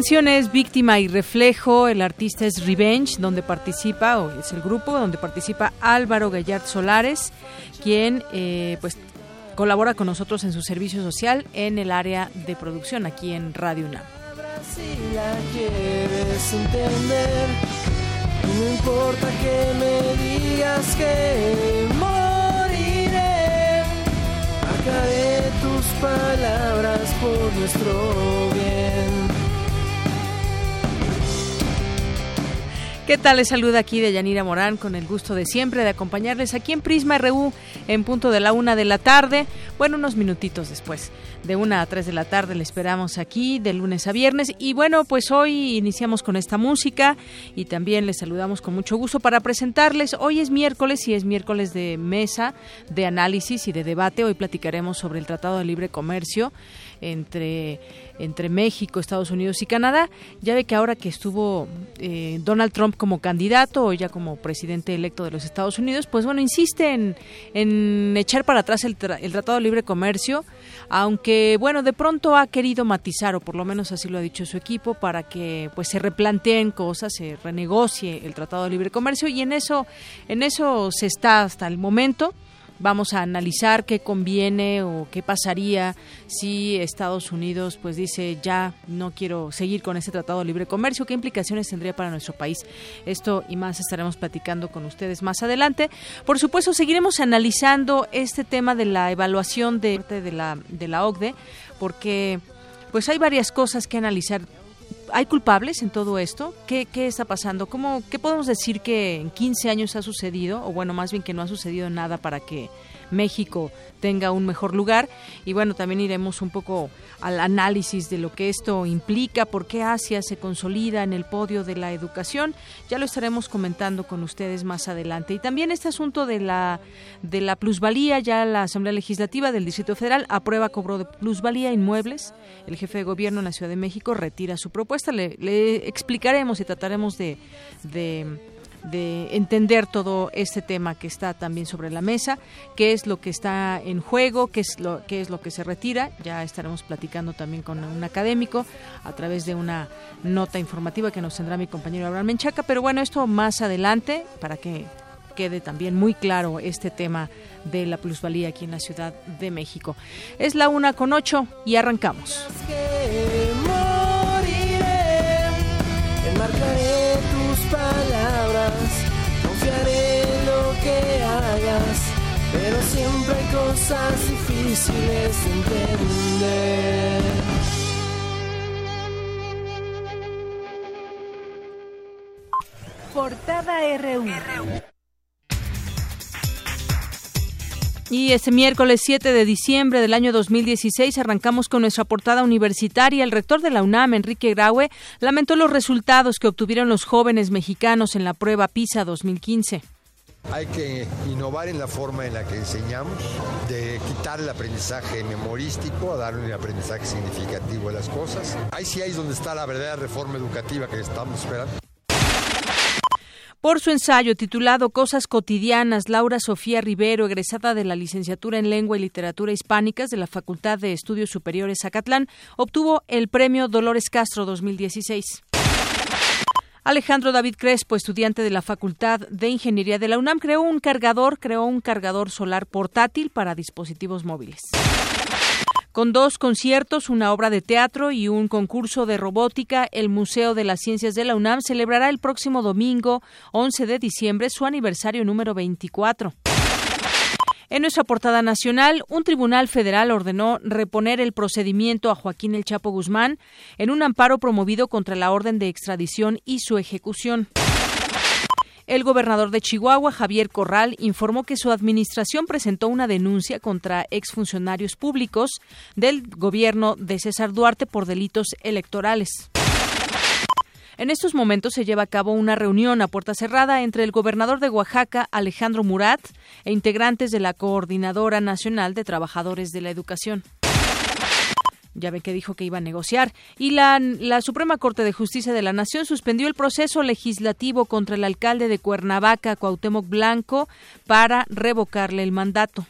Canción es Víctima y Reflejo, el artista es Revenge, donde participa, o es el grupo donde participa Álvaro Gallard Solares, quien eh, pues colabora con nosotros en su servicio social en el área de producción aquí en Radio UNAM. no importa que me digas que moriré, tus palabras por nuestro bien. ¿Qué tal? Les saluda aquí de Yanira Morán con el gusto de siempre de acompañarles aquí en Prisma RU en punto de la una de la tarde. Bueno, unos minutitos después. De una a tres de la tarde le esperamos aquí de lunes a viernes. Y bueno, pues hoy iniciamos con esta música y también les saludamos con mucho gusto para presentarles. Hoy es miércoles y es miércoles de mesa, de análisis y de debate. Hoy platicaremos sobre el Tratado de Libre Comercio entre, entre México, Estados Unidos y Canadá. Ya ve que ahora que estuvo eh, Donald Trump como candidato o ya como presidente electo de los Estados Unidos, pues bueno, insiste en, en echar para atrás el, el Tratado de Libre Comercio, aunque bueno, de pronto ha querido matizar, o por lo menos así lo ha dicho su equipo, para que pues se replanteen cosas, se renegocie el Tratado de Libre Comercio y en eso, en eso se está hasta el momento. Vamos a analizar qué conviene o qué pasaría si Estados Unidos pues dice ya no quiero seguir con ese tratado de libre comercio, qué implicaciones tendría para nuestro país. Esto y más estaremos platicando con ustedes más adelante. Por supuesto, seguiremos analizando este tema de la evaluación de, de la de la OCDE porque pues hay varias cosas que analizar ¿Hay culpables en todo esto? ¿Qué, ¿Qué, está pasando? ¿Cómo, ¿Qué podemos decir que en 15 años ha sucedido? O bueno, más bien que no ha sucedido nada para que México tenga un mejor lugar. Y bueno, también iremos un poco al análisis de lo que esto implica, por qué Asia se consolida en el podio de la educación. Ya lo estaremos comentando con ustedes más adelante. Y también este asunto de la, de la plusvalía, ya la Asamblea Legislativa del Distrito Federal aprueba cobro de plusvalía inmuebles. El jefe de gobierno en la Ciudad de México retira su propuesta. Le, le explicaremos y trataremos de, de de entender todo este tema que está también sobre la mesa, qué es lo que está en juego, qué es lo, qué es lo que se retira. Ya estaremos platicando también con un académico a través de una nota informativa que nos tendrá mi compañero Abraham Menchaca. Pero bueno, esto más adelante para que quede también muy claro este tema de la plusvalía aquí en la Ciudad de México. Es la una con ocho y arrancamos. Siempre hay cosas difíciles de entender. Portada RU. Y este miércoles 7 de diciembre del año 2016 arrancamos con nuestra portada universitaria. El rector de la UNAM, Enrique Graue, lamentó los resultados que obtuvieron los jóvenes mexicanos en la prueba PISA 2015. Hay que innovar en la forma en la que enseñamos, de quitar el aprendizaje memorístico a darle un aprendizaje significativo a las cosas. Ahí sí es donde está la verdadera reforma educativa que estamos esperando. Por su ensayo titulado Cosas cotidianas, Laura Sofía Rivero, egresada de la licenciatura en Lengua y Literatura Hispánicas de la Facultad de Estudios Superiores Zacatlán, obtuvo el premio Dolores Castro 2016. Alejandro David Crespo, estudiante de la Facultad de Ingeniería de la UNAM, creó un cargador, creó un cargador solar portátil para dispositivos móviles. Con dos conciertos, una obra de teatro y un concurso de robótica, el Museo de las Ciencias de la UNAM celebrará el próximo domingo 11 de diciembre su aniversario número 24. En nuestra portada nacional, un tribunal federal ordenó reponer el procedimiento a Joaquín El Chapo Guzmán en un amparo promovido contra la orden de extradición y su ejecución. El gobernador de Chihuahua, Javier Corral, informó que su administración presentó una denuncia contra exfuncionarios públicos del gobierno de César Duarte por delitos electorales. En estos momentos se lleva a cabo una reunión a puerta cerrada entre el gobernador de Oaxaca, Alejandro Murat, e integrantes de la Coordinadora Nacional de Trabajadores de la Educación. Ya ve que dijo que iba a negociar. Y la, la, Suprema Corte de Justicia de la Nación suspendió el proceso legislativo contra el alcalde de Cuernavaca, Cuauhtémoc Blanco, para revocarle el mandato.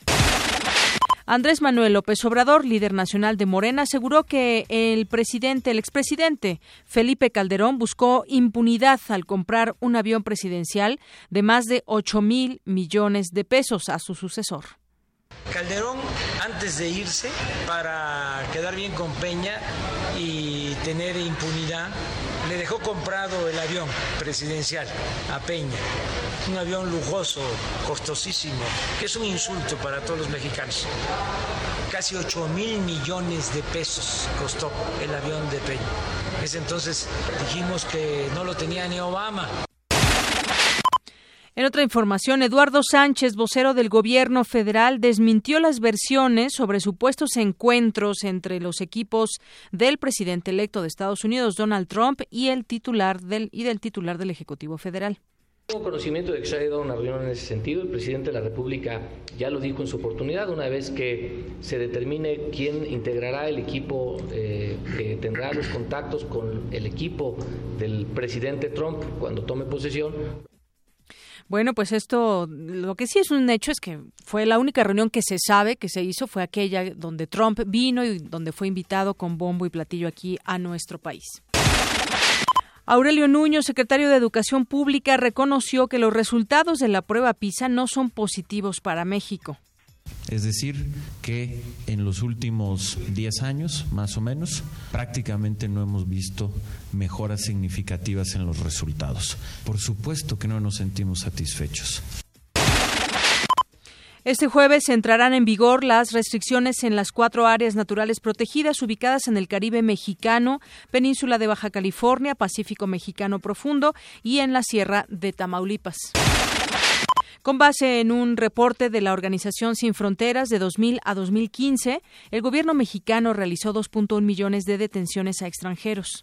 Andrés Manuel López Obrador, líder nacional de Morena, aseguró que el presidente, el expresidente Felipe Calderón buscó impunidad al comprar un avión presidencial de más de 8 mil millones de pesos a su sucesor. Calderón, antes de irse, para quedar bien con Peña y tener impunidad, dejó comprado el avión presidencial a Peña. Un avión lujoso, costosísimo, que es un insulto para todos los mexicanos. Casi 8 mil millones de pesos costó el avión de Peña. Es entonces dijimos que no lo tenía ni Obama. En otra información, Eduardo Sánchez, vocero del gobierno federal, desmintió las versiones sobre supuestos encuentros entre los equipos del presidente electo de Estados Unidos, Donald Trump, y el titular del y del titular del Ejecutivo Federal. Tengo conocimiento de que se ha dado una reunión en ese sentido. El presidente de la República ya lo dijo en su oportunidad. Una vez que se determine quién integrará el equipo eh, que tendrá los contactos con el equipo del presidente Trump cuando tome posesión, bueno, pues esto, lo que sí es un hecho es que fue la única reunión que se sabe que se hizo, fue aquella donde Trump vino y donde fue invitado con bombo y platillo aquí a nuestro país. Aurelio Nuño, secretario de Educación Pública, reconoció que los resultados de la prueba PISA no son positivos para México. Es decir, que en los últimos 10 años, más o menos, prácticamente no hemos visto mejoras significativas en los resultados. Por supuesto que no nos sentimos satisfechos. Este jueves entrarán en vigor las restricciones en las cuatro áreas naturales protegidas ubicadas en el Caribe mexicano, Península de Baja California, Pacífico mexicano profundo y en la Sierra de Tamaulipas. Con base en un reporte de la Organización Sin Fronteras de 2000 a 2015, el gobierno mexicano realizó 2.1 millones de detenciones a extranjeros.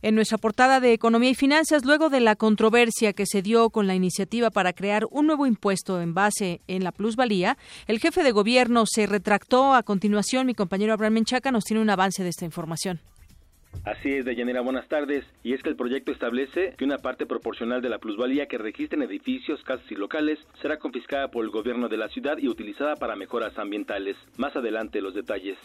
En nuestra portada de Economía y Finanzas, luego de la controversia que se dio con la iniciativa para crear un nuevo impuesto en base en la plusvalía, el jefe de gobierno se retractó. A continuación, mi compañero Abraham Menchaca nos tiene un avance de esta información. Así es, Deyanira, buenas tardes. Y es que el proyecto establece que una parte proporcional de la plusvalía que registren edificios, casas y locales será confiscada por el gobierno de la ciudad y utilizada para mejoras ambientales. Más adelante los detalles.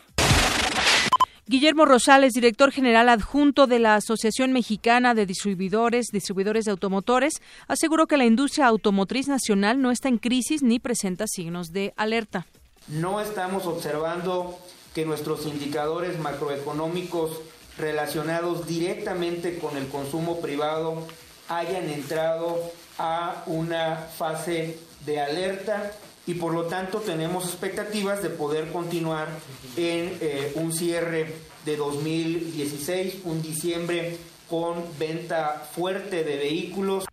Guillermo Rosales, director general adjunto de la Asociación Mexicana de Distribuidores, Distribuidores de Automotores, aseguró que la industria automotriz nacional no está en crisis ni presenta signos de alerta. No estamos observando que nuestros indicadores macroeconómicos relacionados directamente con el consumo privado hayan entrado a una fase de alerta y por lo tanto tenemos expectativas de poder continuar en eh, un cierre de 2016, un diciembre con venta fuerte de vehículos.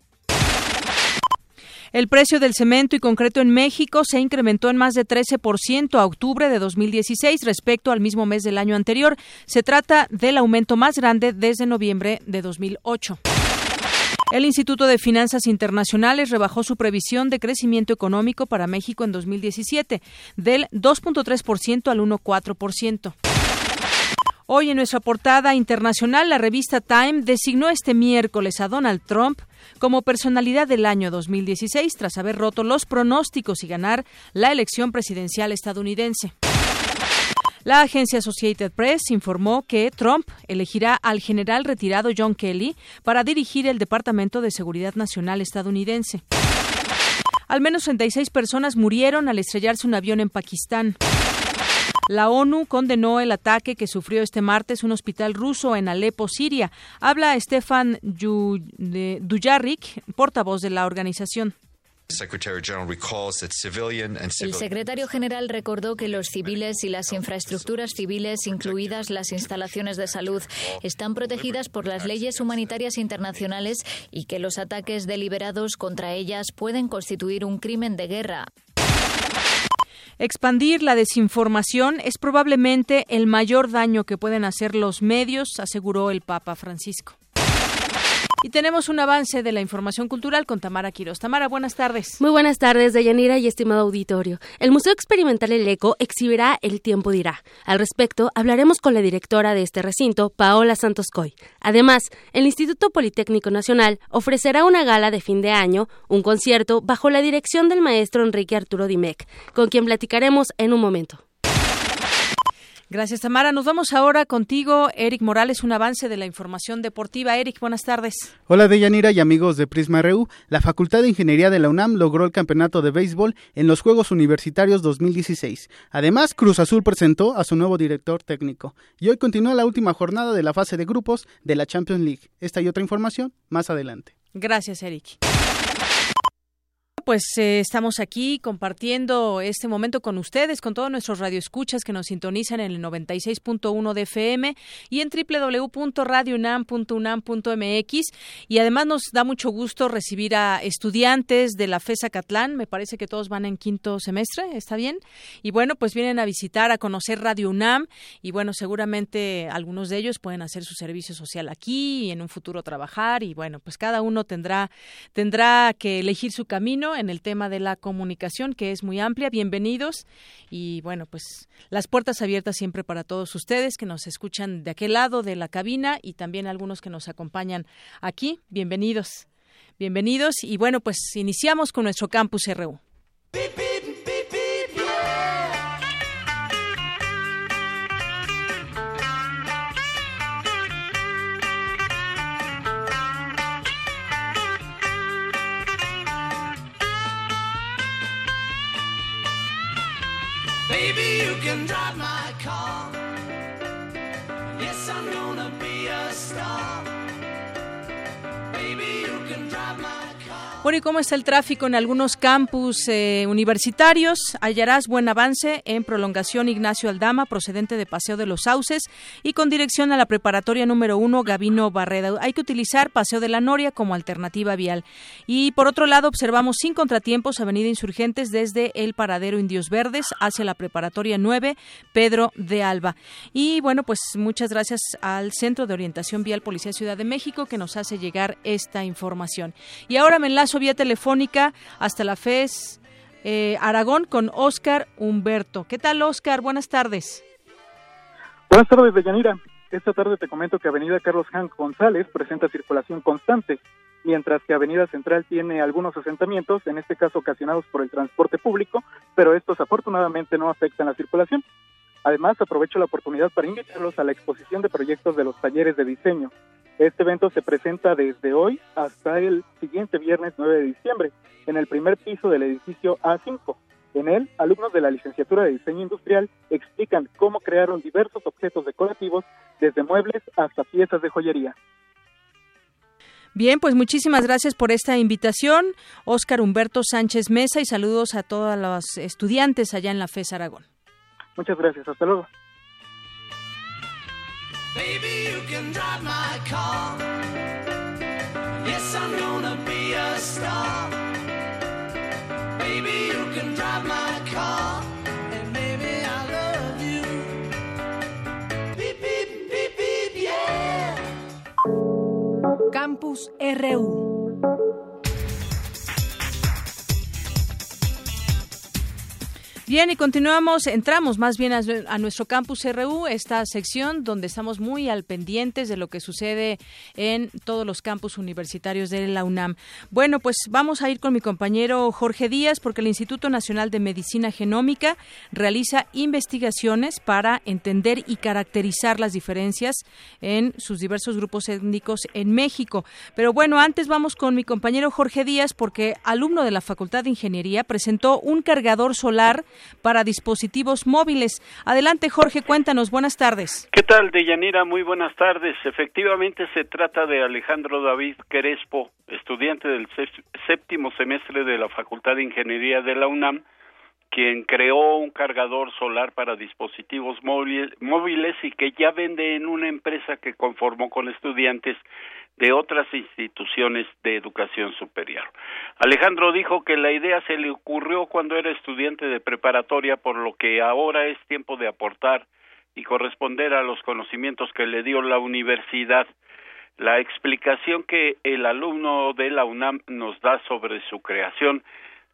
El precio del cemento y concreto en México se incrementó en más de 13% a octubre de 2016 respecto al mismo mes del año anterior. Se trata del aumento más grande desde noviembre de 2008. El Instituto de Finanzas Internacionales rebajó su previsión de crecimiento económico para México en 2017 del 2.3% al 1.4%. Hoy en nuestra portada internacional, la revista Time designó este miércoles a Donald Trump como personalidad del año 2016 tras haber roto los pronósticos y ganar la elección presidencial estadounidense. La agencia Associated Press informó que Trump elegirá al general retirado John Kelly para dirigir el Departamento de Seguridad Nacional estadounidense. Al menos 36 personas murieron al estrellarse un avión en Pakistán. La ONU condenó el ataque que sufrió este martes un hospital ruso en Alepo, Siria. Habla Stefan Dujarric, portavoz de la organización. El secretario general recordó que los civiles y las infraestructuras civiles, incluidas las instalaciones de salud, están protegidas por las leyes humanitarias internacionales y que los ataques deliberados contra ellas pueden constituir un crimen de guerra. Expandir la desinformación es probablemente el mayor daño que pueden hacer los medios, aseguró el Papa Francisco. Y tenemos un avance de la información cultural con Tamara Quiroz. Tamara, buenas tardes. Muy buenas tardes, Deyanira y estimado auditorio. El Museo Experimental El Eco exhibirá El tiempo dirá. Al respecto, hablaremos con la directora de este recinto, Paola Santos Coy. Además, el Instituto Politécnico Nacional ofrecerá una gala de fin de año, un concierto bajo la dirección del maestro Enrique Arturo Dimec, con quien platicaremos en un momento. Gracias, Tamara. Nos vamos ahora contigo, Eric Morales, un avance de la información deportiva. Eric, buenas tardes. Hola, Deyanira y amigos de Prisma RU. La Facultad de Ingeniería de la UNAM logró el campeonato de béisbol en los Juegos Universitarios 2016. Además, Cruz Azul presentó a su nuevo director técnico. Y hoy continúa la última jornada de la fase de grupos de la Champions League. Esta y otra información más adelante. Gracias, Eric pues eh, estamos aquí compartiendo este momento con ustedes, con todos nuestros radioescuchas que nos sintonizan en el 96.1 de FM y en www.radiounam.unam.mx y además nos da mucho gusto recibir a estudiantes de la FESA Catlán, me parece que todos van en quinto semestre, ¿está bien? Y bueno, pues vienen a visitar, a conocer Radio UNAM y bueno, seguramente algunos de ellos pueden hacer su servicio social aquí y en un futuro trabajar y bueno, pues cada uno tendrá tendrá que elegir su camino en el tema de la comunicación, que es muy amplia. Bienvenidos y bueno, pues las puertas abiertas siempre para todos ustedes que nos escuchan de aquel lado de la cabina y también algunos que nos acompañan aquí. Bienvenidos. Bienvenidos y bueno, pues iniciamos con nuestro campus RU. Baby, you can drive my car. Bueno, ¿y cómo está el tráfico en algunos campus eh, universitarios? Hallarás buen avance en prolongación Ignacio Aldama, procedente de Paseo de los Sauces, y con dirección a la preparatoria número uno, Gavino Barreda. Hay que utilizar Paseo de la Noria como alternativa vial. Y por otro lado, observamos sin contratiempos Avenida Insurgentes desde el paradero Indios Verdes hacia la preparatoria 9, Pedro de Alba. Y bueno, pues muchas gracias al Centro de Orientación Vial Policía Ciudad de México que nos hace llegar esta información. Y ahora me enlazo vía telefónica hasta la FES eh, Aragón con Oscar Humberto. ¿Qué tal, Oscar? Buenas tardes. Buenas tardes, Deyanira. Esta tarde te comento que Avenida Carlos Hank González presenta circulación constante, mientras que Avenida Central tiene algunos asentamientos, en este caso ocasionados por el transporte público, pero estos afortunadamente no afectan la circulación. Además, aprovecho la oportunidad para invitarlos a la exposición de proyectos de los talleres de diseño. Este evento se presenta desde hoy hasta el siguiente viernes 9 de diciembre, en el primer piso del edificio A5. En él, alumnos de la licenciatura de diseño industrial explican cómo crearon diversos objetos decorativos, desde muebles hasta piezas de joyería. Bien, pues muchísimas gracias por esta invitación, Óscar Humberto Sánchez Mesa, y saludos a todos los estudiantes allá en la FES Aragón. Muchas gracias, hasta luego. Baby, you can drive my car. Yes, I'm gonna be a star. Baby, you can drive my car. And baby, I love you. Beep, beep, beep, beep, yeah. Campus RU. Bien, y continuamos, entramos más bien a, nuestro campus RU, esta sección donde estamos muy al pendientes de lo que sucede en todos los campus universitarios de la UNAM. Bueno, pues vamos a ir con mi compañero Jorge Díaz porque el Instituto Nacional de Medicina Genómica realiza investigaciones para entender y caracterizar las diferencias en sus diversos grupos étnicos en México. Pero bueno, antes vamos con mi compañero Jorge Díaz porque alumno de la Facultad de Ingeniería presentó un cargador solar para dispositivos móviles. Adelante, Jorge, cuéntanos. Buenas tardes. ¿Qué tal, Deyanira? Muy buenas tardes. Efectivamente, se trata de Alejandro David Crespo, estudiante del séptimo semestre de la Facultad de Ingeniería de la UNAM, quien creó un cargador solar para dispositivos móviles y que ya vende en una empresa que conformó con estudiantes de otras instituciones de educación superior. Alejandro dijo que la idea se le ocurrió cuando era estudiante de preparatoria, por lo que ahora es tiempo de aportar y corresponder a los conocimientos que le dio la universidad. La explicación que el alumno de la UNAM nos da sobre su creación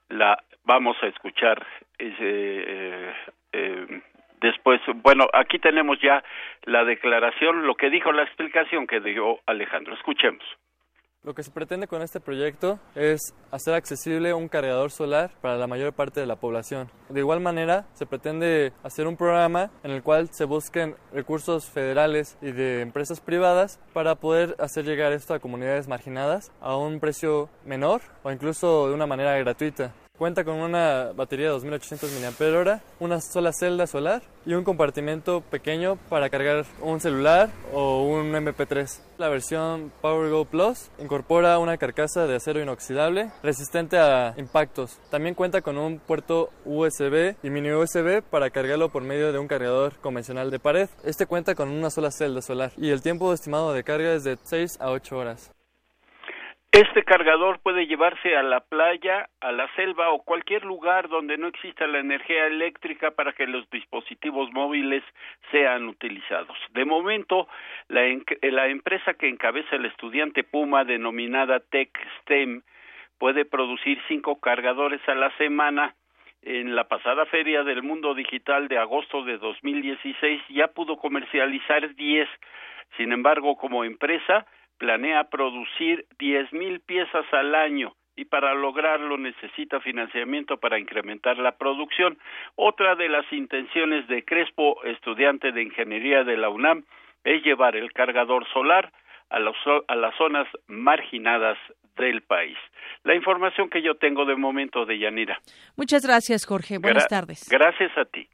la vamos a escuchar eh, eh, después. Bueno, aquí tenemos ya la declaración, lo que dijo, la explicación que dio Alejandro. Escuchemos. Lo que se pretende con este proyecto es hacer accesible un cargador solar para la mayor parte de la población. De igual manera, se pretende hacer un programa en el cual se busquen recursos federales y de empresas privadas para poder hacer llegar esto a comunidades marginadas a un precio menor o incluso de una manera gratuita. Cuenta con una batería de 2800 mAh, una sola celda solar y un compartimento pequeño para cargar un celular o un MP3. La versión PowerGo Plus incorpora una carcasa de acero inoxidable resistente a impactos. También cuenta con un puerto USB y mini USB para cargarlo por medio de un cargador convencional de pared. Este cuenta con una sola celda solar y el tiempo estimado de carga es de 6 a 8 horas. Este cargador puede llevarse a la playa, a la selva o cualquier lugar donde no exista la energía eléctrica para que los dispositivos móviles sean utilizados. De momento, la, la empresa que encabeza el estudiante Puma, denominada TechSTEM, puede producir cinco cargadores a la semana. En la pasada Feria del Mundo Digital de agosto de 2016 ya pudo comercializar 10. Sin embargo, como empresa, planea producir diez mil piezas al año y para lograrlo necesita financiamiento para incrementar la producción. Otra de las intenciones de Crespo, estudiante de ingeniería de la UNAM, es llevar el cargador solar a, los, a las zonas marginadas del país. La información que yo tengo de momento de Yanira. Muchas gracias, Jorge. Buenas Gra tardes. Gracias a ti.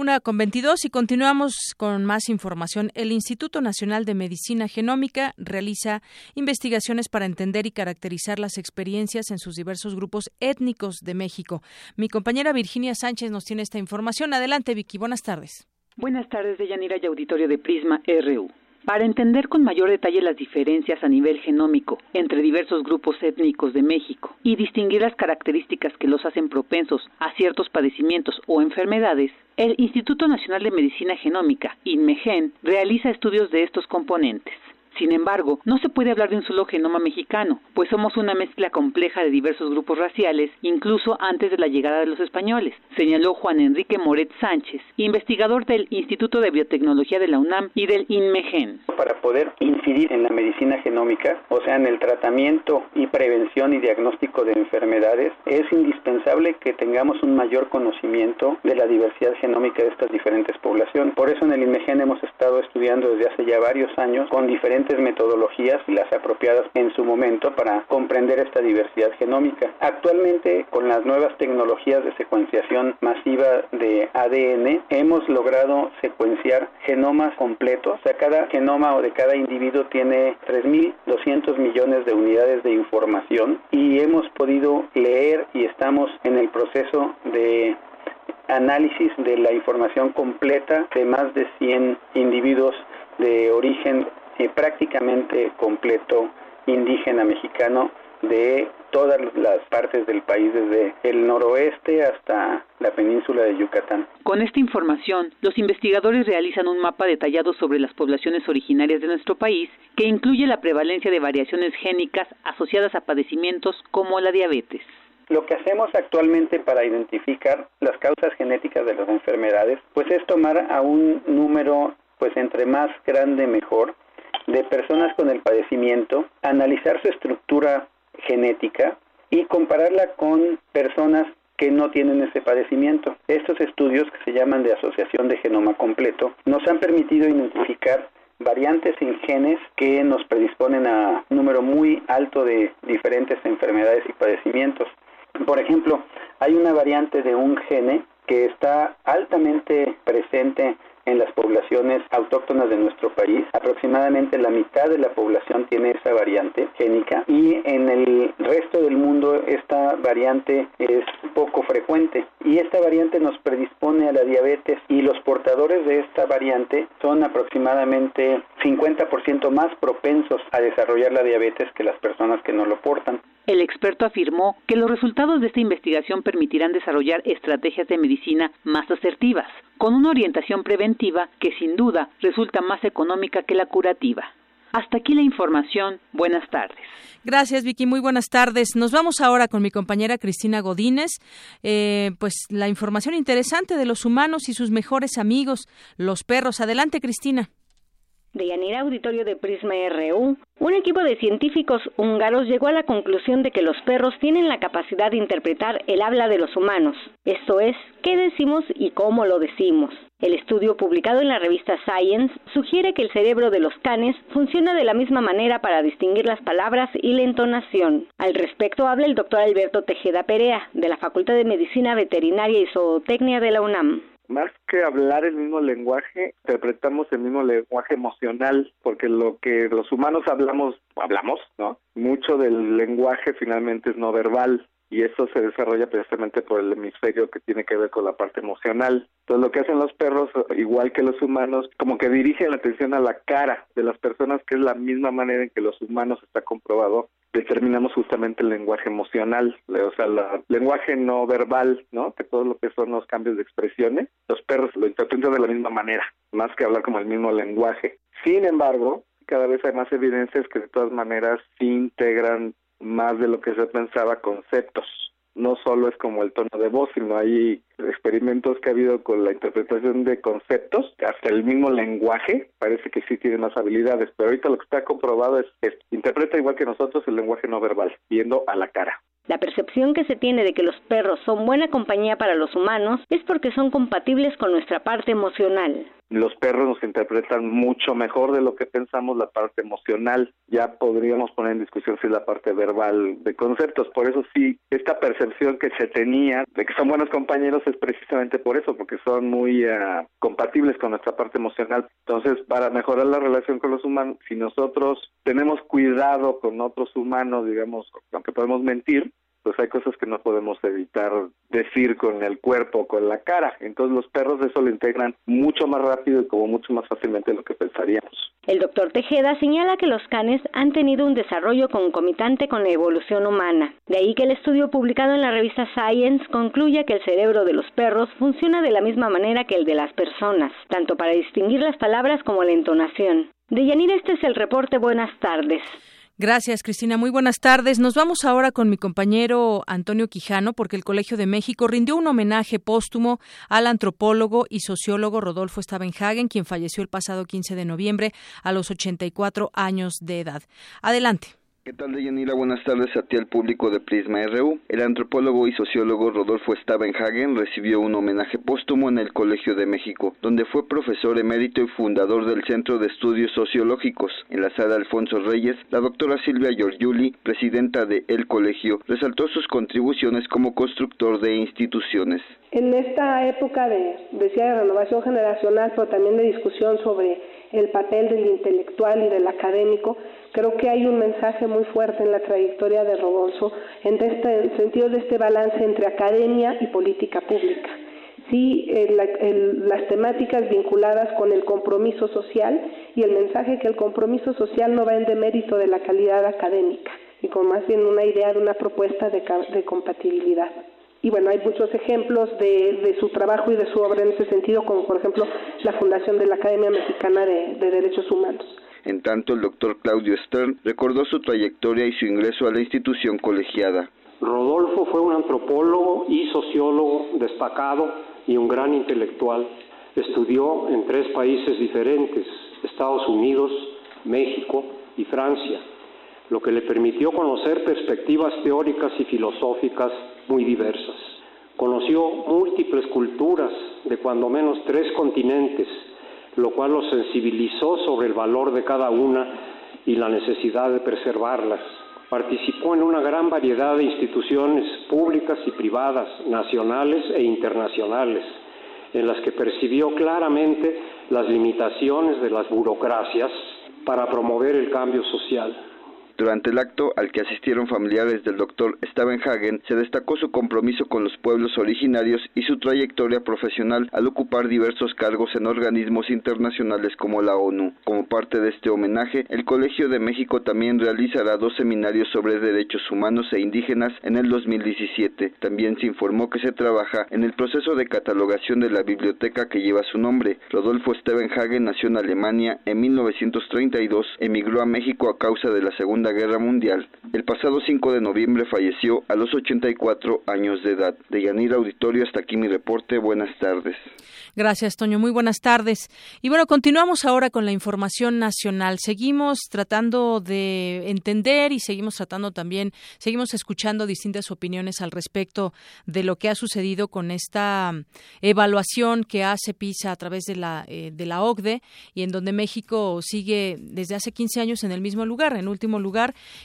Una con 22 y continuamos con más información. El Instituto Nacional de Medicina Genómica realiza investigaciones para entender y caracterizar las experiencias en sus diversos grupos étnicos de México. Mi compañera Virginia Sánchez nos tiene esta información. Adelante, Vicky. Buenas tardes. Buenas tardes, Deyanira y auditorio de Prisma RU. Para entender con mayor detalle las diferencias a nivel genómico entre diversos grupos étnicos de México y distinguir las características que los hacen propensos a ciertos padecimientos o enfermedades, el Instituto Nacional de Medicina Genómica, INMEGEN, realiza estudios de estos componentes. Sin embargo, no se puede hablar de un solo genoma mexicano, pues somos una mezcla compleja de diversos grupos raciales, incluso antes de la llegada de los españoles, señaló Juan Enrique Moret Sánchez, investigador del Instituto de Biotecnología de la UNAM y del INMEGEN. Para poder incidir en la medicina genómica, o sea, en el tratamiento y prevención y diagnóstico de enfermedades, es indispensable que tengamos un mayor conocimiento de la diversidad genómica de estas diferentes poblaciones. Por eso en el INMEGEN hemos estado estudiando desde hace ya varios años con diferentes metodologías y las apropiadas en su momento para comprender esta diversidad genómica. Actualmente, con las nuevas tecnologías de secuenciación masiva de ADN, hemos logrado secuenciar genomas completos. O sea, cada genoma o de cada individuo tiene 3.200 millones de unidades de información y hemos podido leer y estamos en el proceso de análisis de la información completa de más de 100 individuos de origen eh, prácticamente completo indígena mexicano de todas las partes del país, desde el noroeste hasta la península de Yucatán. Con esta información, los investigadores realizan un mapa detallado sobre las poblaciones originarias de nuestro país que incluye la prevalencia de variaciones génicas asociadas a padecimientos como la diabetes. Lo que hacemos actualmente para identificar las causas genéticas de las enfermedades, pues es tomar a un número, pues entre más grande mejor, de personas con el padecimiento, analizar su estructura genética y compararla con personas que no tienen ese padecimiento. Estos estudios, que se llaman de asociación de genoma completo, nos han permitido identificar variantes en genes que nos predisponen a un número muy alto de diferentes enfermedades y padecimientos. Por ejemplo, hay una variante de un gene que está altamente presente en las poblaciones autóctonas de nuestro país. Aproximadamente la mitad de la población tiene esa variante génica y en el resto del mundo esta variante es poco frecuente y esta variante nos predispone a la diabetes y los portadores de esta variante son aproximadamente 50% más propensos a desarrollar la diabetes que las personas que no lo portan. El experto afirmó que los resultados de esta investigación permitirán desarrollar estrategias de medicina más asertivas, con una orientación preventiva que sin duda resulta más económica que la curativa. Hasta aquí la información. Buenas tardes. Gracias, Vicky. Muy buenas tardes. Nos vamos ahora con mi compañera Cristina Godínez. Eh, pues la información interesante de los humanos y sus mejores amigos, los perros. Adelante, Cristina. De Yanira Auditorio de Prisma RU, un equipo de científicos húngaros llegó a la conclusión de que los perros tienen la capacidad de interpretar el habla de los humanos, esto es, qué decimos y cómo lo decimos. El estudio publicado en la revista Science sugiere que el cerebro de los canes funciona de la misma manera para distinguir las palabras y la entonación. Al respecto habla el doctor Alberto Tejeda Perea, de la Facultad de Medicina Veterinaria y Zootecnia de la UNAM más que hablar el mismo lenguaje, interpretamos el mismo lenguaje emocional, porque lo que los humanos hablamos, hablamos, ¿no? Mucho del lenguaje finalmente es no verbal y eso se desarrolla precisamente por el hemisferio que tiene que ver con la parte emocional. Entonces lo que hacen los perros, igual que los humanos, como que dirigen la atención a la cara de las personas, que es la misma manera en que los humanos está comprobado determinamos justamente el lenguaje emocional, o sea, el lenguaje no verbal, ¿no? Que todo lo que son los cambios de expresiones, los perros lo interpretan de la misma manera, más que hablar como el mismo lenguaje. Sin embargo, cada vez hay más evidencias que de todas maneras sí integran más de lo que se pensaba conceptos. No solo es como el tono de voz, sino hay experimentos que ha habido con la interpretación de conceptos, hasta el mismo lenguaje, parece que sí tiene más habilidades, pero ahorita lo que está comprobado es que interpreta igual que nosotros el lenguaje no verbal, viendo a la cara. La percepción que se tiene de que los perros son buena compañía para los humanos es porque son compatibles con nuestra parte emocional. Los perros nos interpretan mucho mejor de lo que pensamos la parte emocional. Ya podríamos poner en discusión si es la parte verbal de conceptos. Por eso sí, esta percepción que se tenía de que son buenos compañeros es precisamente por eso, porque son muy uh, compatibles con nuestra parte emocional. Entonces, para mejorar la relación con los humanos, si nosotros tenemos cuidado con otros humanos, digamos, aunque podemos mentir, pues hay cosas que no podemos evitar decir con el cuerpo, con la cara. Entonces los perros eso lo integran mucho más rápido y como mucho más fácilmente de lo que pensaríamos. El doctor Tejeda señala que los canes han tenido un desarrollo concomitante con la evolución humana. De ahí que el estudio publicado en la revista Science concluye que el cerebro de los perros funciona de la misma manera que el de las personas, tanto para distinguir las palabras como la entonación. De Yanira, este es el reporte. Buenas tardes. Gracias, Cristina. Muy buenas tardes. Nos vamos ahora con mi compañero Antonio Quijano, porque el Colegio de México rindió un homenaje póstumo al antropólogo y sociólogo Rodolfo Stavenhagen, quien falleció el pasado 15 de noviembre a los 84 años de edad. Adelante. ¿Qué tal, Deyanira? Buenas tardes a ti al público de Prisma RU. El antropólogo y sociólogo Rodolfo Stavenhagen recibió un homenaje póstumo en el Colegio de México, donde fue profesor emérito y fundador del Centro de Estudios Sociológicos. En la sala Alfonso Reyes, la doctora Silvia Giorgiuli, presidenta de El Colegio, resaltó sus contribuciones como constructor de instituciones. En esta época de, decía, de renovación generacional, pero también de discusión sobre el papel del intelectual y del académico, creo que hay un mensaje muy fuerte en la trayectoria de Rodolfo en este sentido de este balance entre academia y política pública. Sí, las temáticas vinculadas con el compromiso social y el mensaje que el compromiso social no va en demérito de la calidad académica y con más bien una idea de una propuesta de, compatibilidad y bueno, hay muchos ejemplos de, de, su trabajo y de su obra en ese sentido, como por ejemplo la fundación de la Academia Mexicana de Derechos Humanos. En tanto, el doctor Claudio Stern recordó su trayectoria y su ingreso a la institución colegiada. Rodolfo fue un antropólogo y sociólogo destacado y un gran intelectual. Estudió en tres países diferentes, Estados Unidos, México y Francia, lo que le permitió conocer perspectivas teóricas y filosóficas muy diversas. Conoció múltiples culturas de cuando menos tres continentes, lo cual lo sensibilizó sobre el valor de cada una y la necesidad de preservarlas. Participó en una gran variedad de instituciones públicas y privadas, nacionales e internacionales, en las que percibió claramente las limitaciones de las burocracias para promover el cambio social. Durante el acto al que asistieron familiares del doctor Stavenhagen, se destacó su compromiso con los pueblos originarios y su trayectoria profesional al ocupar diversos cargos en organismos internacionales como la ONU. Como parte de este homenaje, el Colegio de México también realizará dos seminarios sobre derechos humanos e indígenas en el 2017. También se informó que se trabaja en el proceso de catalogación de la biblioteca que lleva su nombre. Rodolfo Stavenhagen nació en Alemania en 1932, emigró a México a causa de la Segunda Guerra Mundial. El pasado 5 de noviembre falleció a los 84 años de edad. De Yanira Auditorio, hasta aquí mi reporte. Buenas tardes. Gracias, Toño. Muy buenas tardes. Y bueno, continuamos ahora con la información nacional. Seguimos tratando de entender y seguimos tratando también, seguimos escuchando distintas opiniones al respecto de lo que ha sucedido con esta evaluación que hace PISA a través de la, eh, de la OCDE y en donde México sigue desde hace 15 años en el mismo lugar, en último lugar.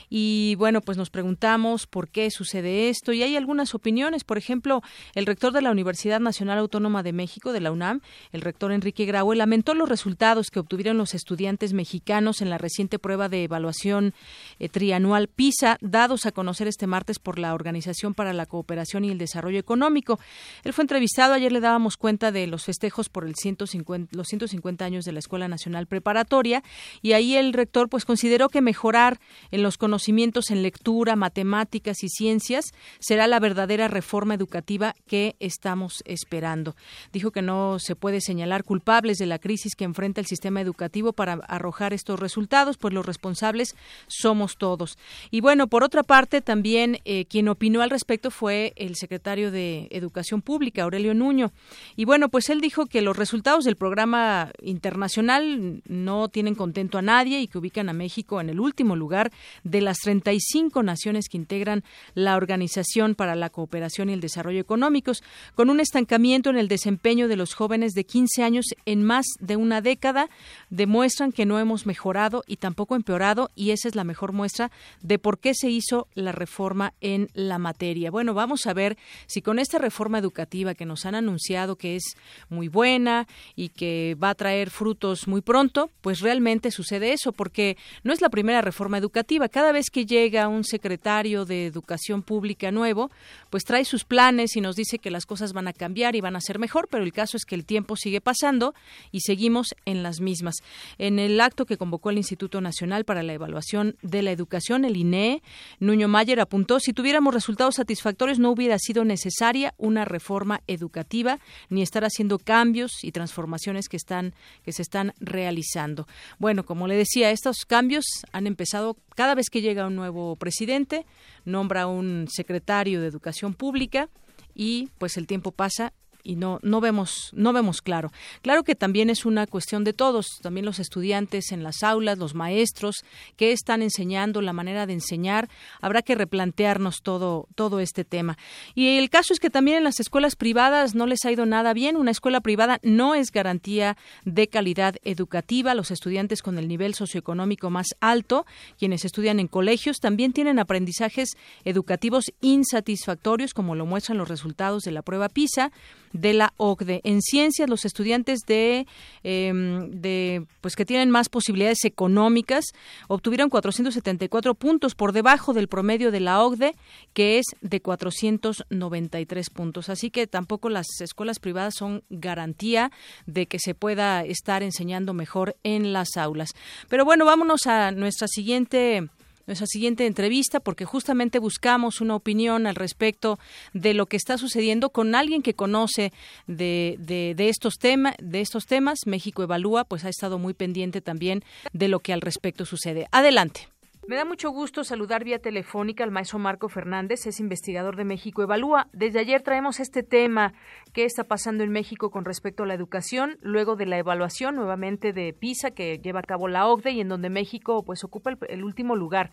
Y bueno, pues nos preguntamos por qué sucede esto y hay algunas opiniones. Por ejemplo, el rector de la Universidad Nacional Autónoma de México, de la UNAM, el rector Enrique Graue, lamentó los resultados que obtuvieron los estudiantes mexicanos en la reciente prueba de evaluación eh, trianual PISA, dados a conocer este martes por la Organización para la Cooperación y el Desarrollo Económico. Él fue entrevistado, ayer le dábamos cuenta de los festejos por el 150, los 150 años de la Escuela Nacional Preparatoria y ahí el rector pues consideró que mejorar en los conocimientos en lectura, matemáticas y ciencias será la verdadera reforma educativa que estamos esperando. Dijo que no se puede señalar culpables de la crisis que enfrenta el sistema educativo para arrojar estos resultados, pues los responsables somos todos. Y bueno, por otra parte, también eh, quien opinó al respecto fue el secretario de Educación Pública, Aurelio Nuño. Y bueno, pues él dijo que los resultados del programa internacional no tienen contento a nadie y que ubican a México en el último lugar de las 35 naciones que integran la Organización para la Cooperación y el Desarrollo Económicos, con un estancamiento en el desempeño de los jóvenes de 15 años en más de una década, demuestran que no hemos mejorado y tampoco empeorado, y esa es la mejor muestra de por qué se hizo la reforma en la materia. Bueno, vamos a ver si con esta reforma educativa que nos han anunciado que es muy buena y que va a traer frutos muy pronto, pues realmente sucede eso, porque no es la primera reforma educativa. Cada vez que llega un secretario de Educación Pública nuevo, pues trae sus planes y nos dice que las cosas van a cambiar y van a ser mejor, pero el caso es que el tiempo sigue pasando y seguimos en las mismas. En el acto que convocó el Instituto Nacional para la Evaluación de la Educación, el INE, Nuño Mayer apuntó, si tuviéramos resultados satisfactorios no hubiera sido necesaria una reforma educativa ni estar haciendo cambios y transformaciones que están que se están realizando. Bueno, como le decía, estos cambios han empezado cada vez que llega un nuevo presidente, nombra un secretario de Educación Pública y pues el tiempo pasa y no no vemos no vemos claro. Claro que también es una cuestión de todos, también los estudiantes en las aulas, los maestros que están enseñando, la manera de enseñar, habrá que replantearnos todo todo este tema. Y el caso es que también en las escuelas privadas no les ha ido nada bien, una escuela privada no es garantía de calidad educativa, los estudiantes con el nivel socioeconómico más alto, quienes estudian en colegios también tienen aprendizajes educativos insatisfactorios como lo muestran los resultados de la prueba PISA de la OCDE. En ciencias, los estudiantes de, eh, de pues que tienen más posibilidades económicas obtuvieron 474 puntos por debajo del promedio de la OCDE, que es de 493 puntos. Así que tampoco las escuelas privadas son garantía de que se pueda estar enseñando mejor en las aulas. Pero bueno, vámonos a nuestra siguiente nuestra siguiente entrevista porque justamente buscamos una opinión al respecto de lo que está sucediendo con alguien que conoce de, de, de estos temas de estos temas. México evalúa pues ha estado muy pendiente también de lo que al respecto sucede. Adelante Me da mucho gusto saludar vía telefónica al maestro Marco Fernández, es investigador de México Evalúa. Desde ayer traemos este tema, qué está pasando en México con respecto a la educación, luego de la evaluación nuevamente de PISA que lleva a cabo la OCDE y en donde México pues ocupa el, último lugar.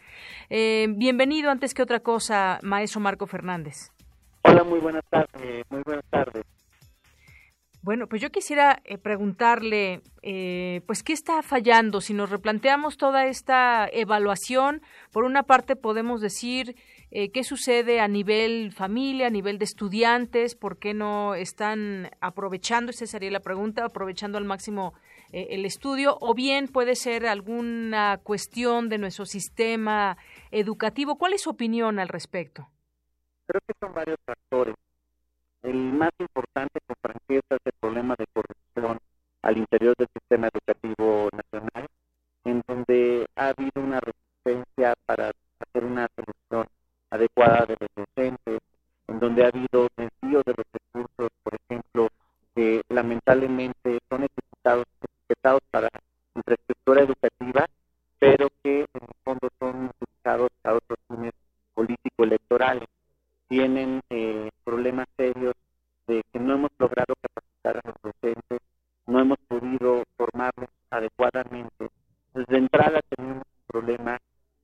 Eh, bienvenido antes que otra cosa, maestro Marco Fernández. Hola, muy buenas tardes. Muy buenas tardes. Bueno, pues yo quisiera eh, preguntarle, eh, pues, ¿qué está fallando? Si nos replanteamos toda esta evaluación, por una parte podemos decir eh, qué sucede a nivel familia, a nivel de estudiantes, por qué no están aprovechando, esa sería la pregunta, aprovechando al máximo eh, el estudio, o bien puede ser alguna cuestión de nuestro sistema educativo. ¿Cuál es su opinión al respecto? Creo que son varios factores. El más importante con franqueza es el problema de corrupción al interior del sistema educativo nacional, en donde ha habido una resistencia para hacer una selección adecuada de los docentes, en donde ha habido desvío de los recursos, por ejemplo, que lamentablemente son etiquetados, etiquetados para infraestructura educativa, pero que en el fondo son utilizados a otros fines político-electorales. Tienen eh, problemas serios de que no hemos logrado capacitar a los docentes, no hemos podido formarlos adecuadamente. Desde entrada tenemos un problema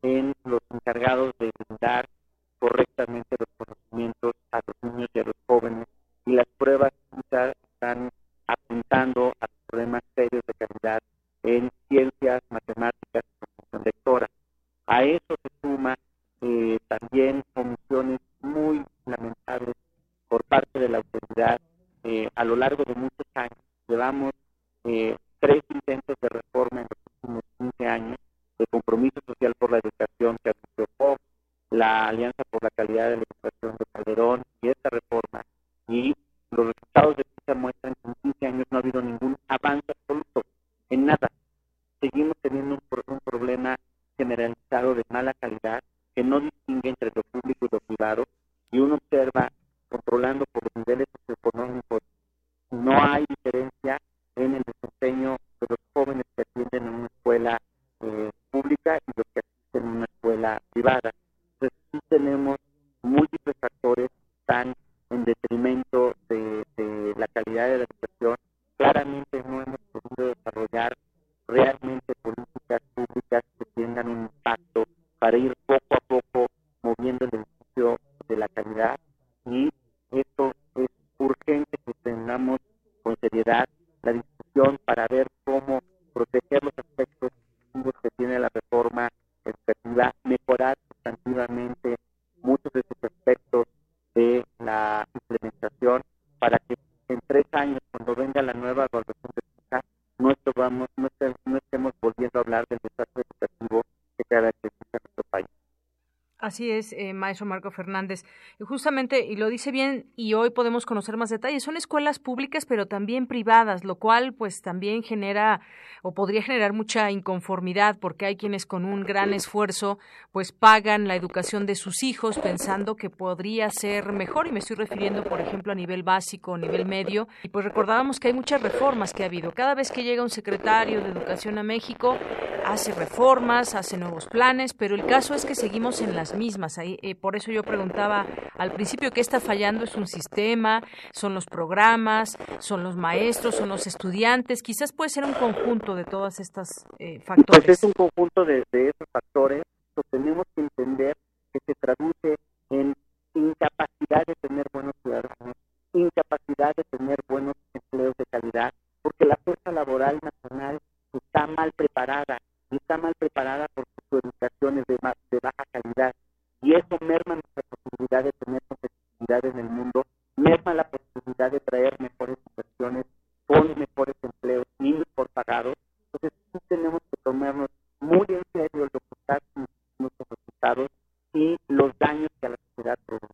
en los encargados de brindar correctamente los conocimientos a los niños y a los jóvenes y las pruebas quizás están apuntando a problemas serios de calidad en ciencias, matemáticas y comprensión lectora. A eso se suma eh, también omisiones muy lamentables por parte de la autoridad eh, a lo largo de muchos años. Llevamos eh, tres intentos de reforma en los últimos 15 años de compromiso social por la educación que anunció la Alianza por la Calidad de la Educación de Calderón y esta reforma. Y los resultados de PISA muestran que en 15 años no ha habido ningún avance absoluto en nada. Seguimos teniendo un problema generalizado de mala calidad que no distingue entre lo público y lo privado y uno observa controlando por los niveles socioeconómicos no hay diferencia en el desempeño de los jóvenes que atienden en una escuela eh, pública y los que asisten en una escuela privada. Entonces sí tenemos múltiples factores que están en detrimento de, la calidad de la educación. Claramente no hemos podido desarrollar realmente políticas públicas que tengan un impacto para ir poco a poco moviendo el edificio de la calidad y esto es urgente que tengamos con seriedad la discusión para ver cómo proteger los aspectos que tiene la reforma educativa, mejorar sustantivamente muchos de esos aspectos de la implementación para que en tres años, cuando venga la nueva evaluación de no, estemos, no estemos volviendo a hablar del desastre educativo Así es, eh, maestro Marco Fernández. Y justamente, y lo dice bien, y hoy podemos conocer más detalles, son escuelas públicas, pero también privadas, lo cual pues también genera o podría generar mucha inconformidad, porque hay quienes con un gran esfuerzo pues pagan la educación de sus hijos pensando que podría ser mejor, y me estoy refiriendo, por ejemplo, a nivel básico, nivel medio, y pues recordábamos que hay muchas reformas que ha habido. Cada vez que llega un secretario de Educación a México, hace reformas, hace nuevos planes, pero el caso es que seguimos en las mismas. Ahí, eh, por eso yo preguntaba al principio qué está fallando es un sistema, son los programas, son los maestros, son los estudiantes. Quizás puede ser un conjunto de todas estas eh, factores. Pues es un conjunto de, esos factores que tenemos que entender que se traduce en incapacidad de tener buenos ciudadanos, incapacidad de tener buenos empleos de calidad, porque la fuerza laboral nacional está mal preparada mal preparada porque su educación es de, de baja calidad y eso merma nuestra posibilidad de tener competitividad en el mundo, merma la posibilidad de traer mejores inversiones con mejores empleos y mejor pagados. Entonces sí tenemos que tomarnos muy en serio lo que está nuestros resultados y los daños que a la sociedad produce.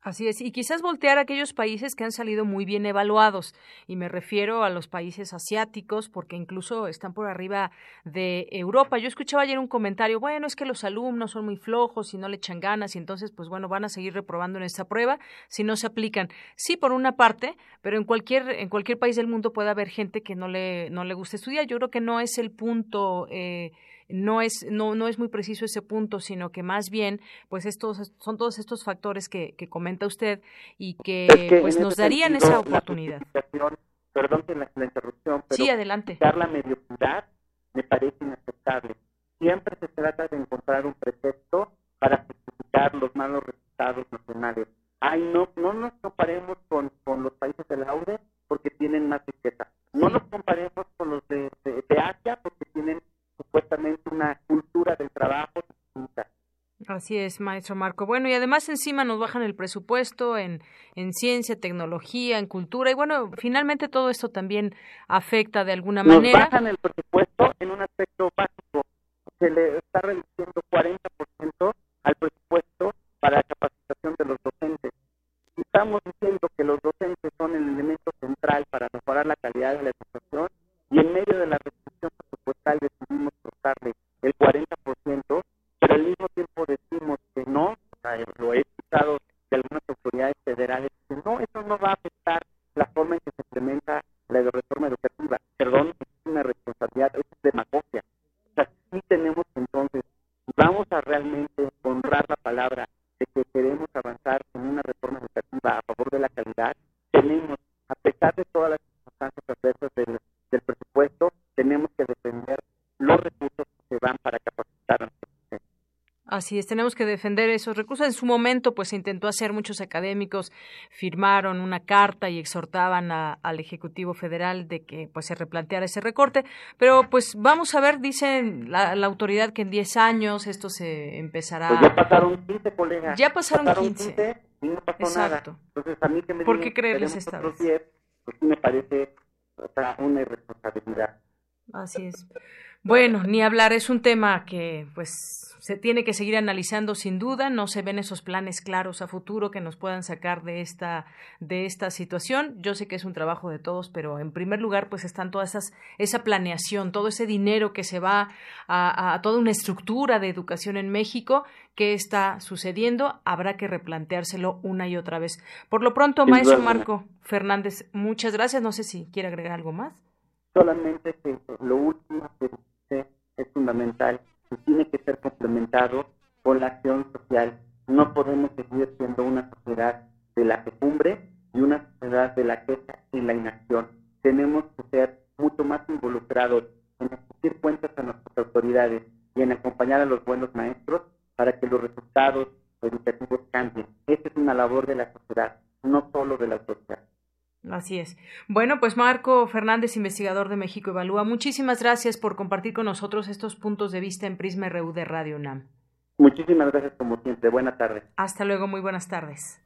Así es, y quizás voltear a aquellos países que han salido muy bien evaluados, y me refiero a los países asiáticos, porque incluso están por arriba de Europa. Yo escuchaba ayer un comentario, bueno, es que los alumnos son muy flojos y no le echan ganas, y entonces, pues bueno, van a seguir reprobando en esta prueba si no se aplican. Sí, por una parte, pero en cualquier, en cualquier país del mundo puede haber gente que no le, no le gusta estudiar. Yo creo que no es el punto. Eh, no es no no es muy preciso ese punto, sino que más bien pues estos son todos estos factores que, que comenta usted y que, Es que pues nos darían sentido, esa oportunidad. perdón que la, la interrupción, pero Sí, adelante. la mediocridad me parece inaceptable. Siempre se trata de encontrar un pretexto para justificar los malos resultados nacionales. Ay, no, no nos comparemos con, con los países de la URE porque tienen más riqueza. No nos comparemos con los de, de- de Asia porque tienen supuestamente una cultura del trabajo distinta. Así es, maestro Marco. Bueno, y además encima nos bajan el presupuesto en, en ciencia, tecnología, en cultura, y bueno, finalmente todo esto también afecta de alguna Nos manera. bajan el presupuesto en un aspecto básico. Se le está reduciendo 40% al presupuesto para la capacitación de los docentes. Y Estamos diciendo que los docentes son el elemento central para mejorar la calidad de la educación y en medio de la restricción presupuestal decidimos cortarle el 40%, pero al mismo tiempo decimos que no, lo he escuchado de algunas autoridades federales, que no, eso no va a afectar la forma en que se implementa la reforma educativa. Perdón, es una responsabilidad, es demagogia. O sea, sí tenemos entonces, vamos a realmente honrar la palabra de que queremos avanzar en una reforma educativa a favor de la calidad, tenemos, a pesar de todas las circunstancias adversas del, Así es, tenemos que defender esos recursos. En su momento, pues se intentó hacer, muchos académicos firmaron una carta y exhortaban a- al Ejecutivo Federal de que pues se replanteara ese recorte, pero pues vamos a ver, dicen la, la autoridad que en 10 años esto se empezará. Pues ya pasaron 15, colega. Ya pasaron 15. y no pasó Exacto. nada. Entonces, a mí que me ¿Por qué creerles esta otros vez? 10, pues me parece o sea, una irresponsabilidad. Así es. Bueno, ni hablar, es un tema que pues se tiene que seguir analizando sin duda, no se ven esos planes claros a futuro que nos puedan sacar de esta de esta situación. Yo sé que es un trabajo de todos, pero en primer lugar pues están todas esas esa planeación, todo ese dinero que se va a, a toda una estructura de educación en México ¿Qué está sucediendo? Habrá que replanteárselo una y otra vez. Por lo pronto, maestro. Marco Fernández, muchas gracias. No sé si quiere agregar algo más. Solamente que lo último que es fundamental y tiene que ser complementado con la acción social. No podemos seguir siendo una sociedad de la quejumbre y una sociedad de la queja y la inacción. Tenemos que ser mucho más involucrados en exigir cuentas a nuestras autoridades y en acompañar a los buenos maestros para que los resultados educativos cambien. Esta es una labor de la sociedad, no solo de la autoridad. Así es. Bueno, pues Marco Fernández, investigador de México Evalúa, muchísimas gracias por compartir con nosotros estos puntos de vista en Prisma RU de Radio UNAM. Muchísimas gracias como siempre. Buenas tardes. Hasta luego, muy buenas tardes.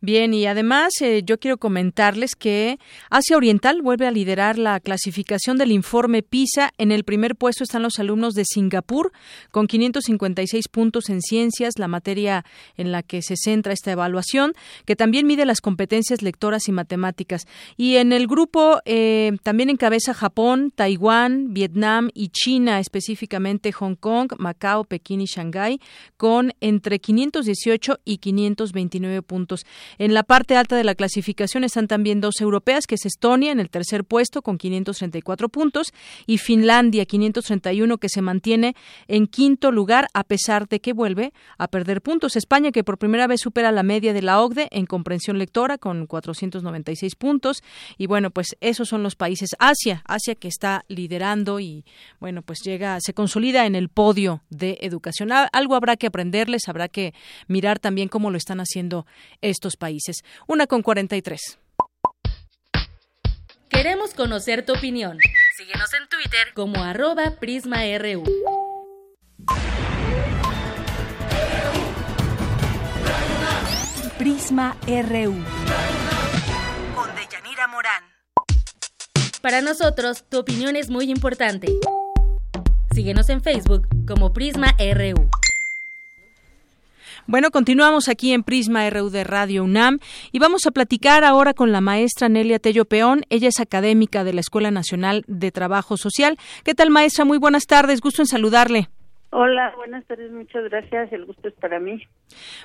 Bien, y además eh, yo quiero comentarles que Asia Oriental vuelve a liderar la clasificación del informe PISA. En el primer puesto están los alumnos de Singapur con 556 puntos en ciencias, la materia en la que se centra esta evaluación, que también mide las competencias lectoras y matemáticas. Y en el grupo eh, también encabeza Japón, Taiwán, Vietnam y China, específicamente Hong Kong, Macao, Pekín y Shanghái, con entre 518 y 529 puntos. En la parte alta de la clasificación están también dos europeas, que es Estonia en el tercer puesto con 534 puntos y Finlandia 531 que se mantiene en quinto lugar a pesar de que vuelve a perder puntos. España que por primera vez supera la media de la OCDE en comprensión lectora con 496 puntos y bueno, pues esos son los países Asia, Asia que está liderando y bueno, pues llega se consolida en el podio de educación. Al- Algo habrá que aprenderles, habrá que mirar también cómo lo están haciendo estos países. Una con 43. Queremos conocer tu opinión. Síguenos en Twitter como arroba PrismaRU. Prisma RU. Con Deyanira Morán. Para nosotros, tu opinión es muy importante. Síguenos en Facebook como Prisma RU. Bueno, continuamos aquí en Prisma RU de Radio UNAM y vamos a platicar ahora con la maestra Nelia Tello Peón. Ella es académica de la Escuela Nacional de Trabajo Social. ¿Qué tal, maestra? Muy buenas tardes. Gusto en saludarle. Hola, buenas tardes, muchas gracias, el gusto es para mí.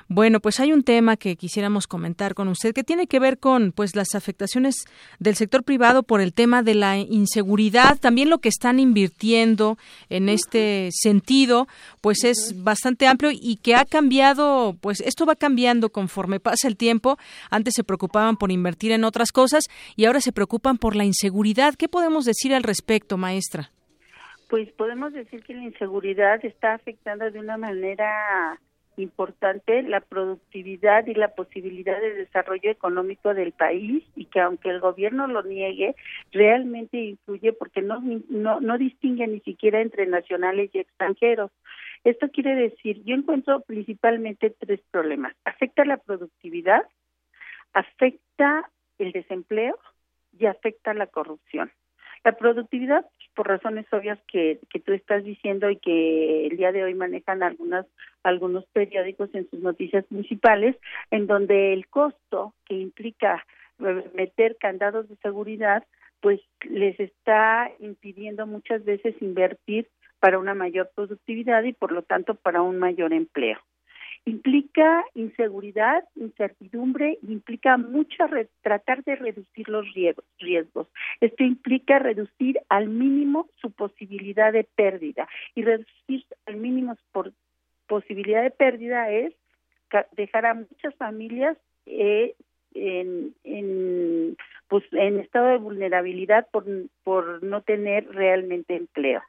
Bueno, pues hay un tema que quisiéramos comentar con usted que tiene que ver con pues las afectaciones del sector privado por el tema de la inseguridad, también lo que están invirtiendo en este sentido, pues es bastante amplio y que ha cambiado, pues esto va cambiando conforme pasa el tiempo. Antes se preocupaban por invertir en otras cosas y ahora se preocupan por la inseguridad. ¿Qué podemos decir al respecto, maestra? Pues podemos decir que la inseguridad está afectando de una manera importante la productividad y la posibilidad de desarrollo económico del país y que aunque el gobierno lo niegue, realmente influye porque no, no, no distingue ni siquiera entre nacionales y extranjeros. Esto quiere decir, yo encuentro principalmente tres problemas. Afecta la productividad, afecta el desempleo y afecta la corrupción. La productividad, por razones obvias que, que tú estás diciendo y que el día de hoy manejan algunas, algunos periódicos en sus noticias principales, en donde el costo que implica eh, meter candados de seguridad, pues les está impidiendo muchas veces invertir para una mayor productividad y por lo tanto para un mayor empleo implica inseguridad, incertidumbre, implica mucho tratar de reducir los riesgos. Esto implica reducir al mínimo su posibilidad de pérdida y reducir al mínimo por posibilidad de pérdida es dejar a muchas familias eh, en, en pues en estado de vulnerabilidad por por no tener realmente empleo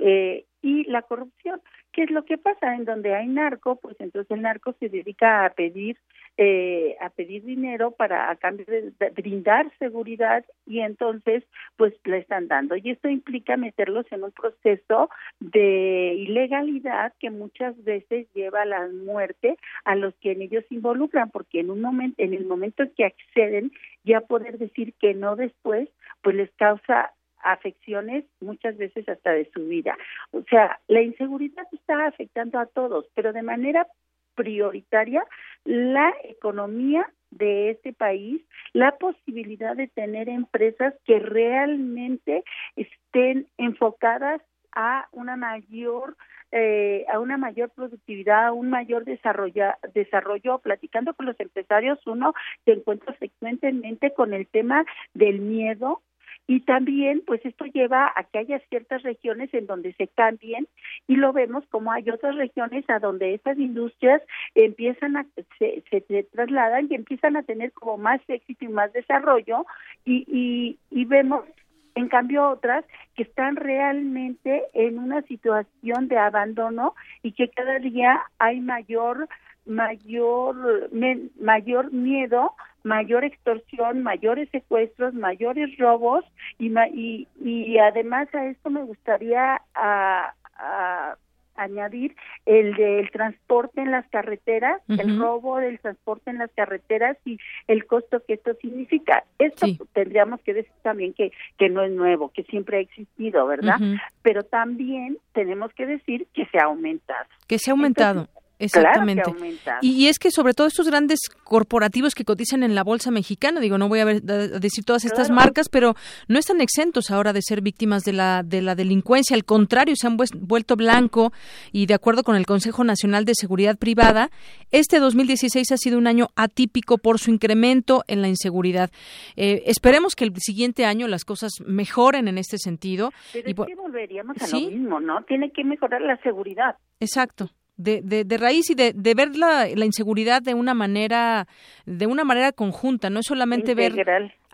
eh, y la corrupción ¿Qué es lo que pasa? En donde hay narco, pues entonces el narco se dedica a pedir eh, a pedir dinero para a cambio de, brindar seguridad y entonces pues le están dando y esto implica meterlos en un proceso de ilegalidad que muchas veces lleva a la muerte a los que en ellos se involucran porque en un momento en el momento en que acceden ya poder decir que no después pues les causa afecciones muchas veces hasta de su vida. O sea, la inseguridad está afectando a todos, pero de manera prioritaria la economía de este país, la posibilidad de tener empresas que realmente estén enfocadas a una mayor eh, a una mayor productividad, a un mayor desarrollo, desarrollo. Platicando con los empresarios, uno se encuentra frecuentemente con el tema del miedo y también pues esto lleva a que haya ciertas regiones en donde se cambien y lo vemos como hay otras regiones a donde esas industrias empiezan a se, se, trasladan y empiezan a tener como más éxito y más desarrollo y, y, y vemos en cambio otras que están realmente en una situación de abandono y que cada día hay mayor mayor mayor miedo mayor extorsión, mayores secuestros, mayores robos y, y, y además a esto me gustaría a, añadir el del transporte en las carreteras, el robo del transporte en las carreteras y el costo que esto significa. Esto tendríamos que decir también que, que no es nuevo, que siempre ha existido, ¿verdad? Pero también tenemos que decir que se ha aumentado. Que se ha aumentado. Exactamente. y, es que sobre todo estos grandes corporativos que cotizan en la bolsa mexicana, digo, no voy a, decir todas estas marcas, pero no están exentos ahora de ser víctimas de la de la delincuencia, al contrario, se han vuelto blanco y de acuerdo con el Consejo Nacional de Seguridad Privada, este 2016 ha sido un año atípico por su incremento en la inseguridad. Eh, esperemos que el siguiente año las cosas mejoren en este sentido. Pero y es que volveríamos a lo mismo, ¿no? Tiene que mejorar la seguridad. Exacto de, de, raíz y de, de ver la, la, inseguridad de una manera de una manera conjunta no es solamente ver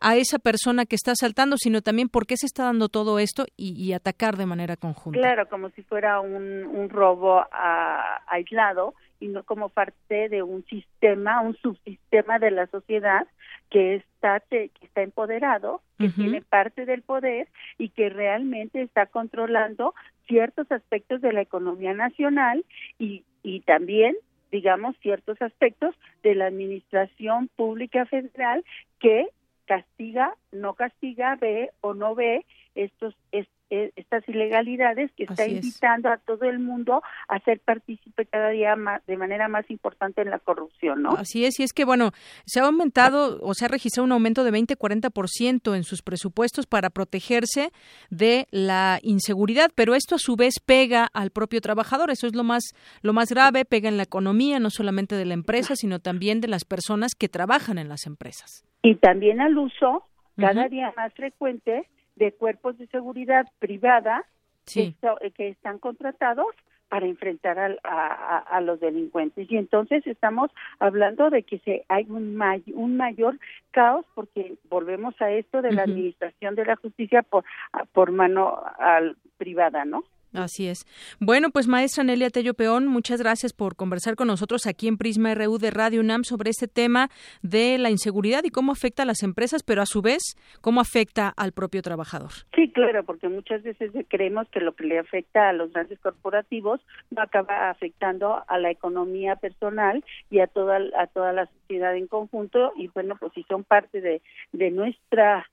a esa persona que está asaltando sino también por qué se está dando todo esto y, atacar de manera conjunta. Claro como si fuera un, un robo a, aislado y no como parte de un sistema un subsistema de la sociedad que está que está empoderado que tiene parte del poder y que realmente está controlando ciertos aspectos de la economía nacional y, y también digamos ciertos aspectos de la administración pública federal que castiga, no castiga, ve o no ve estos es- eh, estas ilegalidades que está Así es. invitando a todo el mundo a ser partícipe cada día más, de manera más importante en la corrupción, ¿no? Así es, y es que, bueno, se ha aumentado o se ha registrado un aumento de 20-40% en sus presupuestos para protegerse de la inseguridad, pero esto a su vez pega al propio trabajador. Eso es lo más, lo más grave, pega en la economía, no solamente de la empresa, sino también de las personas que trabajan en las empresas. y también al uso cada día más frecuente de cuerpos de seguridad privada Sí. que, están contratados para enfrentar al- a, a- a los delincuentes. Y entonces estamos hablando de que se hay un, may- un mayor caos porque volvemos a esto de la administración de la justicia por a- por mano al, privada no Así es. Bueno, pues maestra Nelia Tello Peón, muchas gracias por conversar con nosotros aquí en Prisma RU de Radio UNAM sobre este tema de la inseguridad y cómo afecta a las empresas, pero a su vez, cómo afecta al propio trabajador. Sí, claro, porque muchas veces creemos que lo que le afecta a los grandes corporativos no acaba afectando a la economía personal y a toda a toda la sociedad en conjunto y bueno, pues si son parte de de nuestra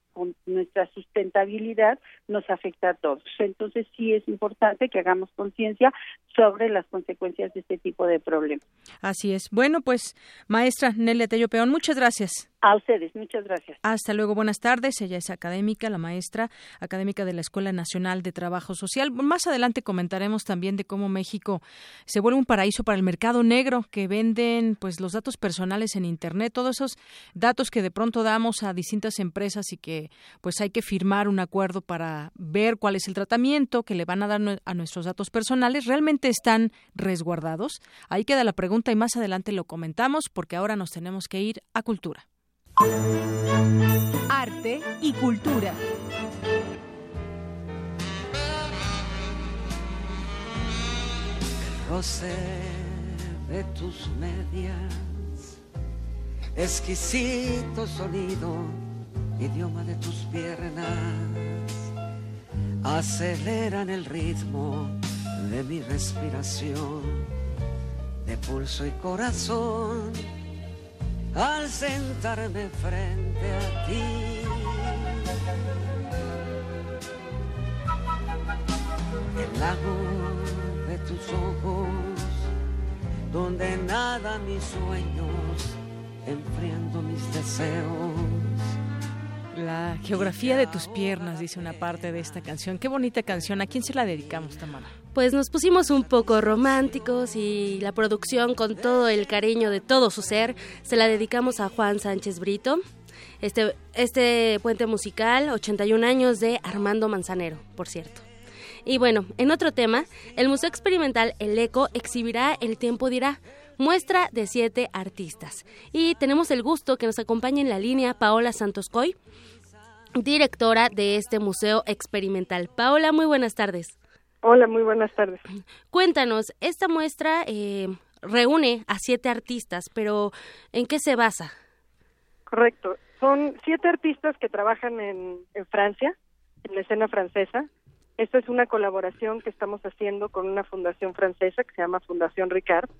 nuestra sustentabilidad nos afecta a todos. Entonces sí es importante que hagamos conciencia sobre las consecuencias de este tipo de problemas. Así es. Bueno, pues maestra Nelia Tello Peón, muchas gracias. A ustedes, muchas gracias. Hasta luego, buenas tardes. Ella es académica, la maestra académica de la Escuela Nacional de Trabajo Social. Más adelante comentaremos también de cómo México se vuelve un paraíso para el mercado negro, que venden pues los datos personales en internet, todos esos datos que de pronto damos a distintas empresas y que pues hay que firmar un acuerdo para ver cuál es el tratamiento que le van a dar a nuestros datos personales, realmente están resguardados. Ahí queda la pregunta y más adelante lo comentamos porque ahora nos tenemos que ir a cultura. Arte y cultura. roce de tus medias, exquisito sonido, idioma de tus piernas, aceleran el ritmo de mi respiración, de pulso y corazón, al sentarme frente a ti. El lago de tus ojos, donde nada mis sueños, enfriando mis deseos. La geografía de tus piernas, dice una parte de esta canción. Qué bonita canción. ¿A quién se la dedicamos, Tamara? Pues nos pusimos un poco románticos y la producción con todo el cariño de todo su ser se la dedicamos a Juan Sánchez Brito. Este, este puente musical, 81 años de Armando Manzanero, por cierto. Y bueno, en otro tema, el Museo Experimental El Eco exhibirá El Tiempo Dirá, muestra de siete artistas. Y tenemos el gusto que nos acompañe en la línea Paola Santos Coy, directora de este Museo Experimental. Paola, muy buenas tardes. Hola, muy buenas tardes. Cuéntanos, esta muestra eh, reúne a siete artistas, pero ¿en qué se basa? Correcto. Son siete artistas que trabajan en, en Francia, en la escena francesa. Esta es una colaboración que estamos haciendo con una fundación francesa que se llama Fundación Ricard,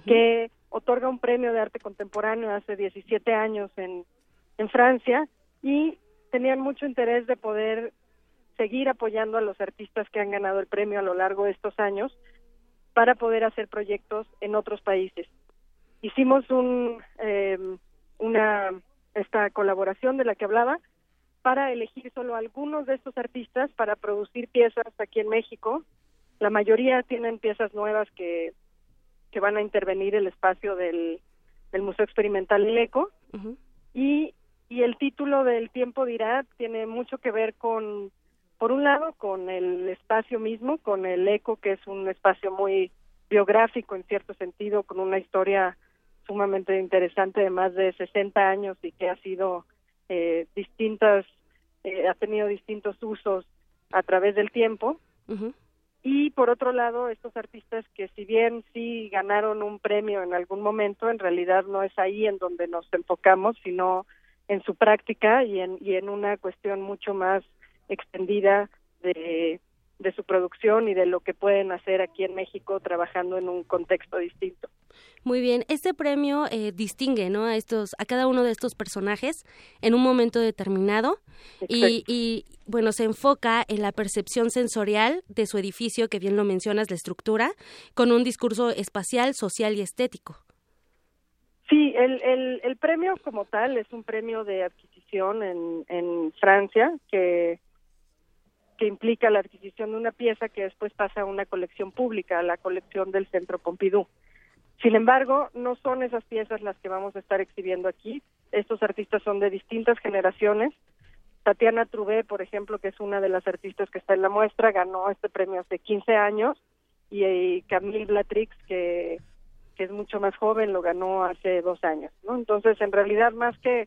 que otorga un premio de arte contemporáneo hace 17 años en, en Francia y tenían mucho interés de poder seguir apoyando a los artistas que han ganado el premio a lo largo de estos años para poder hacer proyectos en otros países. Hicimos un, eh, una esta colaboración de la que hablaba para elegir solo algunos de estos artistas para producir piezas aquí en México. La mayoría tienen piezas nuevas que, que van a intervenir el espacio del, del Museo Experimental El Eco. Y, y el título del tiempo dirá tiene mucho que ver con, por un lado, con el espacio mismo, con el eco, que es un espacio muy biográfico en cierto sentido, con una historia sumamente interesante de más de 60 años y que ha sido eh, distintas, eh, ha tenido distintos usos a través del tiempo. Y por otro lado, estos artistas que si bien sí ganaron un premio en algún momento, en realidad no es ahí en donde nos enfocamos, sino en su práctica y en, y en una cuestión mucho más extendida de, de su producción y de lo que pueden hacer aquí en México trabajando en un contexto distinto. Muy bien, este premio eh, distingue, ¿no? A estos, a cada uno de estos personajes en un momento determinado y, y, bueno, se enfoca en la percepción sensorial de su edificio, que bien lo mencionas, la estructura, con un discurso espacial, social y estético. Sí, el, el, el premio como tal es un premio de adquisición en, en Francia que que implica la adquisición de una pieza que después pasa a una colección pública, a la colección del Centro Pompidou. Sin embargo, no son esas piezas las que vamos a estar exhibiendo aquí. Estos artistas son de distintas generaciones. Tatiana Trouvé, por ejemplo, que es una de las artistas que está en la muestra, ganó este premio hace 15 años y, y Camille Blatrix, que, que es mucho más joven, lo ganó hace dos años. ¿no? Entonces, en realidad, más que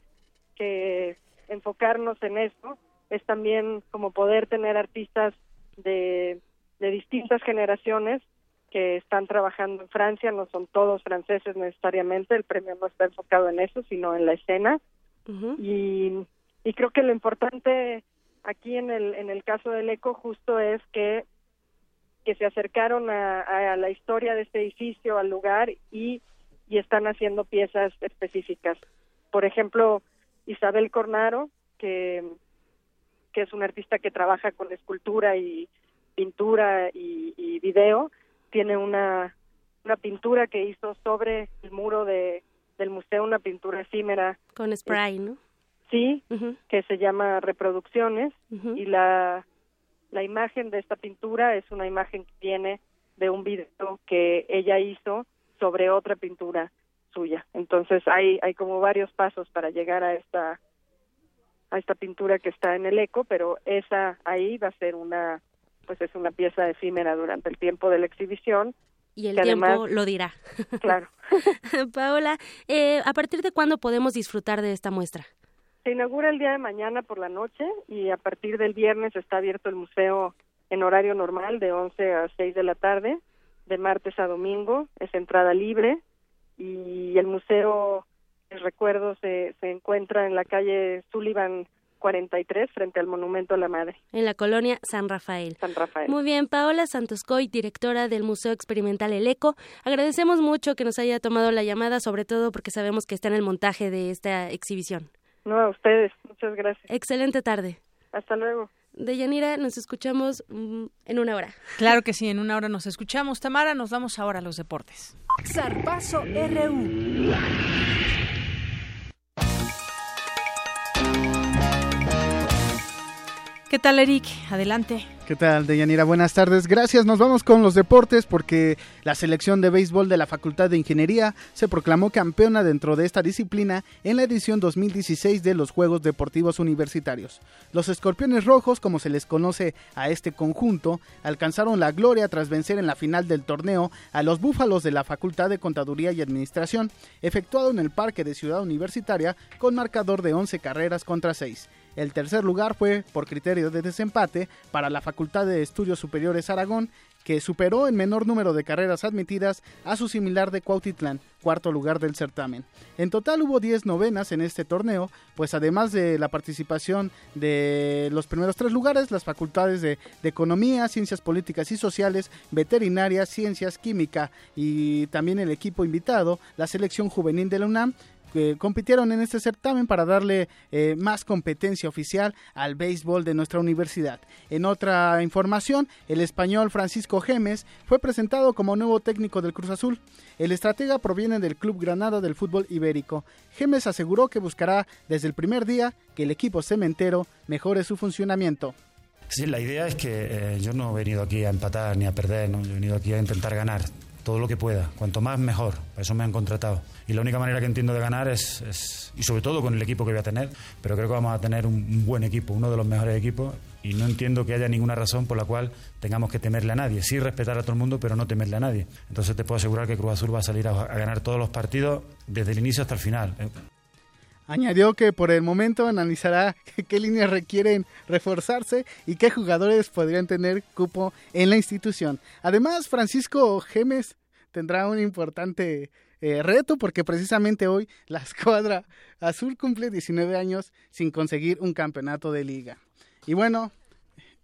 enfocarnos en esto, es también como poder tener artistas de, de distintas generaciones que están trabajando en Francia, no son todos franceses necesariamente, el premio no está enfocado en eso, sino en la escena. y, y creo que lo importante aquí en el, en el caso del ECO justo es que, que se acercaron a, a la historia de este edificio, al lugar, y, y están haciendo piezas específicas. Por ejemplo, Isabel Cornaro, que que es un artista que trabaja con escultura y pintura y, y video, tiene una, una pintura que hizo sobre el muro de, del museo, una pintura efímera. Con spray, ¿no? Sí, que se llama Reproducciones y la, la imagen de esta pintura es una imagen que viene de un video que ella hizo sobre otra pintura suya. Entonces hay, hay como varios pasos para llegar a esta a esta pintura que está en el eco, pero esa ahí va a ser una, pues es una pieza efímera durante el tiempo de la exhibición. Y el tiempo además- lo dirá. Claro. Paola, eh, ¿a partir de cuándo podemos disfrutar de esta muestra? Se inaugura el día de mañana por la noche y a partir del viernes está abierto el museo en horario normal de 11 a 6 de la tarde, de martes a domingo, es entrada libre y el museo, les recuerdo, se, se encuentra en la calle Sullivan 43 frente al Monumento a la Madre. En la colonia San Rafael. San Rafael. Muy bien, Paola Santoscoy, directora del Museo Experimental El Eco. Agradecemos mucho que nos haya tomado la llamada, sobre todo porque sabemos que está en el montaje de esta exhibición. No, a ustedes, muchas gracias. Excelente tarde. Hasta luego. Deyanira, nos escuchamos mm, en una hora. Claro que sí, en una hora nos escuchamos. Tamara, nos vamos ahora a los deportes. Zarpazo RU. ¿Qué tal, Eric? Adelante. ¿Qué tal, Deyanira? Buenas tardes. Gracias. Nos vamos con los deportes porque la selección de béisbol de la Facultad de Ingeniería se proclamó campeona dentro de esta disciplina en la edición 2016 de los Juegos Deportivos Universitarios. Los Escorpiones Rojos, como se les conoce a este conjunto, alcanzaron la gloria tras vencer en la final del torneo a los Búfalos de la Facultad de Contaduría y Administración, efectuado en el Parque de Ciudad Universitaria con marcador de 11 carreras contra 6. El tercer lugar fue por criterio de desempate para la Facultad de Estudios Superiores Aragón, que superó en menor número de carreras admitidas a su similar de Cuautitlán, cuarto lugar del certamen. En total hubo 10 novenas en este torneo, pues además de la participación de los primeros tres lugares, las facultades de, Economía, Ciencias Políticas y Sociales, Veterinaria, Ciencias, Química y también el equipo invitado, la selección juvenil de la UNAM, compitieron en este certamen para darle eh, más competencia oficial al béisbol de nuestra universidad. En otra información, el español Francisco Gemes fue presentado como nuevo técnico del Cruz Azul. El estratega proviene del Club Granada del fútbol ibérico. Gemes aseguró que buscará desde el primer día que el equipo cementero mejore su funcionamiento. Sí, la idea es que eh, yo no he venido aquí a empatar ni a perder, yo he venido aquí a intentar ganar todo lo que pueda, cuanto más mejor, para eso me han contratado. Y la única manera que entiendo de ganar es, y sobre todo con el equipo que voy a tener, pero creo que vamos a tener un, buen equipo, uno de los mejores equipos, y no entiendo que haya ninguna razón por la cual tengamos que temerle a nadie. Sí respetar a todo el mundo, pero no temerle a nadie. Entonces te puedo asegurar que Cruz Azul va a salir a ganar todos los partidos desde el inicio hasta el final. Añadió que por el momento analizará qué líneas requieren reforzarse y qué jugadores podrían tener cupo en la institución. Además, Francisco Gemes tendrá un importante eh, reto porque precisamente hoy la escuadra azul cumple 19 años sin conseguir un campeonato de liga. Y bueno,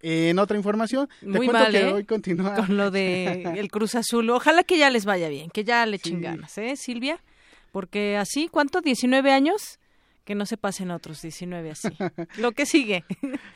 En otra información, te Muy cuento mal, que ¿eh? hoy continúa Con lo de el Cruz Azul. Ojalá que ya les vaya bien, que ya le echen ganas, ¿eh, Silvia? Porque así, ¿cuánto? ¿19 años? Que no se pasen otros 19 así. Lo que sigue.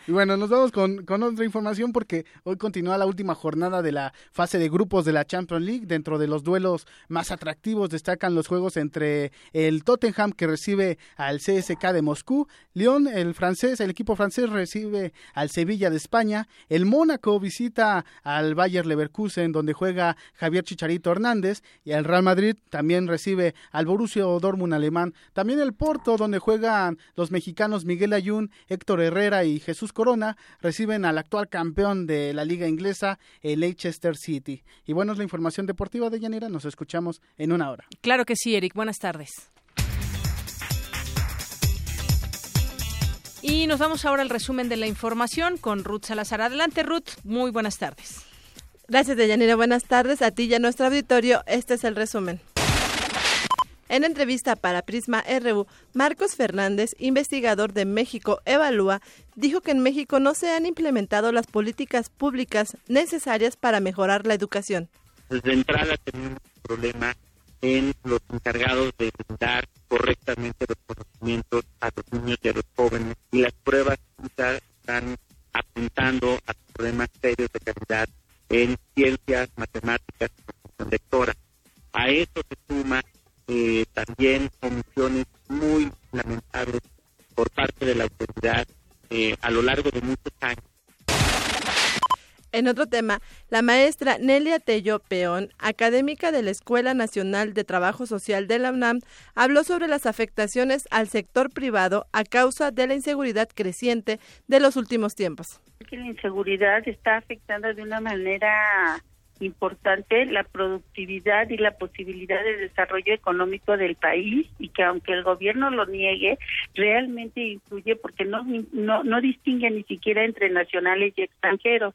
Y bueno, nos vamos con, con otra información porque hoy continúa la última jornada de la fase de grupos de la Champions League. Dentro de los duelos más atractivos destacan los juegos entre el Tottenham que recibe al CSK de Moscú, Lyon, el francés, el equipo francés recibe al Sevilla de España, el Mónaco visita al Bayer Leverkusen donde juega Javier Chicharito Hernández y el Real Madrid también recibe al Borussia Dortmund alemán, también el Porto donde juegan los mexicanos Miguel Ayun, Héctor Herrera y Jesús Corona reciben al actual campeón de la liga inglesa, el Leicester City. Y bueno, es la información deportiva de Yanira, nos escuchamos en una hora. Claro que sí, Eric. Buenas tardes. Y nos vamos ahora al resumen de la información con Ruth Salazar. Adelante, Ruth. Muy buenas tardes. Gracias, Deyanira. Buenas tardes a ti y a nuestro auditorio. Este es el resumen. En entrevista para Prisma RU, Marcos Fernández, investigador de México Evalúa, dijo que en México no se han implementado las políticas públicas necesarias para mejorar la educación. Desde entrada tenemos un problema en los encargados de dar correctamente los conocimientos a los niños y a los jóvenes y las pruebas están apuntando a problemas serios de calidad en ciencias, matemáticas y lectora. A eso se suma eh, también omisiones muy lamentables por parte de la autoridad eh, a lo largo de muchos años. En otro tema, la maestra Nelia Tello Peón, académica de la Escuela Nacional de Trabajo Social de la UNAM, habló sobre las afectaciones al sector privado a causa de la inseguridad creciente de los últimos tiempos. que la inseguridad está afectando de una manera importante la productividad y la posibilidad de desarrollo económico del país y que aunque el gobierno lo niegue, realmente influye porque no, no, no distingue ni siquiera entre nacionales y extranjeros.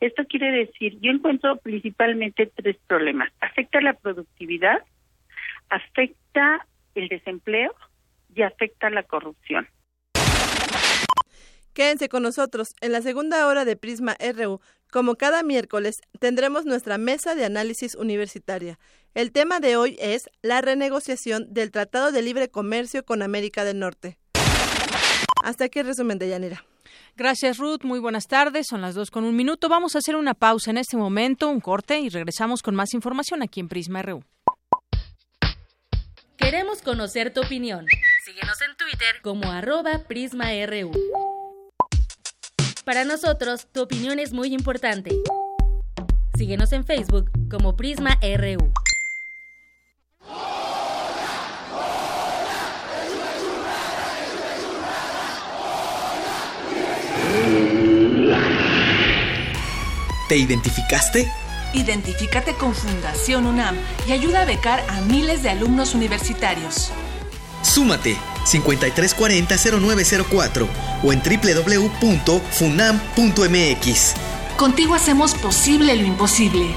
Esto quiere decir, yo encuentro principalmente tres problemas. Afecta la productividad, afecta el desempleo y afecta la corrupción. Quédense con nosotros. En la segunda hora de Prisma RU, como cada miércoles, tendremos nuestra mesa de análisis universitaria. El tema de hoy es la renegociación del Tratado de Libre Comercio con América del Norte. Hasta aquí el resumen de Yanira. Gracias, Ruth. Muy buenas tardes. Son las dos con un minuto. Vamos a hacer una pausa en este momento, un corte, y regresamos con más información aquí en Prisma RU. Queremos conocer tu opinión. Síguenos en Twitter como arroba PrismaRU. Para nosotros, tu opinión es muy importante. Síguenos en Facebook como Prisma RU. ¿Te identificaste? Identifícate con Fundación UNAM y ayuda a becar a miles de alumnos universitarios. Súmate 5340-0904 o en www.funam.mx. Contigo hacemos posible lo imposible.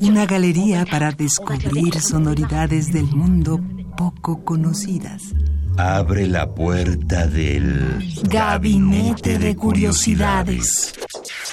Una galería para descubrir sonoridades del mundo poco conocidas. Abre la puerta del Gabinete de Curiosidades.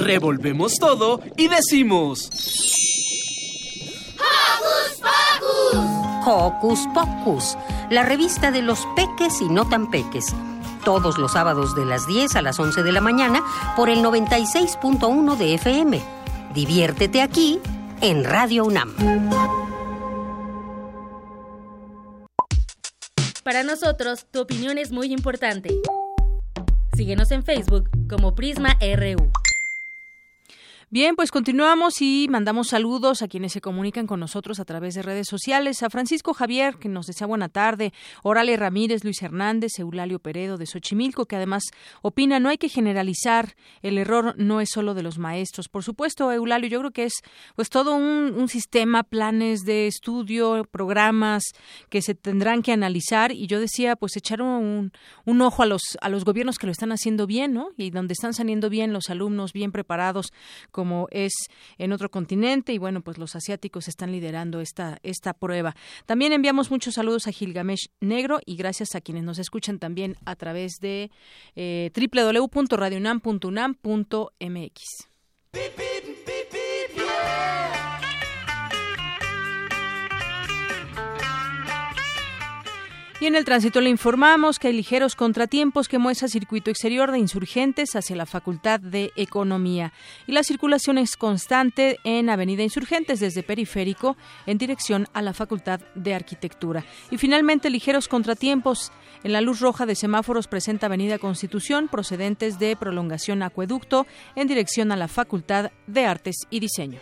Revolvemos todo y decimos... Hocus Pocus, la revista de los peques y no tan peques. Todos los sábados de las 10 a las 11 de la mañana por el 96.1 de FM. Diviértete aquí en Radio UNAM. Para nosotros, tu opinión es muy importante. Síguenos en Facebook como Prisma RU. Bien, pues continuamos y mandamos saludos a quienes se comunican con nosotros a través de redes sociales. A Francisco Javier, que nos desea buena tarde. Orale Ramírez, Luis Hernández, Eulalio Peredo de Xochimilco, que además opina no hay que generalizar. El error no es solo de los maestros. Por supuesto, Eulalio, yo creo que es pues todo un, un sistema, planes de estudio, programas que se tendrán que analizar. Y yo decía, pues echar un, un ojo a los, a los gobiernos que lo están haciendo bien, ¿no? Y donde están saliendo bien los alumnos, bien preparados como es en otro continente y bueno, pues los asiáticos están liderando esta esta prueba. También enviamos muchos saludos a Gilgamesh Negro y gracias a quienes nos escuchan también a través de eh, www.radionam.unam.mx. Y en el tránsito le informamos que hay ligeros contratiempos que muestra circuito exterior de insurgentes hacia la Facultad de Economía. Y la circulación es constante en Avenida Insurgentes desde Periférico en dirección a la Facultad de Arquitectura. Y finalmente ligeros contratiempos en la luz roja de semáforos presenta Avenida Constitución procedentes de prolongación acueducto en dirección a la Facultad de Artes y Diseño.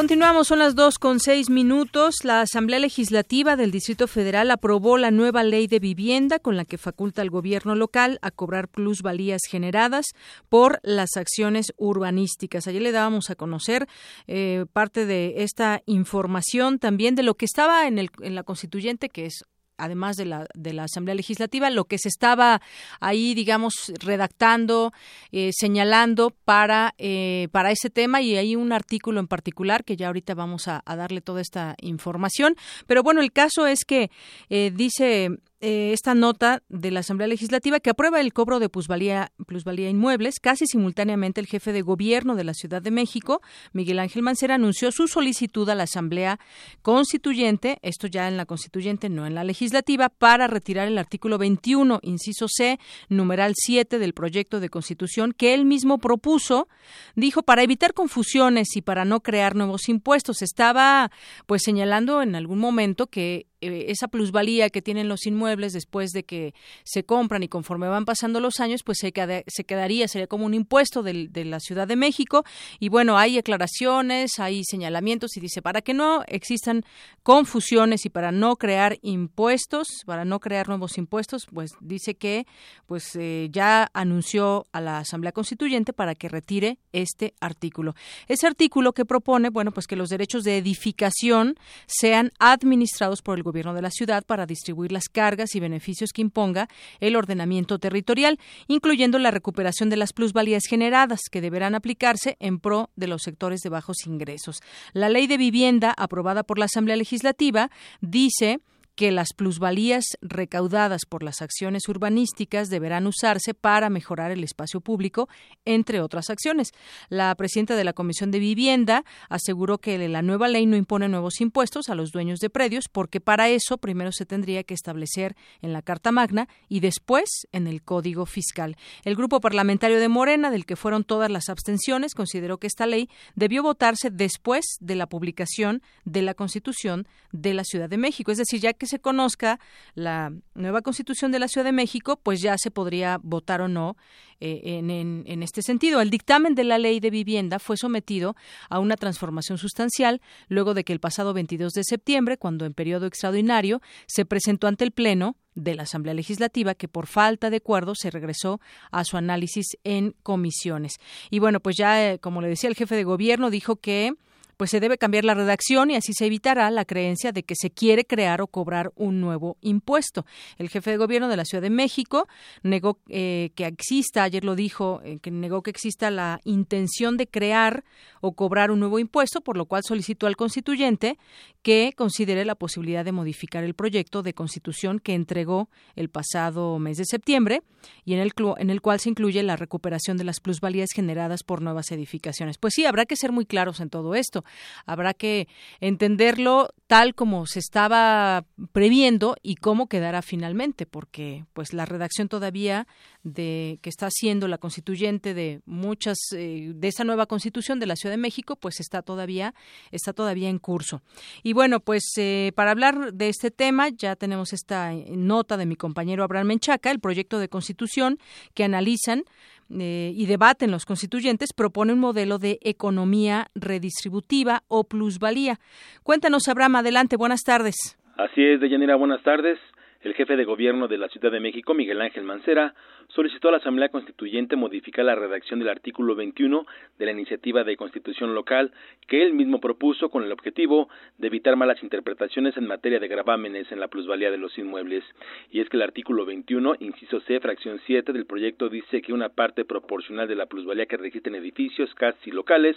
Continuamos, son las dos con seis minutos. La Asamblea Legislativa del Distrito Federal aprobó la nueva ley de vivienda con la que faculta al gobierno local a cobrar plusvalías generadas por las acciones urbanísticas. Ayer le dábamos a conocer eh, parte de esta información también de lo que estaba en, el, en la constituyente, que es además de la, de la Asamblea Legislativa, lo que se estaba ahí, digamos, redactando, eh, señalando para, eh, para ese tema y hay un artículo en particular que ya ahorita vamos a, darle toda esta información. Pero bueno, el caso es que eh, dice eh, esta nota de la Asamblea Legislativa que aprueba el cobro de plusvalía, plusvalía inmuebles. Casi simultáneamente, el jefe de gobierno de la Ciudad de México, Miguel Ángel Mancera, anunció su solicitud a la Asamblea Constituyente, esto ya en la Constituyente, no en la Legislativa, para retirar el artículo 21, inciso C, numeral 7 del proyecto de Constitución que él mismo propuso. Dijo, para evitar confusiones y para no crear nuevos impuestos. Estaba, pues, señalando en algún momento que eh, esa plusvalía que tienen los inmuebles después de que se compran y conforme van pasando los años, pues se, queda- se quedaría, sería como un impuesto del- de la Ciudad de México. Y bueno, hay aclaraciones, hay señalamientos y dice, para que no existan confusiones y para no crear impuestos, para no crear nuevos impuestos, pues dice que pues eh, ya anunció a la Asamblea Constituyente para que retire este artículo. Ese artículo que propone, bueno, pues que los derechos de edificación sean administrados por el gobierno de la ciudad para distribuir las cargas y beneficios que imponga el ordenamiento territorial, incluyendo la recuperación de las plusvalías generadas que deberán aplicarse en pro de los sectores de bajos ingresos. La ley de vivienda aprobada por la Asamblea Legislativa dice que las plusvalías recaudadas por las acciones urbanísticas deberán usarse para mejorar el espacio público, entre otras acciones. La presidenta de la Comisión de Vivienda aseguró que la nueva ley no impone nuevos impuestos a los dueños de predios porque para eso primero se tendría que establecer en la Carta Magna y después en el Código Fiscal. El grupo parlamentario de Morena, del que fueron todas las abstenciones, consideró que esta ley debió votarse después de la publicación de la Constitución de la Ciudad de México, es decir, ya que se conozca la nueva constitución de la Ciudad de México, pues ya se podría votar o no eh, en, este sentido. El dictamen de la ley de vivienda fue sometido a una transformación sustancial luego de que el pasado 22 de septiembre, cuando en periodo extraordinario se presentó ante el Pleno de la Asamblea Legislativa que por falta de acuerdo se regresó a su análisis en comisiones. Y bueno, pues ya, eh, como le decía el jefe de gobierno, dijo que pues se debe cambiar la redacción y así se evitará la creencia de que se quiere crear o cobrar un nuevo impuesto. El jefe de gobierno de la Ciudad de México negó eh, que exista, ayer lo dijo, eh, que negó que exista la intención de crear o cobrar un nuevo impuesto, por lo cual solicitó al constituyente que considere la posibilidad de modificar el proyecto de constitución que entregó el pasado mes de septiembre y en el, en el cual se incluye la recuperación de las plusvalías generadas por nuevas edificaciones. Pues sí, habrá que ser muy claros en todo esto. Habrá que entenderlo tal como se estaba previendo y cómo quedará finalmente, porque pues la redacción todavía de que está haciendo la constituyente de muchas eh, de esa nueva constitución de la Ciudad de México, pues está todavía está todavía en curso. Y bueno, pues eh, para hablar de este tema ya tenemos esta eh, nota de mi compañero Abraham Menchaca, el proyecto de constitución que analizan eh, y debaten los constituyentes propone un modelo de economía redistributiva o plusvalía. Cuéntanos, Abraham, adelante, buenas tardes. Así es, Deyanira, buenas tardes. El jefe de gobierno de la Ciudad de México, Miguel Ángel Mancera, solicitó a la Asamblea Constituyente modificar la redacción del artículo 21 de la iniciativa de constitución local que él mismo propuso con el objetivo de evitar malas interpretaciones en materia de gravámenes en la plusvalía de los inmuebles. Y es que el artículo 21, inciso C, fracción 7 del proyecto dice que una parte proporcional de la plusvalía que registren edificios, casas y locales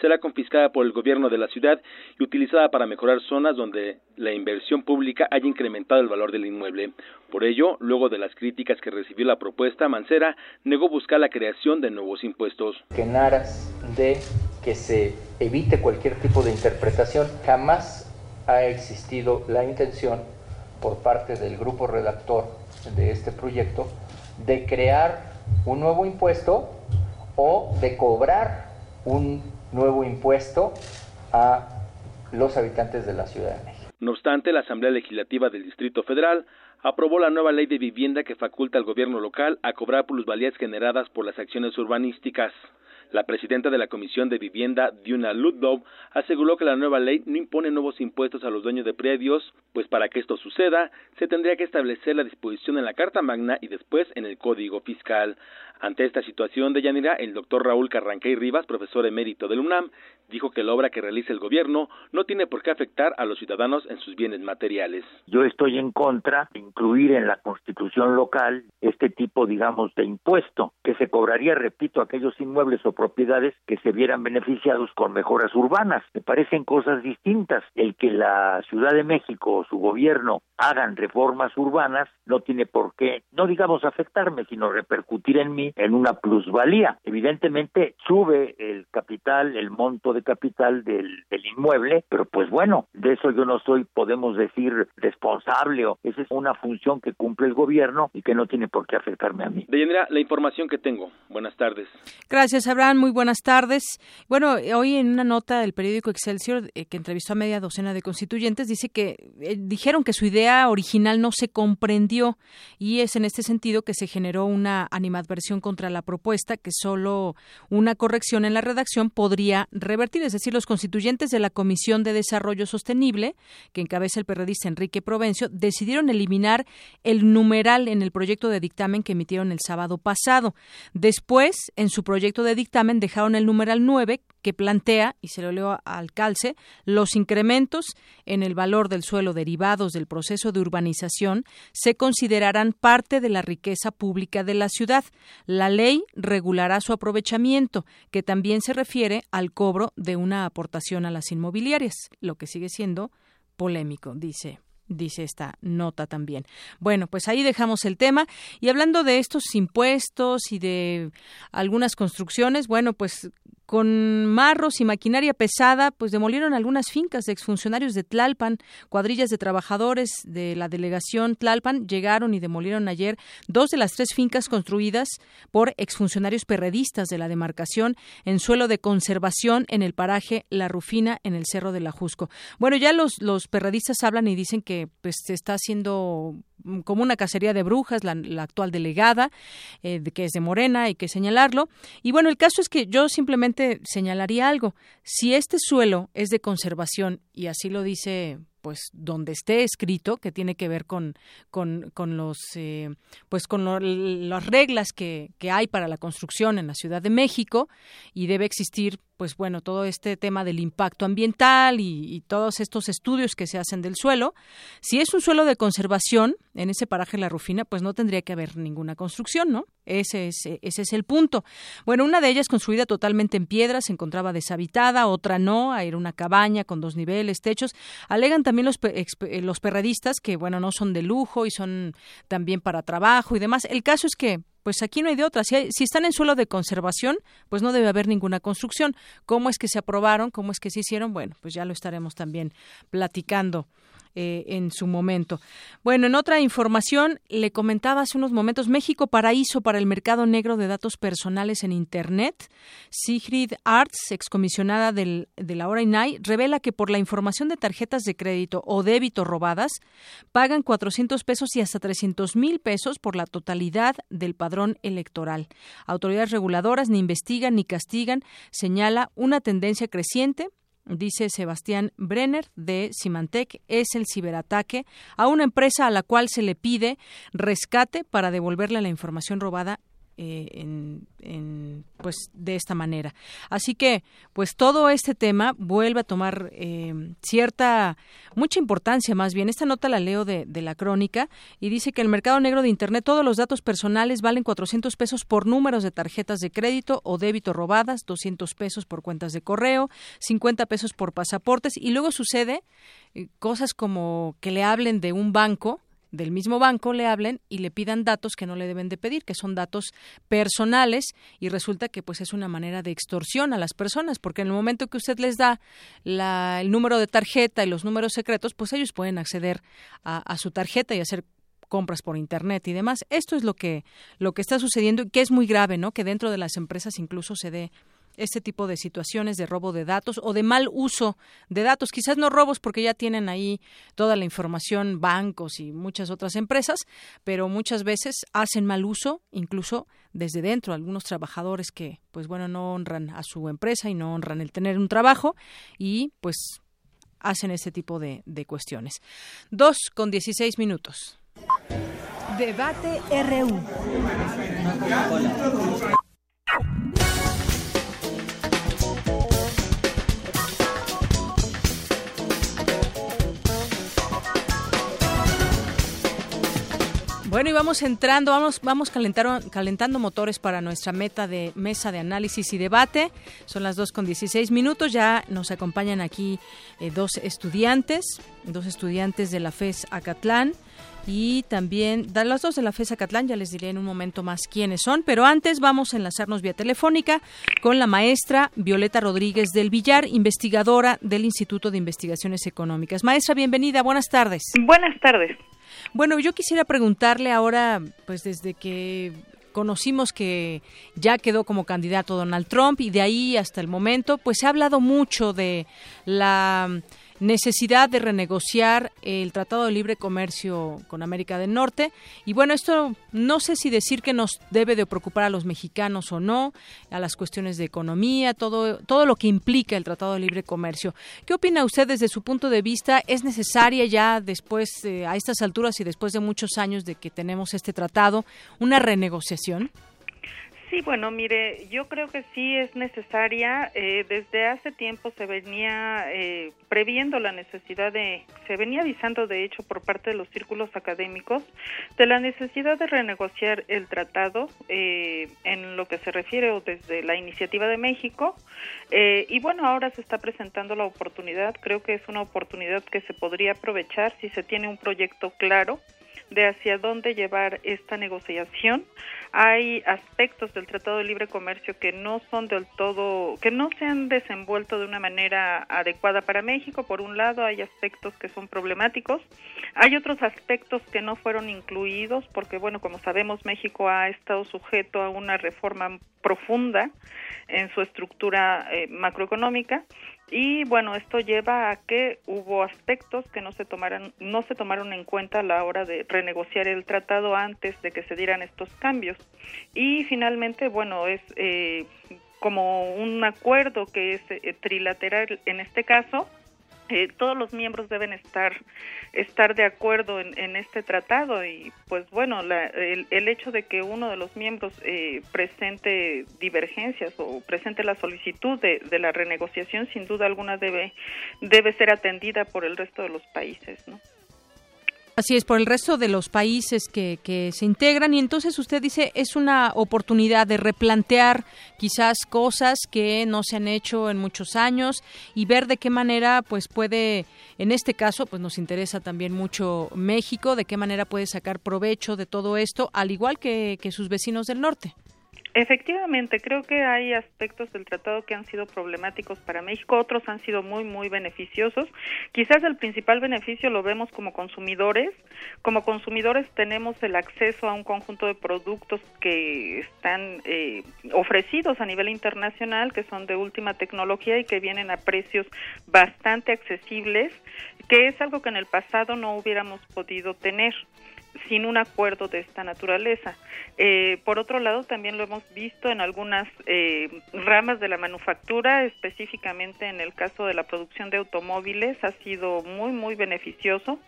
será confiscada por el gobierno de la ciudad y utilizada para mejorar zonas donde la inversión pública haya incrementado el valor del inmueble. Por ello, luego de las críticas que recibió la propuesta, Mancera negó buscar la creación de nuevos impuestos. Que en aras de que se evite cualquier tipo de interpretación, jamás ha existido la intención por parte del grupo redactor de este proyecto de crear un nuevo impuesto o de cobrar un nuevo impuesto a los habitantes de la Ciudad de México. No obstante, la Asamblea Legislativa del Distrito Federal aprobó la nueva ley de vivienda que faculta al gobierno local a cobrar plusvalías generadas por las acciones urbanísticas. La presidenta de la Comisión de Vivienda, Diuna Ludlow, aseguró que la nueva ley no impone nuevos impuestos a los dueños de predios, pues para que esto suceda, se tendría que establecer la disposición en la Carta Magna y después en el Código Fiscal. Ante esta situación de Yanira, el doctor Raúl Carranquey Rivas, profesor emérito del UNAM, dijo que la obra que realiza el gobierno no tiene por qué afectar a los ciudadanos en sus bienes materiales. Yo estoy en contra de incluir en la constitución local este tipo, digamos, de impuesto que se cobraría, repito, aquellos inmuebles o propiedades que se vieran beneficiados con mejoras urbanas. Me parecen cosas distintas. El que la Ciudad de México o su gobierno hagan reformas urbanas no tiene por qué, no digamos afectarme, sino repercutir en mí en una plusvalía. Evidentemente sube el capital, el monto de capital del, del, inmueble, pero pues bueno, de eso yo no soy, podemos decir, responsable o esa es una función que cumple el gobierno y que no tiene por qué afectarme a mí. De Yanira, la información que tengo. Buenas tardes. Gracias, Abraham. Muy buenas tardes. Bueno, hoy en una nota del periódico Excelsior eh, que entrevistó a media docena de constituyentes dice que eh, dijeron que su idea original no se comprendió y es en este sentido que se generó una animadversión contra la propuesta que solo una corrección en la redacción podría revertir, es decir, los constituyentes de la Comisión de Desarrollo Sostenible, que encabeza el periodista Enrique Provencio, decidieron eliminar el numeral en el proyecto de dictamen que emitieron el sábado pasado. Después, en su proyecto de dictamen dejaron el numeral 9 que plantea, y se lo leo al calce, los incrementos en el valor del suelo derivados del proceso de urbanización se considerarán parte de la riqueza pública de la ciudad. La ley regulará su aprovechamiento, que también se refiere al cobro de una aportación a las inmobiliarias, lo que sigue siendo polémico, dice dice esta nota también. Bueno, pues ahí dejamos el tema y hablando de estos impuestos y de algunas construcciones, bueno, pues con marros y maquinaria pesada, pues demolieron algunas fincas de exfuncionarios de Tlalpan. Cuadrillas de trabajadores de la delegación Tlalpan llegaron y demolieron ayer dos de las tres fincas construidas por exfuncionarios perredistas de la demarcación en suelo de conservación en el paraje La Rufina en el Cerro de la. Bueno, ya los, los perredistas hablan y dicen que pues se está haciendo como una cacería de brujas, la, actual delegada, eh, que es de Morena, hay que señalarlo. Y bueno, el caso es que yo simplemente señalaría algo. Si este suelo es de conservación, y así lo dice pues donde esté escrito que tiene que ver con con, con los eh, pues con las reglas que, que hay para la construcción en la Ciudad de México y debe existir pues bueno, todo este tema del impacto ambiental y, todos estos estudios que se hacen del suelo. Si es un suelo de conservación, en ese paraje La Rufina, pues no tendría que haber ninguna construcción, ¿no? Ese es, ese es el punto. Bueno, una de ellas construida totalmente en piedra, se encontraba deshabitada, otra no, era una cabaña con dos niveles, techos. Alegan también los, eh, los perredistas que, bueno, no son de lujo y son también para trabajo y demás. El caso es que pues aquí no hay de otra. Si, si, están en suelo de conservación, pues no debe haber ninguna construcción. ¿Cómo es que se aprobaron? ¿Cómo es que se hicieron? Bueno, pues ya lo estaremos también platicando eh, en su momento. Bueno, en otra información, le comentaba hace unos momentos, México paraíso para el mercado negro de datos personales en Internet. Sigrid Arts, excomisionada del, de la hora INAI, revela que por la información de tarjetas de crédito o débito robadas, pagan 400 pesos y hasta 300 mil pesos por la totalidad del padrón electoral. Autoridades reguladoras ni investigan ni castigan, señala una tendencia creciente dice Sebastián Brenner de Symantec, es el ciberataque a una empresa a la cual se le pide rescate para devolverle la información robada eh, en, pues de esta manera. Así que pues todo este tema vuelve a tomar eh, cierta mucha importancia más bien. Esta nota la leo de, de, la crónica y dice que el mercado negro de internet todos los datos personales valen 400 pesos por números de tarjetas de crédito o débito robadas, 200 pesos por cuentas de correo, 50 pesos por pasaportes y luego sucede eh, cosas como que le hablen de un banco del mismo banco le hablen y le pidan datos que no le deben de pedir, que son datos personales y resulta que pues es una manera de extorsión a las personas, porque en el momento que usted les da la, el número de tarjeta y los números secretos, pues ellos pueden acceder a, a su tarjeta y hacer compras por internet y demás. Esto es lo que lo que está sucediendo y que es muy grave, ¿no? Que dentro de las empresas incluso se dé este tipo de situaciones de robo de datos o de mal uso de datos. Quizás no robos porque ya tienen ahí toda la información bancos y muchas otras empresas, pero muchas veces hacen mal uso, incluso desde dentro, algunos trabajadores que, pues bueno, no honran a su empresa y no honran el tener un trabajo y pues hacen este tipo de, de cuestiones. Dos con dieciséis minutos. Debate RU. Bueno, y vamos entrando, vamos, vamos calentando motores para nuestra meta de mesa de análisis y debate. Son las 2 con 16 minutos. Ya nos acompañan aquí eh, dos estudiantes, dos estudiantes de la FES Acatlán y también de las dos de la FES Acatlán, ya les diré en un momento más quiénes son, pero antes vamos a enlazarnos vía telefónica con la maestra Violeta Rodríguez del Villar, investigadora del Instituto de Investigaciones Económicas. Maestra, bienvenida, buenas tardes. Buenas tardes. Bueno, yo quisiera preguntarle ahora, pues desde que conocimos que ya quedó como candidato Donald Trump y de ahí hasta el momento, pues se ha hablado mucho de la necesidad de renegociar el Tratado de Libre Comercio con América del Norte. Y bueno, esto no sé si decir que nos debe de preocupar a los mexicanos o no, a las cuestiones de economía, todo, todo lo que implica el Tratado de Libre Comercio. ¿Qué opina usted desde su punto de vista? ¿Es necesaria ya después, eh, a estas alturas y después de muchos años de que tenemos este tratado, una renegociación? Sí, bueno, mire, yo creo que sí es necesaria. Eh, desde hace tiempo se venía eh, previendo la necesidad de, se venía avisando de hecho por parte de los círculos académicos de la necesidad de renegociar el tratado eh, en lo que se refiere o desde la iniciativa de México. y bueno, ahora se está presentando la oportunidad. Creo que es una oportunidad que se podría aprovechar si se tiene un proyecto claro de hacia dónde llevar esta negociación. Hay aspectos del Tratado de Libre Comercio que no son del todo, que no se han desenvuelto de una manera adecuada para México. Por un lado, hay aspectos que son problemáticos. Hay otros aspectos que no fueron incluidos porque, bueno, como sabemos, México ha estado sujeto a una reforma profunda en su estructura eh, macroeconómica. Y bueno esto lleva a que hubo aspectos que no se tomaran no se tomaron en cuenta a la hora de renegociar el tratado antes de que se dieran estos cambios. Y finalmente bueno es eh, como un acuerdo que es eh, trilateral en este caso eh, todos los miembros deben estar estar de acuerdo en, este tratado y pues bueno el, el, hecho de que uno de los miembros eh, presente divergencias o presente la solicitud de, de, la renegociación sin duda alguna debe debe ser atendida por el resto de los países no Así es, por el resto de los países que, que, se integran y entonces usted dice es una oportunidad de replantear quizás cosas que no se han hecho en muchos años y ver de qué manera pues puede, en este caso pues nos interesa también mucho México, de qué manera puede sacar provecho de todo esto, al igual que, que sus vecinos del norte. Efectivamente, creo que hay aspectos del tratado que han sido problemáticos para México, otros han sido muy, muy beneficiosos. Quizás el principal beneficio lo vemos como consumidores. Como consumidores tenemos el acceso a un conjunto de productos que están eh, ofrecidos a nivel internacional, que son de última tecnología y que vienen a precios bastante accesibles, que es algo que en el pasado no hubiéramos podido tener sin un acuerdo de esta naturaleza. Eh, por otro lado, también lo hemos visto en algunas eh, ramas de la manufactura, específicamente en el caso de la producción de automóviles, ha sido muy, muy beneficioso.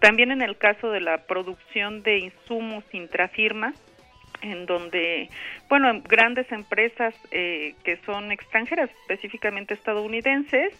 También en el caso de la producción de insumos intrafirma, en donde, bueno, grandes empresas eh, que son extranjeras, específicamente estadounidenses,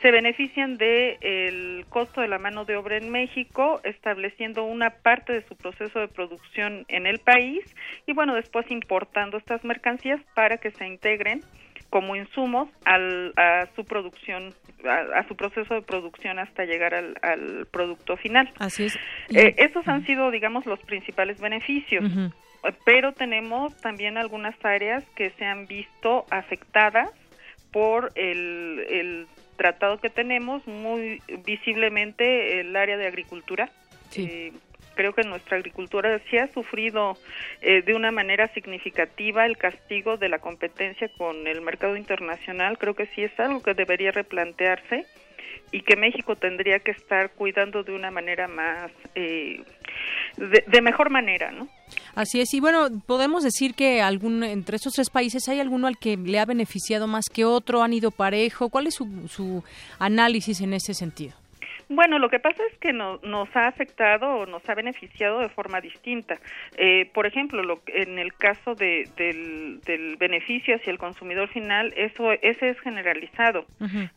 se benefician del el costo de la mano de obra en México, estableciendo una parte de su proceso de producción en el país y, bueno, después importando estas mercancías para que se integren como insumos al, a su producción, a, su proceso de producción hasta llegar al, producto final. Así es. Eh, esos han sido, digamos, los principales beneficios pero tenemos también algunas áreas que se han visto afectadas por el, tratado que tenemos, muy visiblemente el área de agricultura. Eh, creo que nuestra agricultura sí ha sufrido eh, de una manera significativa el castigo de la competencia con el mercado internacional. Creo que sí es algo que debería replantearse y que México tendría que estar cuidando de una manera más, eh, de, mejor manera, ¿no? Así es, y bueno, podemos decir que algún, entre estos tres países hay alguno al que le ha beneficiado más que otro, han ido parejo. ¿Cuál es su, su análisis en ese sentido? Bueno, lo que pasa es que no, nos ha afectado o nos ha beneficiado de forma distinta. Eh, por ejemplo, lo, en el caso de, del, del, beneficio hacia el consumidor final, eso ese es generalizado.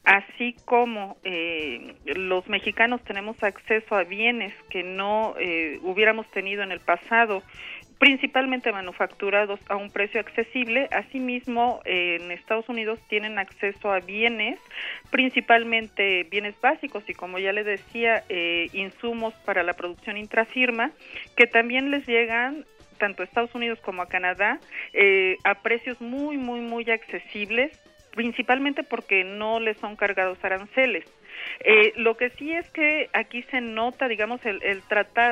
Así como eh, los mexicanos tenemos acceso a bienes que no eh, hubiéramos tenido en el pasado principalmente manufacturados a un precio accesible. Asimismo, en Estados Unidos tienen acceso a bienes, principalmente bienes básicos y, como ya le decía, eh, insumos para la producción intrafirma, que también les llegan tanto a Estados Unidos como a Canadá eh, a precios muy, muy, muy accesibles, principalmente porque no les son cargados aranceles. Eh, lo que sí es que aquí se nota, digamos, el, el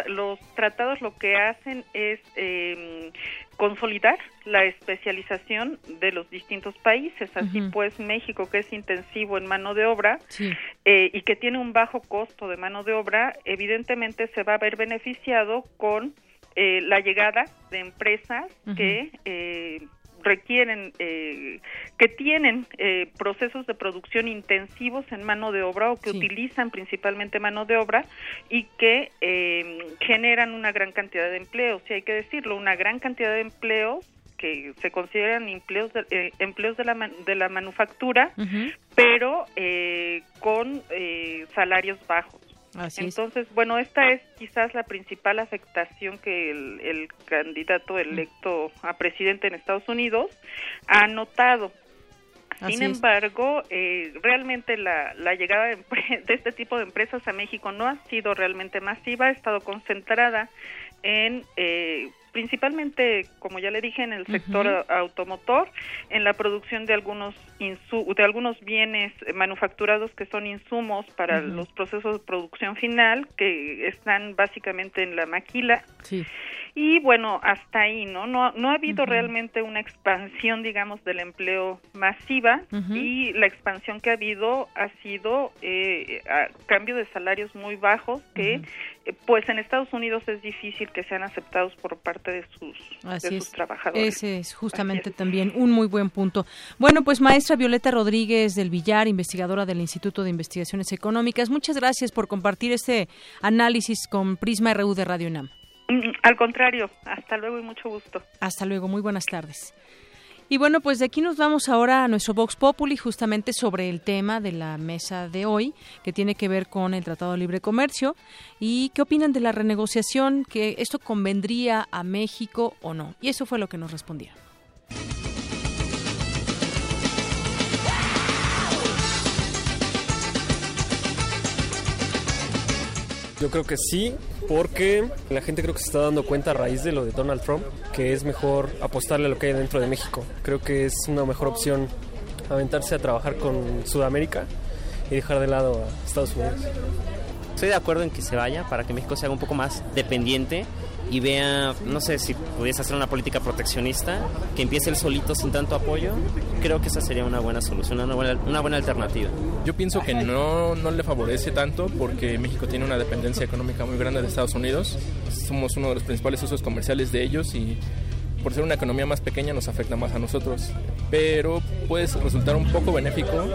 los tratados lo que hacen es eh, consolidar la especialización de los distintos países. Así pues, México, que es intensivo en mano de obra eh, y que tiene un bajo costo de mano de obra, evidentemente se va a ver beneficiado con eh, la llegada de empresas que eh, requieren, eh, que tienen eh, procesos de producción intensivos en mano de obra o que utilizan principalmente mano de obra y que eh, generan una gran cantidad de empleos. Y hay que decirlo, una gran cantidad de empleos que se consideran empleos de, empleos de la, de la manufactura, pero con salarios bajos. Entonces, bueno, esta es quizás la principal afectación que el, candidato electo a presidente en Estados Unidos ha notado. Sin embargo, eh, realmente la, la llegada de, de, este tipo de empresas a México no ha sido realmente masiva, ha estado concentrada en eh, principalmente, como ya le dije, en el sector automotor, en la producción de algunos de algunos bienes manufacturados que son insumos para los procesos de producción final, que están básicamente en la maquila. Sí. Y bueno, hasta ahí, ¿no? No, no ha habido realmente una expansión, digamos, del empleo masiva y la expansión que ha habido ha sido eh, a cambio de salarios muy bajos que, eh, pues en Estados Unidos es difícil que sean aceptados por parte de sus, de sus trabajadores. Ese es justamente también un muy buen punto. Bueno, pues maestra Violeta Rodríguez del Villar, investigadora del Instituto de Investigaciones Económicas, muchas gracias por compartir este análisis con Prisma RU de Radio UNAM. Mm, al contrario, hasta luego y mucho gusto. Hasta luego, muy buenas tardes. Y bueno, pues de aquí nos vamos ahora a nuestro Vox Populi, justamente sobre el tema de la mesa de hoy, que tiene que ver con el Tratado de Libre Comercio. ¿Y qué opinan de la renegociación? ¿Que esto convendría a México o no? Y eso fue lo que nos respondieron. Yo creo que sí, porque la gente creo que se está dando cuenta a raíz de lo de Donald Trump que es mejor apostarle a lo que hay dentro de México. Creo que es una mejor opción aventarse a trabajar con Sudamérica y dejar de lado a Estados Unidos. Estoy de acuerdo en que se vaya para que México se haga un poco más dependiente y vea, no sé si pudiese hacer una política proteccionista, que empiece el solito sin tanto apoyo, creo que esa sería una buena solución, una buena, una buena alternativa. Yo pienso que no, no le favorece tanto porque México tiene una dependencia económica muy grande de Estados Unidos, somos uno de los principales usos comerciales de ellos y por ser una economía más pequeña nos afecta más a nosotros, pero puede resultar un poco benéfico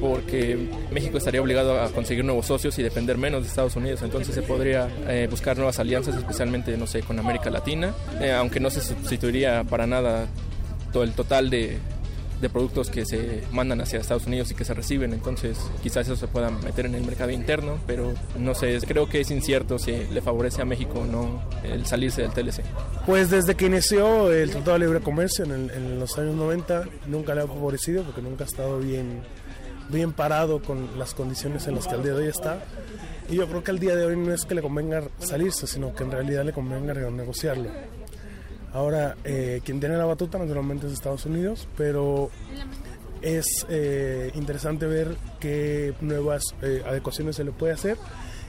porque México estaría obligado a conseguir nuevos socios y depender menos de Estados Unidos. Entonces se podría eh, buscar nuevas alianzas, especialmente, no sé, con América Latina, eh, aunque no se sustituiría para nada todo el total de, de productos que se mandan hacia Estados Unidos y que se reciben, entonces quizás eso se pueda meter en el mercado interno, pero no sé, creo que es incierto si le favorece a México o no el salirse del TLC. Pues desde que inició el Tratado de Libre Comercio en, en los años 90 nunca le ha favorecido porque nunca ha estado bien bien parado con las condiciones en las que al día de hoy está. Y yo creo que al día de hoy no es que le convenga salirse, sino que en realidad le convenga renegociarlo. Ahora, eh, quien tiene la batuta naturalmente es Estados Unidos, pero es eh, interesante ver qué nuevas eh, adecuaciones se le puede hacer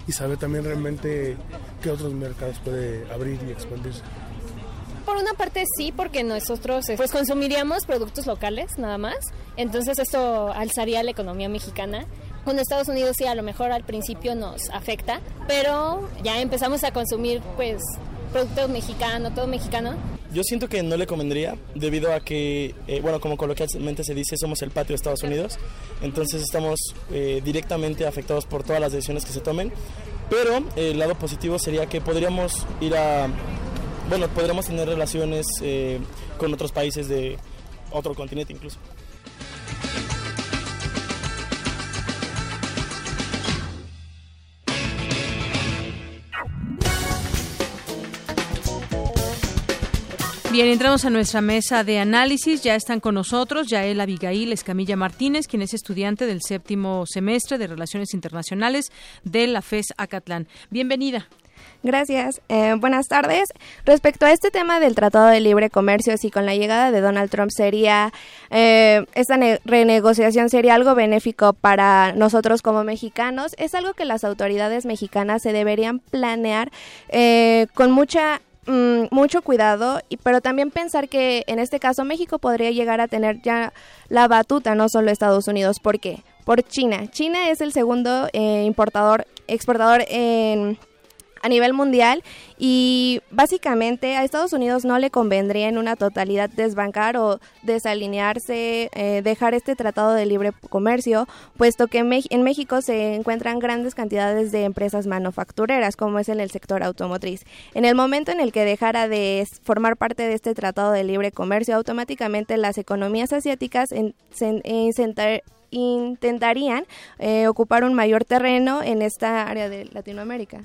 y saber también realmente qué otros mercados puede abrir y expandirse. Por una parte sí, porque nosotros pues consumiríamos productos locales nada más, entonces esto alzaría la economía mexicana. Con Estados Unidos sí, a lo mejor al principio nos afecta, pero ya empezamos a consumir pues productos mexicanos, todo mexicano. Yo siento que no le convendría debido a que, eh, bueno, como coloquialmente se dice, somos el patio de Estados Unidos, entonces estamos eh, directamente afectados por todas las decisiones que se tomen, pero el lado positivo sería que podríamos ir a bueno, podremos tener relaciones eh, con otros países de otro continente incluso. Bien, entramos a nuestra mesa de análisis. Ya están con nosotros Yael Abigail Escamilla Martínez, quien es estudiante del séptimo semestre de Relaciones Internacionales de la FES Acatlán. Bienvenida. Gracias. Eh, buenas tardes. Respecto a este tema del Tratado de Libre Comercio, si con la llegada de Donald Trump sería, eh, esta renegociación sería algo benéfico para nosotros como mexicanos, es algo que las autoridades mexicanas se deberían planear eh, con mucha mm, mucho cuidado, pero también pensar que en este caso México podría llegar a tener ya la batuta, no solo Estados Unidos. ¿Por qué? Por China. China es el segundo importador, exportador en a nivel mundial y básicamente a Estados Unidos no le convendría en una totalidad desbancar o desalinearse, eh, dejar este tratado de libre comercio, puesto que en México se encuentran grandes cantidades de empresas manufactureras, como es en el sector automotriz. En el momento en el que dejara de formar parte de este tratado de libre comercio, automáticamente las economías asiáticas intentarían eh, ocupar un mayor terreno en esta área de Latinoamérica.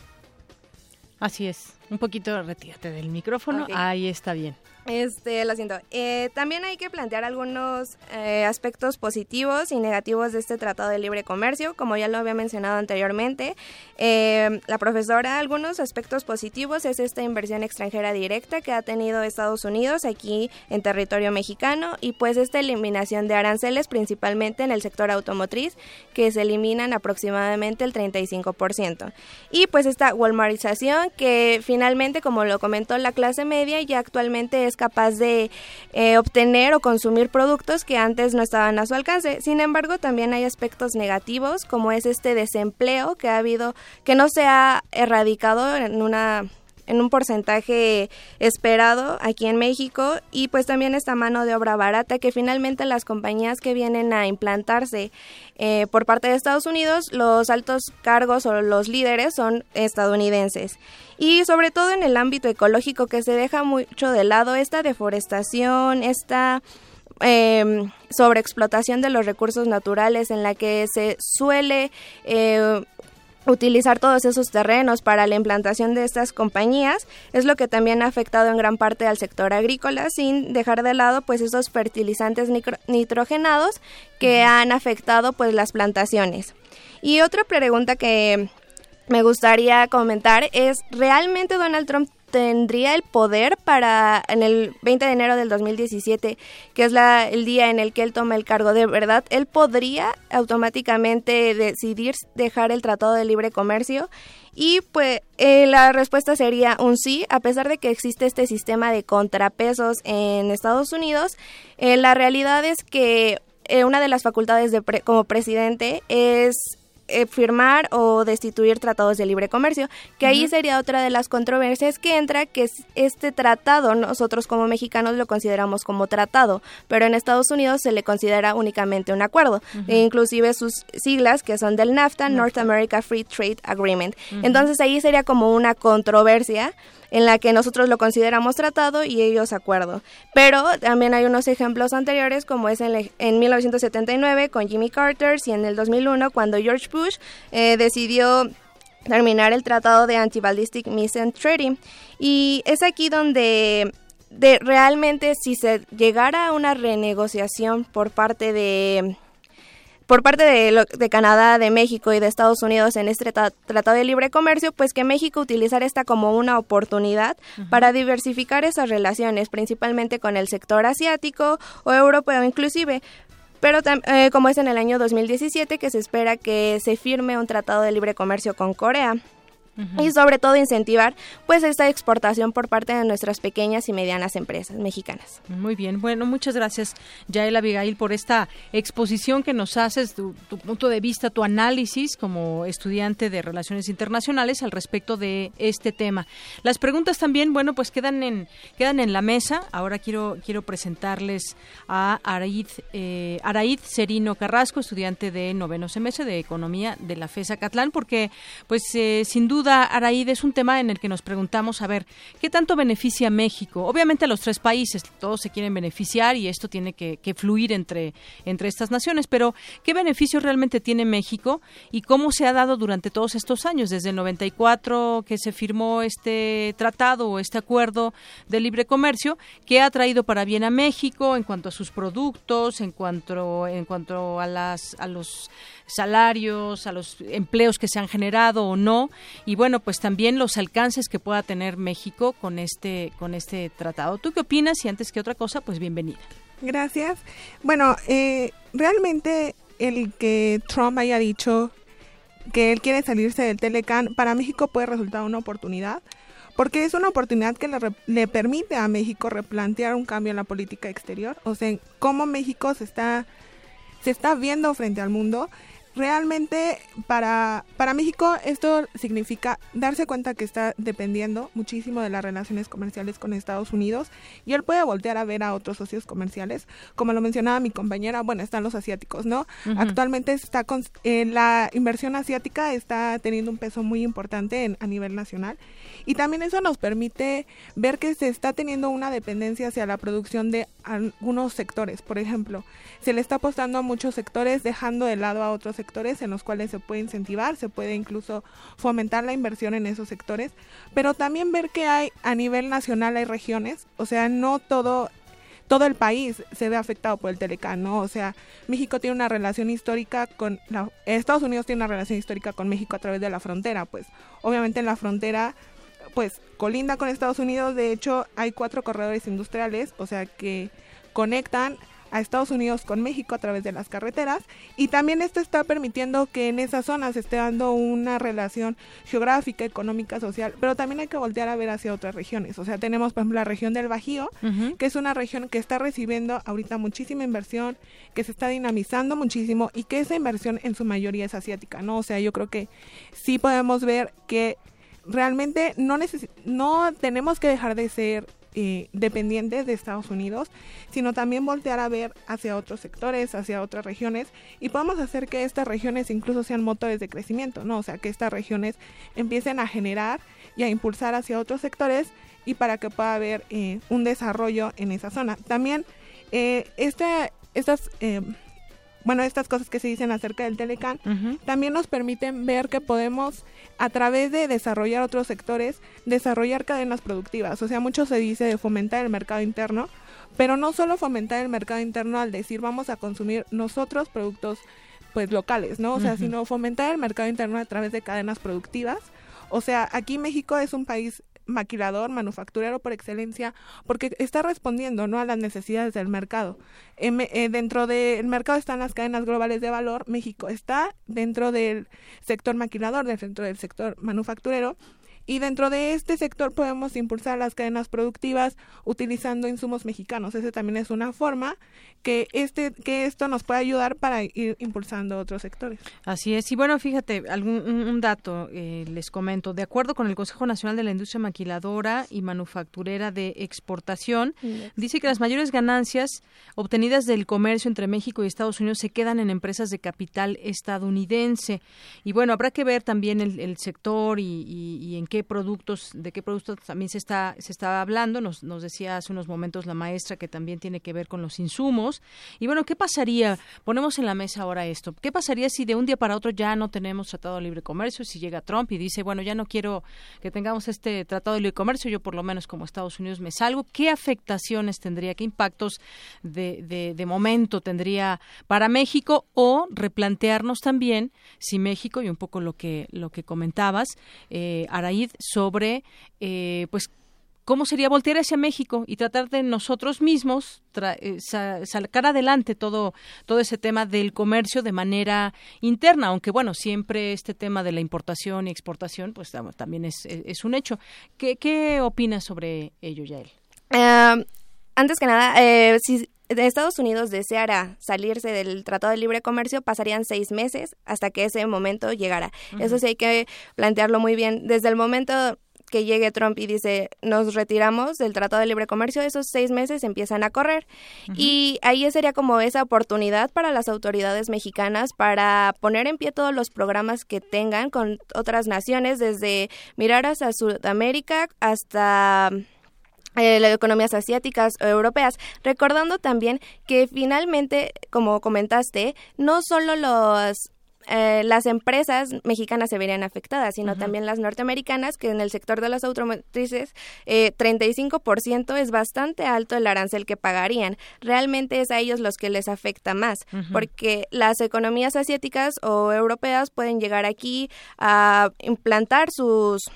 Así es. Un poquito retírate del micrófono. Ahí está bien. Este, lo siento. Eh, también hay que plantear algunos eh, aspectos positivos y negativos de este Tratado de Libre Comercio, como ya lo había mencionado anteriormente. Eh, la profesora, algunos aspectos positivos es esta inversión extranjera directa que ha tenido Estados Unidos aquí en territorio mexicano y pues esta eliminación de aranceles principalmente en el sector automotriz que se eliminan aproximadamente el 35%. Y pues esta walmarización que finalmente, como lo comentó la clase media, ya actualmente es capaz de eh, obtener o consumir productos que antes no estaban a su alcance. Sin embargo, también hay aspectos negativos, como es este desempleo que ha habido, que no se ha erradicado en una en un porcentaje esperado aquí en México y pues también esta mano de obra barata que finalmente las compañías que vienen a implantarse eh, por parte de Estados Unidos, los altos cargos o los líderes son estadounidenses. Y sobre todo en el ámbito ecológico que se deja mucho de lado esta deforestación, esta eh, sobreexplotación de los recursos naturales en la que se suele eh, utilizar todos esos terrenos para la implantación de estas compañías es lo que también ha afectado en gran parte al sector agrícola sin dejar de lado pues esos fertilizantes nitrogenados que han afectado pues las plantaciones. Y otra pregunta que me gustaría comentar es ¿realmente Donald Trump tendría el poder para en el 20 de enero del 2017, que es la, el día en el que él toma el cargo de verdad, él podría automáticamente decidir dejar el Tratado de Libre Comercio y pues eh, la respuesta sería un sí, a pesar de que existe este sistema de contrapesos en Estados Unidos, eh, la realidad es que eh, una de las facultades de como presidente es eh, firmar o destituir tratados de libre comercio, que ahí sería otra de las controversias que entra, que este tratado nosotros como mexicanos lo consideramos como tratado, pero en Estados Unidos se le considera únicamente un acuerdo, e inclusive sus siglas que son del NAFTA, North America Free Trade Agreement. Entonces ahí sería como una controversia en la que nosotros lo consideramos tratado y ellos acuerdo. Pero también hay unos ejemplos anteriores, como es en, en 1979 con Jimmy Carter y en el 2001 cuando George Bush eh, decidió terminar el tratado de Anti-Ballistic Missile Treaty. Y es aquí donde de realmente si se llegara a una renegociación por parte de por parte de, de, Canadá, de México y de Estados Unidos en este tratado de libre comercio, pues que México utilizara esta como una oportunidad para diversificar esas relaciones, principalmente con el sector asiático o europeo inclusive. Pero eh, como es en el año 2017 que se espera que se firme un tratado de libre comercio con Corea y sobre todo incentivar pues esta exportación por parte de nuestras pequeñas y medianas empresas mexicanas. Muy bien, bueno, muchas gracias Yael Abigail por esta exposición que nos haces, tu, punto de vista, tu análisis como estudiante de Relaciones Internacionales al respecto de este tema. Las preguntas también, bueno, pues quedan en quedan en la mesa. Ahora quiero quiero presentarles a Araid, eh, Araid Serino Carrasco, estudiante de noveno semestre de Economía de la FESA Catlán, porque pues eh, sin duda Araíde, es un tema en el que nos preguntamos, a ver, ¿qué tanto beneficia México? Obviamente a los tres países, todos se quieren beneficiar y esto tiene que, fluir entre, entre estas naciones, pero ¿qué beneficio realmente tiene México y cómo se ha dado durante todos estos años, desde el 94 que se firmó este tratado o este acuerdo de libre comercio, ¿qué ha traído para bien a México en cuanto a sus productos, en cuanto, en cuanto a, las, a los salarios, a los empleos que se han generado o no, y bueno, pues también los alcances que pueda tener México con este, con este tratado. ¿Tú qué opinas? Y antes que otra cosa, pues bienvenida. Gracias. Bueno, eh, realmente el que Trump haya dicho que él quiere salirse del Telecan, para México puede resultar una oportunidad, porque es una oportunidad que le, le, permite a México replantear un cambio en la política exterior, o sea, cómo México se está, se está viendo frente al mundo realmente para, para México esto significa darse cuenta que está dependiendo muchísimo de las relaciones comerciales con Estados Unidos. Y él puede voltear a ver a otros socios comerciales, como lo mencionaba mi compañera, bueno, están los asiáticos, ¿no? Actualmente está con, eh, la inversión asiática está teniendo un peso muy importante a nivel nacional. Y también eso nos permite ver que se está teniendo una dependencia hacia la producción de algunos sectores, por ejemplo, se le está apostando a muchos sectores dejando de lado a otros sectores sectores en los cuales se puede incentivar, se puede incluso fomentar la inversión en esos sectores, pero también ver que hay a nivel nacional hay regiones, o sea, no todo todo el país se ve afectado por el Telecán, ¿no? O sea, México tiene una relación histórica con la, Estados Unidos tiene una relación histórica con México a través de la frontera, pues obviamente en la frontera pues colinda con Estados Unidos, de hecho hay cuatro corredores industriales, o sea que conectan a Estados Unidos con México a través de las carreteras y también esto está permitiendo que en esas zonas se esté dando una relación geográfica, económica, social, pero también hay que voltear a ver hacia otras regiones. O sea, tenemos por ejemplo la región del Bajío, que es una región que está recibiendo ahorita muchísima inversión, que se está dinamizando muchísimo y que esa inversión en su mayoría es asiática, ¿no? O sea, yo creo que sí podemos ver que realmente no, no tenemos que dejar de ser eh, dependientes de Estados Unidos, sino también voltear a ver hacia otros sectores, hacia otras regiones, y podemos hacer que estas regiones incluso sean motores de crecimiento, ¿no? O sea, que estas regiones empiecen a generar y a impulsar hacia otros sectores y para que pueda haber eh, un desarrollo en esa zona. También eh, este, estas eh, bueno, estas cosas que se dicen acerca del Telecan, también nos permiten ver que podemos, a través de desarrollar otros sectores, desarrollar cadenas productivas. O sea, mucho se dice de fomentar el mercado interno, pero no solo fomentar el mercado interno al decir vamos a consumir nosotros productos pues locales, ¿no? O sea, sino fomentar el mercado interno a través de cadenas productivas. O sea, aquí México es un país maquilador, manufacturero por excelencia, porque está respondiendo ¿no? a las necesidades del mercado. Eh, dentro del mercado están las cadenas globales de valor, México está dentro del sector maquilador, dentro del sector manufacturero, y dentro de este sector podemos impulsar las cadenas productivas utilizando insumos mexicanos. Esa también es una forma que este que esto nos puede ayudar para ir impulsando otros sectores. Así es. Y bueno, fíjate, algún un, dato eh, les comento. De acuerdo con el Consejo Nacional de la Industria Maquiladora y Manufacturera de Exportación, dice que las mayores ganancias obtenidas del comercio entre México y Estados Unidos se quedan en empresas de capital estadounidense. Y bueno, habrá que ver también el, sector y, y en qué productos, de qué productos también se está, se está hablando. Nos, nos decía hace unos momentos la maestra que también tiene que ver con los insumos. Y bueno, ¿qué pasaría? Ponemos en la mesa ahora esto. ¿Qué pasaría si de un día para otro ya no tenemos tratado de libre comercio? Si llega Trump y dice, bueno, ya no quiero que tengamos este tratado de libre comercio, yo por lo menos como Estados Unidos me salgo. ¿Qué afectaciones tendría? ¿Qué impactos de, de, momento tendría para México? O replantearnos también si México, y un poco lo que, lo que comentabas, eh, Araí sobre, eh, pues, cómo sería voltear hacia México y tratar de nosotros mismos eh, sacar adelante todo todo ese tema del comercio de manera interna, aunque bueno, siempre este tema de la importación y exportación pues también es, un hecho. ¿Qué, qué opinas sobre ello, Yael? Uh, antes que nada, eh, Estados Unidos deseara salirse del Tratado de Libre Comercio, pasarían seis meses hasta que ese momento llegara. Eso sí hay que plantearlo muy bien. Desde el momento que llegue Trump y dice nos retiramos del Tratado de Libre Comercio, esos seis meses empiezan a correr. Y ahí sería como esa oportunidad para las autoridades mexicanas para poner en pie todos los programas que tengan con otras naciones, desde mirar hacia Sudamérica hasta eh, las economías asiáticas o europeas, recordando también que finalmente, como comentaste, no solo los eh, las empresas mexicanas se verían afectadas, sino también las norteamericanas, que en el sector de las automotrices eh, 35% es bastante alto el arancel que pagarían. Realmente es a ellos los que les afecta más, porque las economías asiáticas o europeas pueden llegar aquí a implantar sus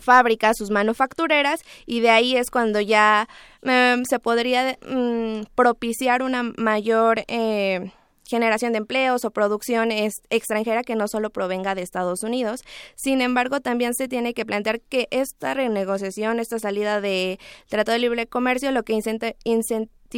fábricas, sus manufactureras, y de ahí es cuando ya em, se podría mm, propiciar una mayor eh, generación de empleos o producción extranjera que no solo provenga de Estados Unidos. Sin embargo, también se tiene que plantear que esta renegociación, esta salida de Tratado de Libre Comercio, lo que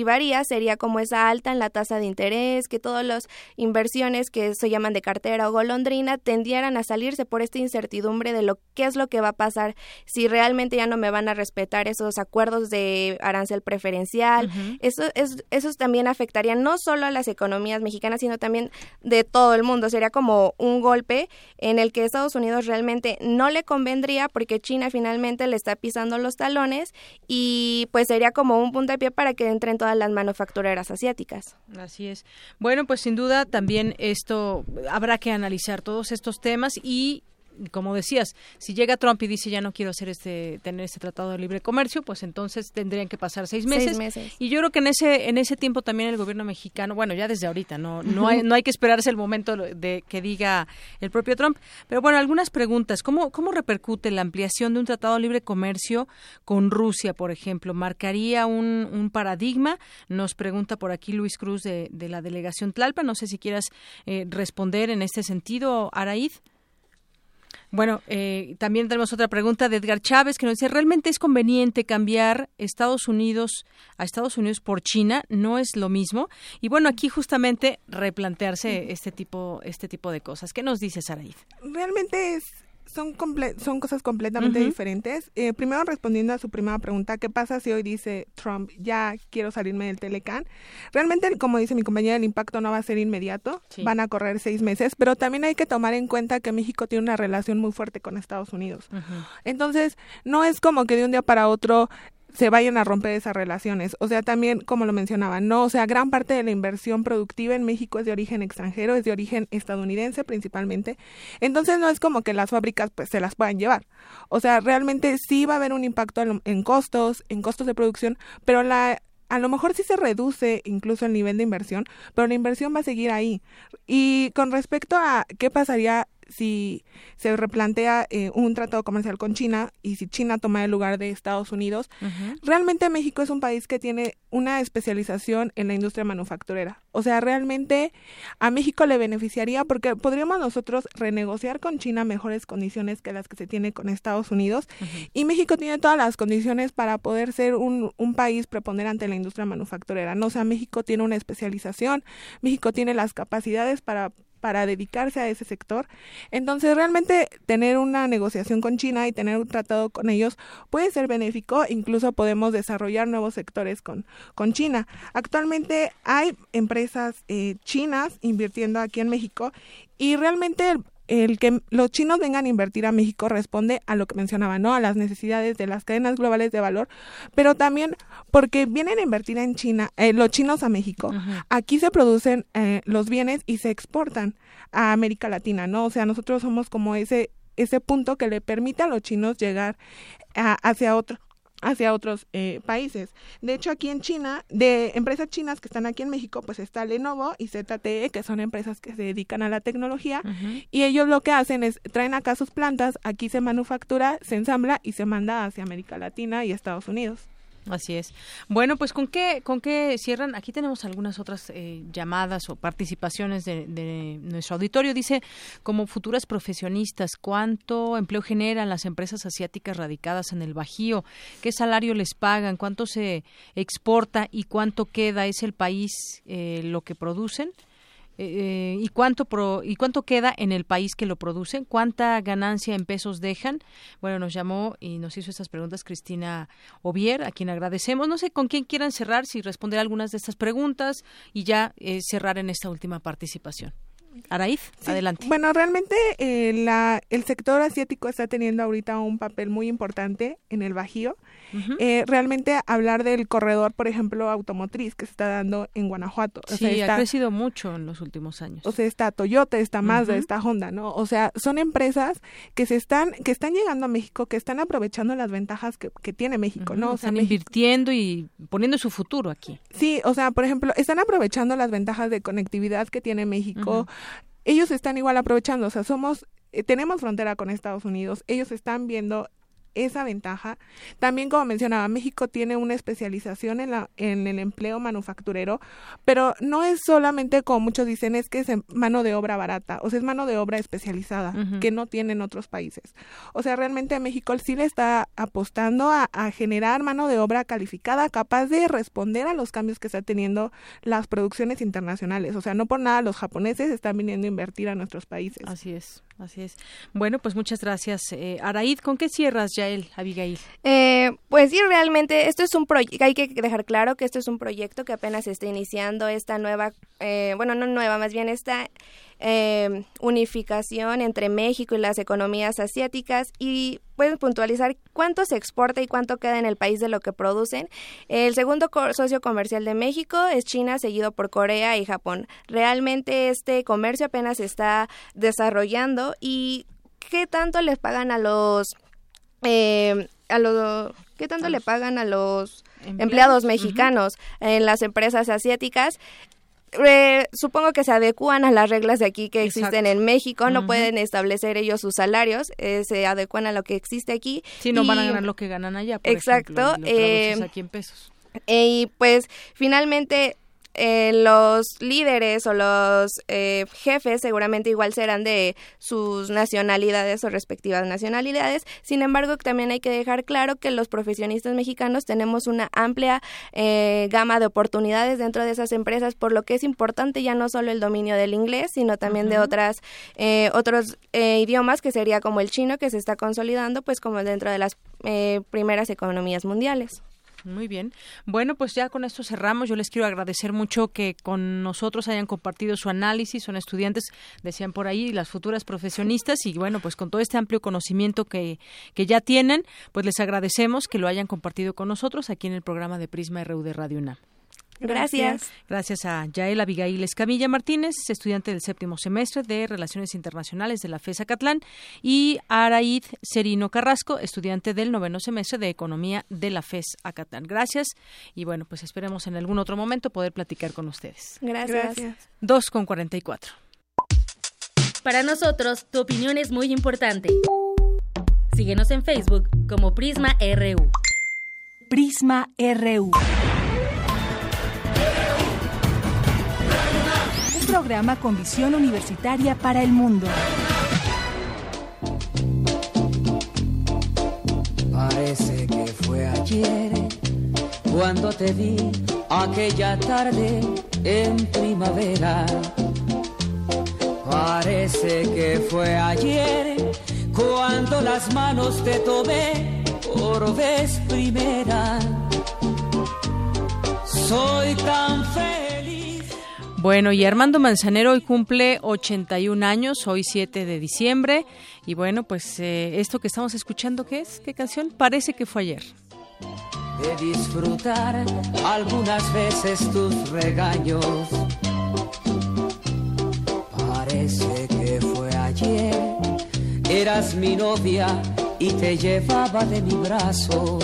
incenta, sería como esa alta en la tasa de interés, que todas las inversiones que se llaman de cartera o golondrina tendieran a salirse por esta incertidumbre de lo que es lo que va a pasar si realmente ya no me van a respetar esos acuerdos de arancel preferencial. Eso es esos también afectarían no solo a las economías mexicanas, sino también de todo el mundo. Sería como un golpe en el que Estados Unidos realmente no le convendría porque China finalmente le está pisando los talones y pues sería como un punto de pie para que entre en las manufactureras asiáticas. Así es. Bueno, pues sin duda también esto habrá que analizar todos estos temas y como decías, si llega Trump y dice ya no quiero hacer este tener este tratado de libre comercio, pues entonces tendrían que pasar seis meses. Y yo creo que en ese en ese tiempo también el gobierno mexicano, bueno, ya desde ahorita, no no hay no hay que esperarse el momento de que diga el propio Trump, pero bueno, algunas preguntas. ¿Cómo cómo repercute la ampliación de un tratado de libre comercio con Rusia, por ejemplo? ¿Marcaría un, un paradigma? Nos pregunta por aquí Luis Cruz de, de la delegación Tlalpa. No sé si quieras eh, responder en este sentido, Araíz. Bueno, eh, también tenemos otra pregunta de Edgar Chávez que nos dice, ¿realmente es conveniente cambiar Estados Unidos a Estados Unidos por China? ¿No es lo mismo? Y bueno, aquí justamente replantearse este tipo, este tipo de cosas. ¿Qué nos dice Saraid? Realmente es son, son cosas completamente diferentes. Eh, primero, respondiendo a su primera pregunta, ¿qué pasa si hoy dice Trump, ya quiero salirme del Telecan? Realmente, como dice mi compañera, el impacto no va a ser inmediato, van a correr seis meses, pero también hay que tomar en cuenta que México tiene una relación muy fuerte con Estados Unidos. Entonces, no es como que de un día para otro se vayan a romper esas relaciones. O sea, también, como lo mencionaba, no, o sea, gran parte de la inversión productiva en México es de origen extranjero, es de origen estadounidense principalmente. Entonces no es como que las fábricas pues se las puedan llevar. O sea, realmente sí va a haber un impacto en costos, en costos de producción, pero la a lo mejor sí se reduce incluso el nivel de inversión, pero la inversión va a seguir ahí. Y con respecto a qué pasaría si se replantea eh, un tratado comercial con China y si China toma el lugar de Estados Unidos, realmente México es un país que tiene una especialización en la industria manufacturera. O sea, realmente a México le beneficiaría porque podríamos nosotros renegociar con China mejores condiciones que las que se tiene con Estados Unidos y México tiene todas las condiciones para poder ser un, un país preponderante en la industria manufacturera. No, o sea, México tiene una especialización, México tiene las capacidades para para dedicarse a ese sector. Entonces, realmente tener una negociación con China y tener un tratado con ellos puede ser benéfico, incluso podemos desarrollar nuevos sectores con, con China. Actualmente hay empresas eh, chinas invirtiendo aquí en México y realmente que los chinos vengan a invertir a México responde a lo que mencionaba, ¿no? A las necesidades de las cadenas globales de valor, pero también porque vienen a invertir en China, eh, los chinos a México. Aquí se producen eh, los bienes y se exportan a América Latina, ¿no? O sea, nosotros somos como ese ese punto que le permite a los chinos llegar hacia otro hacia otros eh, países. De hecho, aquí en China, de empresas chinas que están aquí en México, pues está Lenovo y ZTE, que son empresas que se dedican a la tecnología, y ellos lo que hacen es traen acá sus plantas, aquí se manufactura, se ensambla y se manda hacia América Latina y Estados Unidos. Así es. Bueno, pues con qué con qué cierran. Aquí tenemos algunas otras eh, llamadas o participaciones de, nuestro auditorio. Dice, como futuras profesionistas, ¿cuánto empleo generan las empresas asiáticas radicadas en el Bajío? ¿Qué salario les pagan? ¿Cuánto se exporta y cuánto queda? ¿Es el país eh, lo que producen? Eh, y cuánto y cuánto queda en el país que lo produce, cuánta ganancia en pesos dejan. Bueno, nos llamó y nos hizo estas preguntas Cristina Ovier, a quien agradecemos. No sé con quién quieran cerrar, si responder algunas de estas preguntas y ya eh, cerrar en esta última participación. Araíz, adelante. Bueno, realmente eh, la, el sector asiático está teniendo ahorita un papel muy importante en el Bajío. Eh, realmente hablar del corredor, por ejemplo, automotriz que se está dando en Guanajuato. sí, ha crecido mucho en los últimos años. O sea, está Toyota, está Mazda, está Honda, ¿no? O sea, son empresas que se están, que están llegando a México, que están aprovechando las ventajas que, tiene México, ¿no? O sea, están invirtiendo y poniendo su futuro aquí. Sí, o sea, por ejemplo, están aprovechando las ventajas de conectividad que tiene México. Ellos están igual aprovechando, o sea, somos eh, tenemos frontera con Estados Unidos, ellos están viendo esa ventaja. También, como mencionaba, México tiene una especialización en, la, en el empleo manufacturero, pero no es solamente, como muchos dicen, es que es mano de obra barata, o sea, es mano de obra especializada, que no tienen otros países. O sea, realmente México sí le está apostando a, a, generar mano de obra calificada, capaz de responder a los cambios que está teniendo las producciones internacionales. O sea, no por nada los japoneses están viniendo a invertir a nuestros países. Así es. Así es. Bueno, pues muchas gracias. Eh, ¿con qué cierras, Yael, Abigail? Eh, pues sí, realmente esto es un proyecto, hay que dejar claro que esto es un proyecto que apenas está iniciando esta nueva, eh, bueno, no nueva, más bien esta eh, unificación entre México y las economías asiáticas y pueden puntualizar cuánto se exporta y cuánto queda en el país de lo que producen. El segundo socio comercial de México es China, seguido por Corea y Japón. Realmente este comercio apenas se está desarrollando y qué tanto les pagan a los eh, a los qué tanto le pagan a los empleados, mexicanos en las empresas asiáticas eh, supongo que se adecúan a las reglas de aquí que existen en México, no pueden establecer ellos sus salarios, eh, se adecuan a lo que existe aquí. Sí, no van a ganar lo que ganan allá. Por exacto. Ejemplo, eh, aquí en pesos. y pues finalmente eh, los líderes o los eh, jefes seguramente igual serán de sus nacionalidades o respectivas nacionalidades. Sin embargo, también hay que dejar claro que los profesionistas mexicanos tenemos una amplia eh, gama de oportunidades dentro de esas empresas, por lo que es importante ya no solo el dominio del inglés, sino también de otras otros idiomas que sería como el chino que se está consolidando, pues como dentro de las primeras economías mundiales. Muy bien. Bueno, pues ya con esto cerramos. Yo les quiero agradecer mucho que con nosotros hayan compartido su análisis. Son estudiantes, decían por ahí, las futuras profesionistas. Y bueno, pues con todo este amplio conocimiento que, que ya tienen, pues les agradecemos que lo hayan compartido con nosotros aquí en el programa de Prisma RU de Radio UNAM. Gracias. Gracias a Yael Abigail Escamilla Martínez, estudiante del séptimo semestre de Relaciones Internacionales de la FES Acatlán, y Araid Serino Carrasco, estudiante del noveno semestre de Economía de la FES Acatlán. Gracias y bueno, pues esperemos en algún otro momento poder platicar con ustedes. Gracias. Dos con cuarenta y cuatro. Para nosotros, tu opinión es muy importante. Síguenos en Facebook como Prisma RU. Prisma RU. Programa con visión universitaria para el mundo. Parece que fue ayer cuando te vi aquella tarde en primavera. Parece que fue ayer cuando las manos te tomé por vez primera. Soy tan feliz bueno, y Armando Manzanero hoy cumple 81 años, hoy 7 de diciembre. Y bueno, pues eh, esto que estamos escuchando, ¿qué es? ¿Qué canción? Parece que fue ayer. De disfrutar algunas veces tus regaños. Parece que fue ayer. Eras mi novia y te llevaba de mi brazo.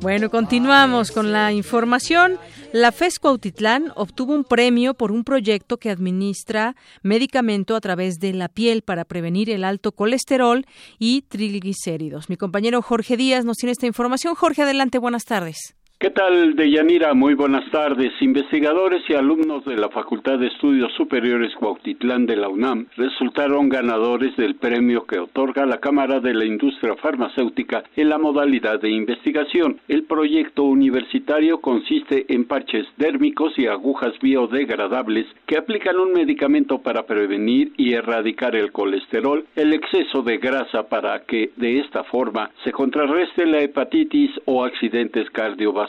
Bueno, continuamos con la información. La FES Cuautitlán obtuvo un premio por un proyecto que administra medicamento a través de la piel para prevenir el alto colesterol y triglicéridos. Mi compañero Jorge Díaz nos tiene esta información. Jorge, adelante, buenas tardes. ¿Qué tal, Deyanira? Muy buenas tardes. Investigadores y alumnos de la Facultad de Estudios Superiores Cuautitlán de la UNAM resultaron ganadores del premio que otorga la Cámara de la Industria Farmacéutica en la modalidad de investigación. El proyecto universitario consiste en parches dérmicos y agujas biodegradables que aplican un medicamento para prevenir y erradicar el colesterol, el exceso de grasa para que de esta forma se contrarreste la hepatitis o accidentes cardiovasculares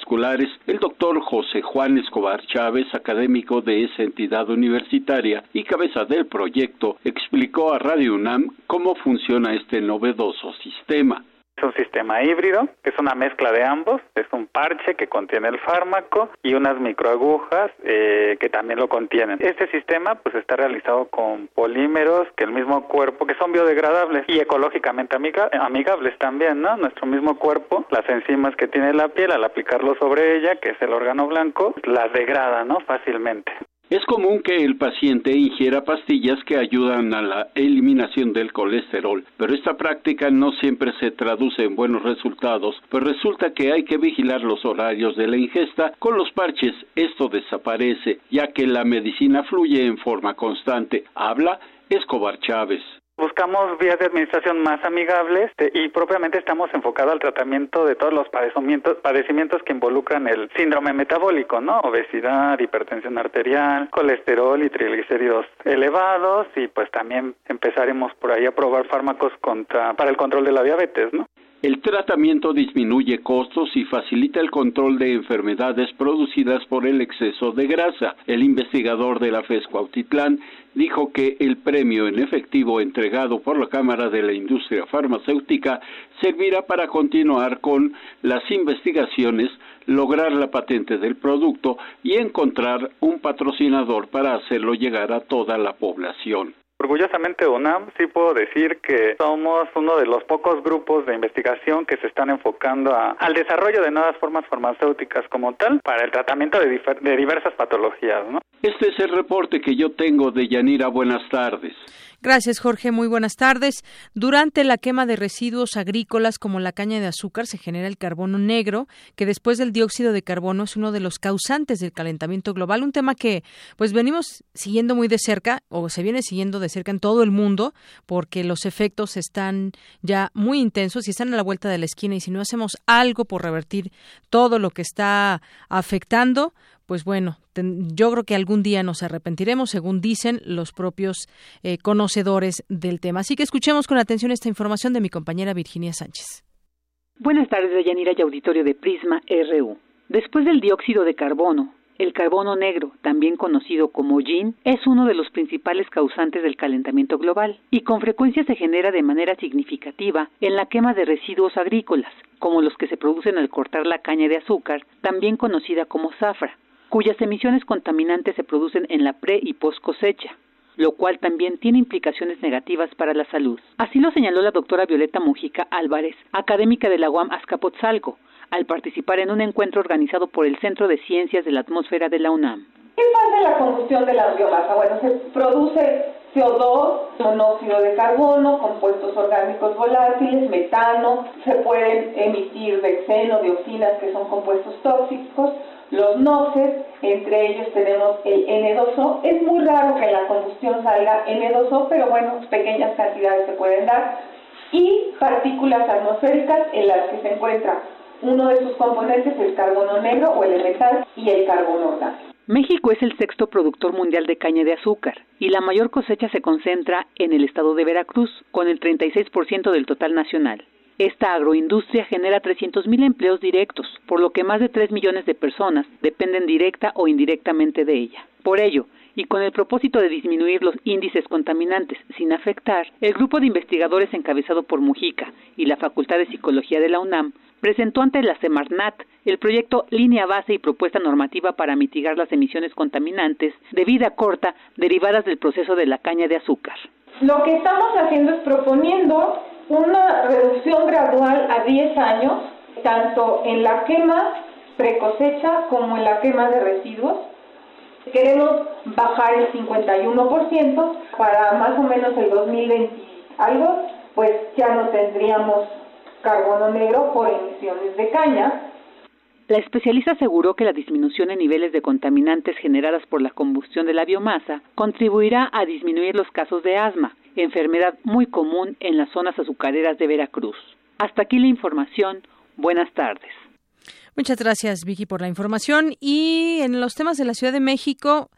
el doctor José Juan Escobar Chávez, académico de esa entidad universitaria y cabeza del proyecto, explicó a Radio UNAM cómo funciona este novedoso sistema. Es un sistema híbrido, es una mezcla de ambos, es un parche que contiene el fármaco y unas microagujas eh, que también lo contienen. Este sistema pues está realizado con polímeros que el mismo cuerpo, que son biodegradables y ecológicamente amigables también, ¿no? Nuestro mismo cuerpo, las enzimas que tiene la piel al aplicarlo sobre ella, que es el órgano blanco, las degrada, ¿no? Fácilmente. Es común que el paciente ingiera pastillas que ayudan a la eliminación del colesterol, pero esta práctica no siempre se traduce en buenos resultados, pues resulta que hay que vigilar los horarios de la ingesta. Con los parches esto desaparece, ya que la medicina fluye en forma constante. Habla Escobar Chávez. Buscamos vías de administración más amigables este, y propiamente estamos enfocados al tratamiento de todos los padecimientos, padecimientos que involucran el síndrome metabólico, ¿no? Obesidad, hipertensión arterial, colesterol y triglicéridos elevados y pues también empezaremos por ahí a probar fármacos contra, para el control de la diabetes, ¿no? El tratamiento disminuye costos y facilita el control de enfermedades producidas por el exceso de grasa. El investigador de la FES Cuautitlán dijo que el premio en efectivo entregado por la Cámara de la Industria Farmacéutica servirá para continuar con las investigaciones, lograr la patente del producto y encontrar un patrocinador para hacerlo llegar a toda la población. Orgullosamente UNAM sí puedo decir que somos uno de los pocos grupos de investigación que se están enfocando al desarrollo de nuevas formas farmacéuticas como tal para el tratamiento de, de diversas patologías. ¿no? Este es el reporte que yo tengo de Yanira. Buenas tardes. Gracias, Jorge. Muy buenas tardes. Durante la quema de residuos agrícolas como la caña de azúcar se genera el carbono negro, que después del dióxido de carbono es uno de los causantes del calentamiento global, un tema que pues venimos siguiendo muy de cerca o se viene siguiendo de cerca en todo el mundo porque los efectos están ya muy intensos y están a la vuelta de la esquina y si no hacemos algo por revertir todo lo que está afectando, pues bueno, yo creo que algún día nos arrepentiremos, según dicen los propios eh, conocedores del tema. Así que escuchemos con atención esta información de mi compañera Virginia Sánchez. Buenas tardes, Deyanira y auditorio de Prisma RU. Después del dióxido de carbono, el carbono negro, también conocido como yin, es uno de los principales causantes del calentamiento global y con frecuencia se genera de manera significativa en la quema de residuos agrícolas, como los que se producen al cortar la caña de azúcar, también conocida como zafra cuyas emisiones contaminantes se producen en la pre y post cosecha, lo cual también tiene implicaciones negativas para la salud. Así lo señaló la doctora Violeta Mujica Álvarez, académica de la UAM Azcapotzalco, al participar en un encuentro organizado por el Centro de Ciencias de la Atmósfera de la UNAM. ¿Qué pasa la combustión de la biomasa? Bueno, se produce CO2, monóxido de carbono, compuestos orgánicos volátiles, metano, se pueden emitir benzeno, dioxinas, que son compuestos tóxicos, los noxes, entre ellos tenemos el N2O. Es muy raro que en la combustión salga N2O, pero bueno, pequeñas cantidades se pueden dar. Y partículas atmosféricas en las que se encuentra uno de sus componentes, el carbono negro o el elemental, y el carbono orgánico. México es el sexto productor mundial de caña de azúcar y la mayor cosecha se concentra en el estado de Veracruz, con el 36% del total nacional. Esta agroindustria genera 300.000 empleos directos, por lo que más de 3 millones de personas dependen directa o indirectamente de ella. Por ello, y con el propósito de disminuir los índices contaminantes sin afectar, el grupo de investigadores encabezado por Mujica y la Facultad de Psicología de la UNAM presentó ante la Semarnat el proyecto Línea Base y Propuesta Normativa para mitigar las emisiones contaminantes de vida corta derivadas del proceso de la caña de azúcar. Lo que estamos haciendo es proponiendo una reducción gradual a 10 años, tanto en la quema precosecha como en la quema de residuos. Queremos bajar el 51% para más o menos el 2020 algo, pues ya no tendríamos carbono negro por emisiones de caña. La especialista aseguró que la disminución en niveles de contaminantes generadas por la combustión de la biomasa contribuirá a disminuir los casos de asma, enfermedad muy común en las zonas azucareras de Veracruz. Hasta aquí la información. Buenas tardes. Muchas gracias, Vicky, por la información. Y en los temas de la Ciudad de México,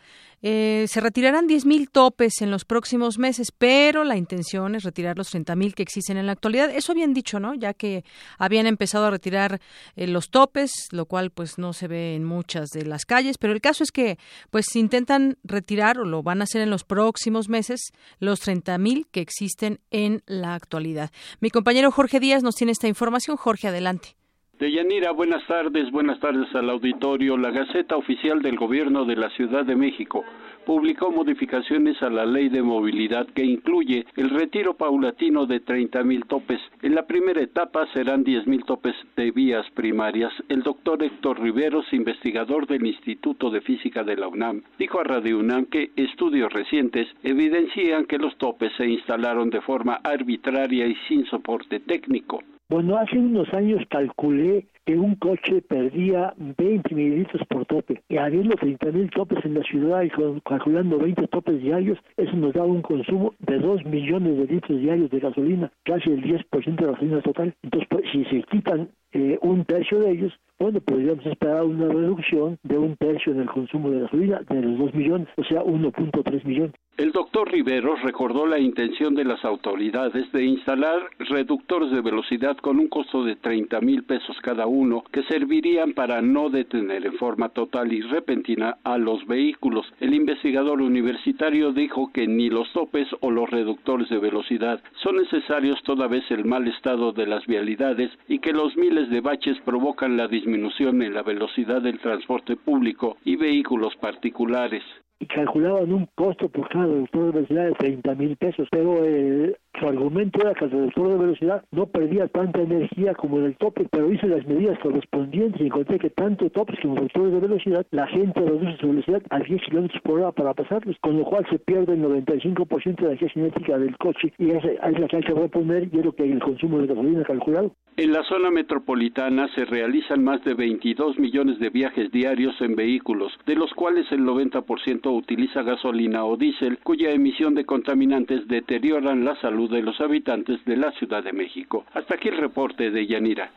eh, se retirarán 10.000 topes en los próximos meses, pero la intención es retirar los 30.000 que existen en la actualidad. Eso habían dicho, ¿no? Ya que habían empezado a retirar eh, los topes, lo cual pues no se ve en muchas de las calles, pero el caso es que pues intentan retirar o lo van a hacer en los próximos meses los 30.000 que existen en la actualidad. Mi compañero Jorge Díaz nos tiene esta información. Jorge, adelante. Deyanira, buenas tardes, buenas tardes al auditorio. La Gaceta Oficial del Gobierno de la Ciudad de México publicó modificaciones a la ley de movilidad que incluye el retiro paulatino de 30 mil topes. En la primera etapa serán 10 mil topes de vías primarias. El doctor Héctor Riveros, investigador del Instituto de Física de la UNAM, dijo a Radio UNAM que estudios recientes evidencian que los topes se instalaron de forma arbitraria y sin soporte técnico. Bueno, hace unos años calculé que un coche perdía 20 mililitros por tope. Y habiendo 30 mil topes en la ciudad y calculando 20 topes diarios, eso nos da un consumo de 2 millones de litros diarios de gasolina, casi el 10% de la gasolina total. Entonces, pues, si se quitan eh, un tercio de ellos, bueno, podríamos esperar una reducción de un tercio en el consumo de gasolina de los 2 millones, o sea, 1.3 millones. El doctor Riveros recordó la intención de las autoridades de instalar reductores de velocidad con un costo de 30 mil pesos cada uno que servirían para no detener en forma total y repentina a los vehículos. El investigador universitario dijo que ni los topes o los reductores de velocidad son necesarios toda vez el mal estado de las vialidades y que los miles de baches provocan la disminución en la velocidad del transporte público y vehículos particulares calculaban un costo por cada reductor de velocidad de 30 mil pesos, pero eh, su argumento era que el reductor de velocidad no perdía tanta energía como en el tope, pero hice las medidas correspondientes y encontré que tanto topes como reductores de velocidad, la gente reduce su velocidad a 10 kilómetros por hora para pasarlos, con lo cual se pierde el 95% de la energía cinética del coche y es, es la que hay que reponer y es lo que el consumo de gasolina calculado. En la zona metropolitana se realizan más de 22 millones de viajes diarios en vehículos, de los cuales el 90% utiliza gasolina o diésel, cuya emisión de contaminantes deterioran la salud de los habitantes de la Ciudad de México. Hasta aquí el reporte de Yanira.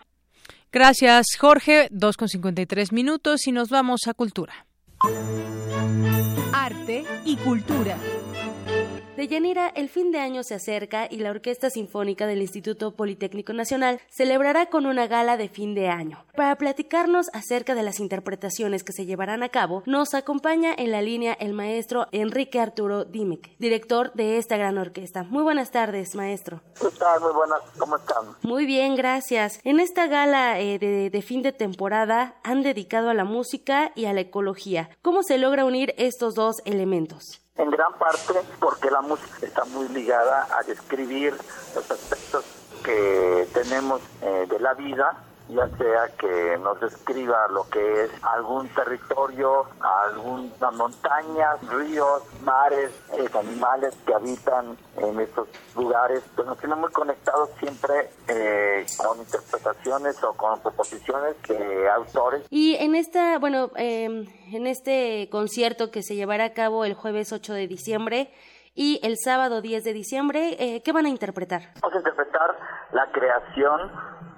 Gracias, Jorge. 2.53 minutos y nos vamos a Cultura. Arte y Cultura. De Yanira, el fin de año se acerca y la Orquesta Sinfónica del Instituto Politécnico Nacional celebrará con una gala de fin de año. Para platicarnos acerca de las interpretaciones que se llevarán a cabo, nos acompaña en la línea el maestro Enrique Arturo Dimick, director de esta gran orquesta. Muy buenas tardes, maestro. ¿Qué tal? Muy buenas, ¿cómo están? Muy bien, gracias. En esta gala eh, de, de fin de temporada han dedicado a la música y a la ecología. ¿Cómo se logra unir estos dos elementos? En gran parte porque la música está muy ligada a describir los aspectos que tenemos eh, de la vida ya sea que nos describa lo que es algún territorio, algunas montañas, ríos, mares, eh, animales que habitan en estos lugares, pues nos tienen muy conectados siempre eh, con interpretaciones o con proposiciones de autores. Y en esta, bueno, em, en este concierto que se llevará a cabo el jueves 8 de diciembre, y el sábado 10 de diciembre, eh, ¿qué van a interpretar? Vamos a interpretar la creación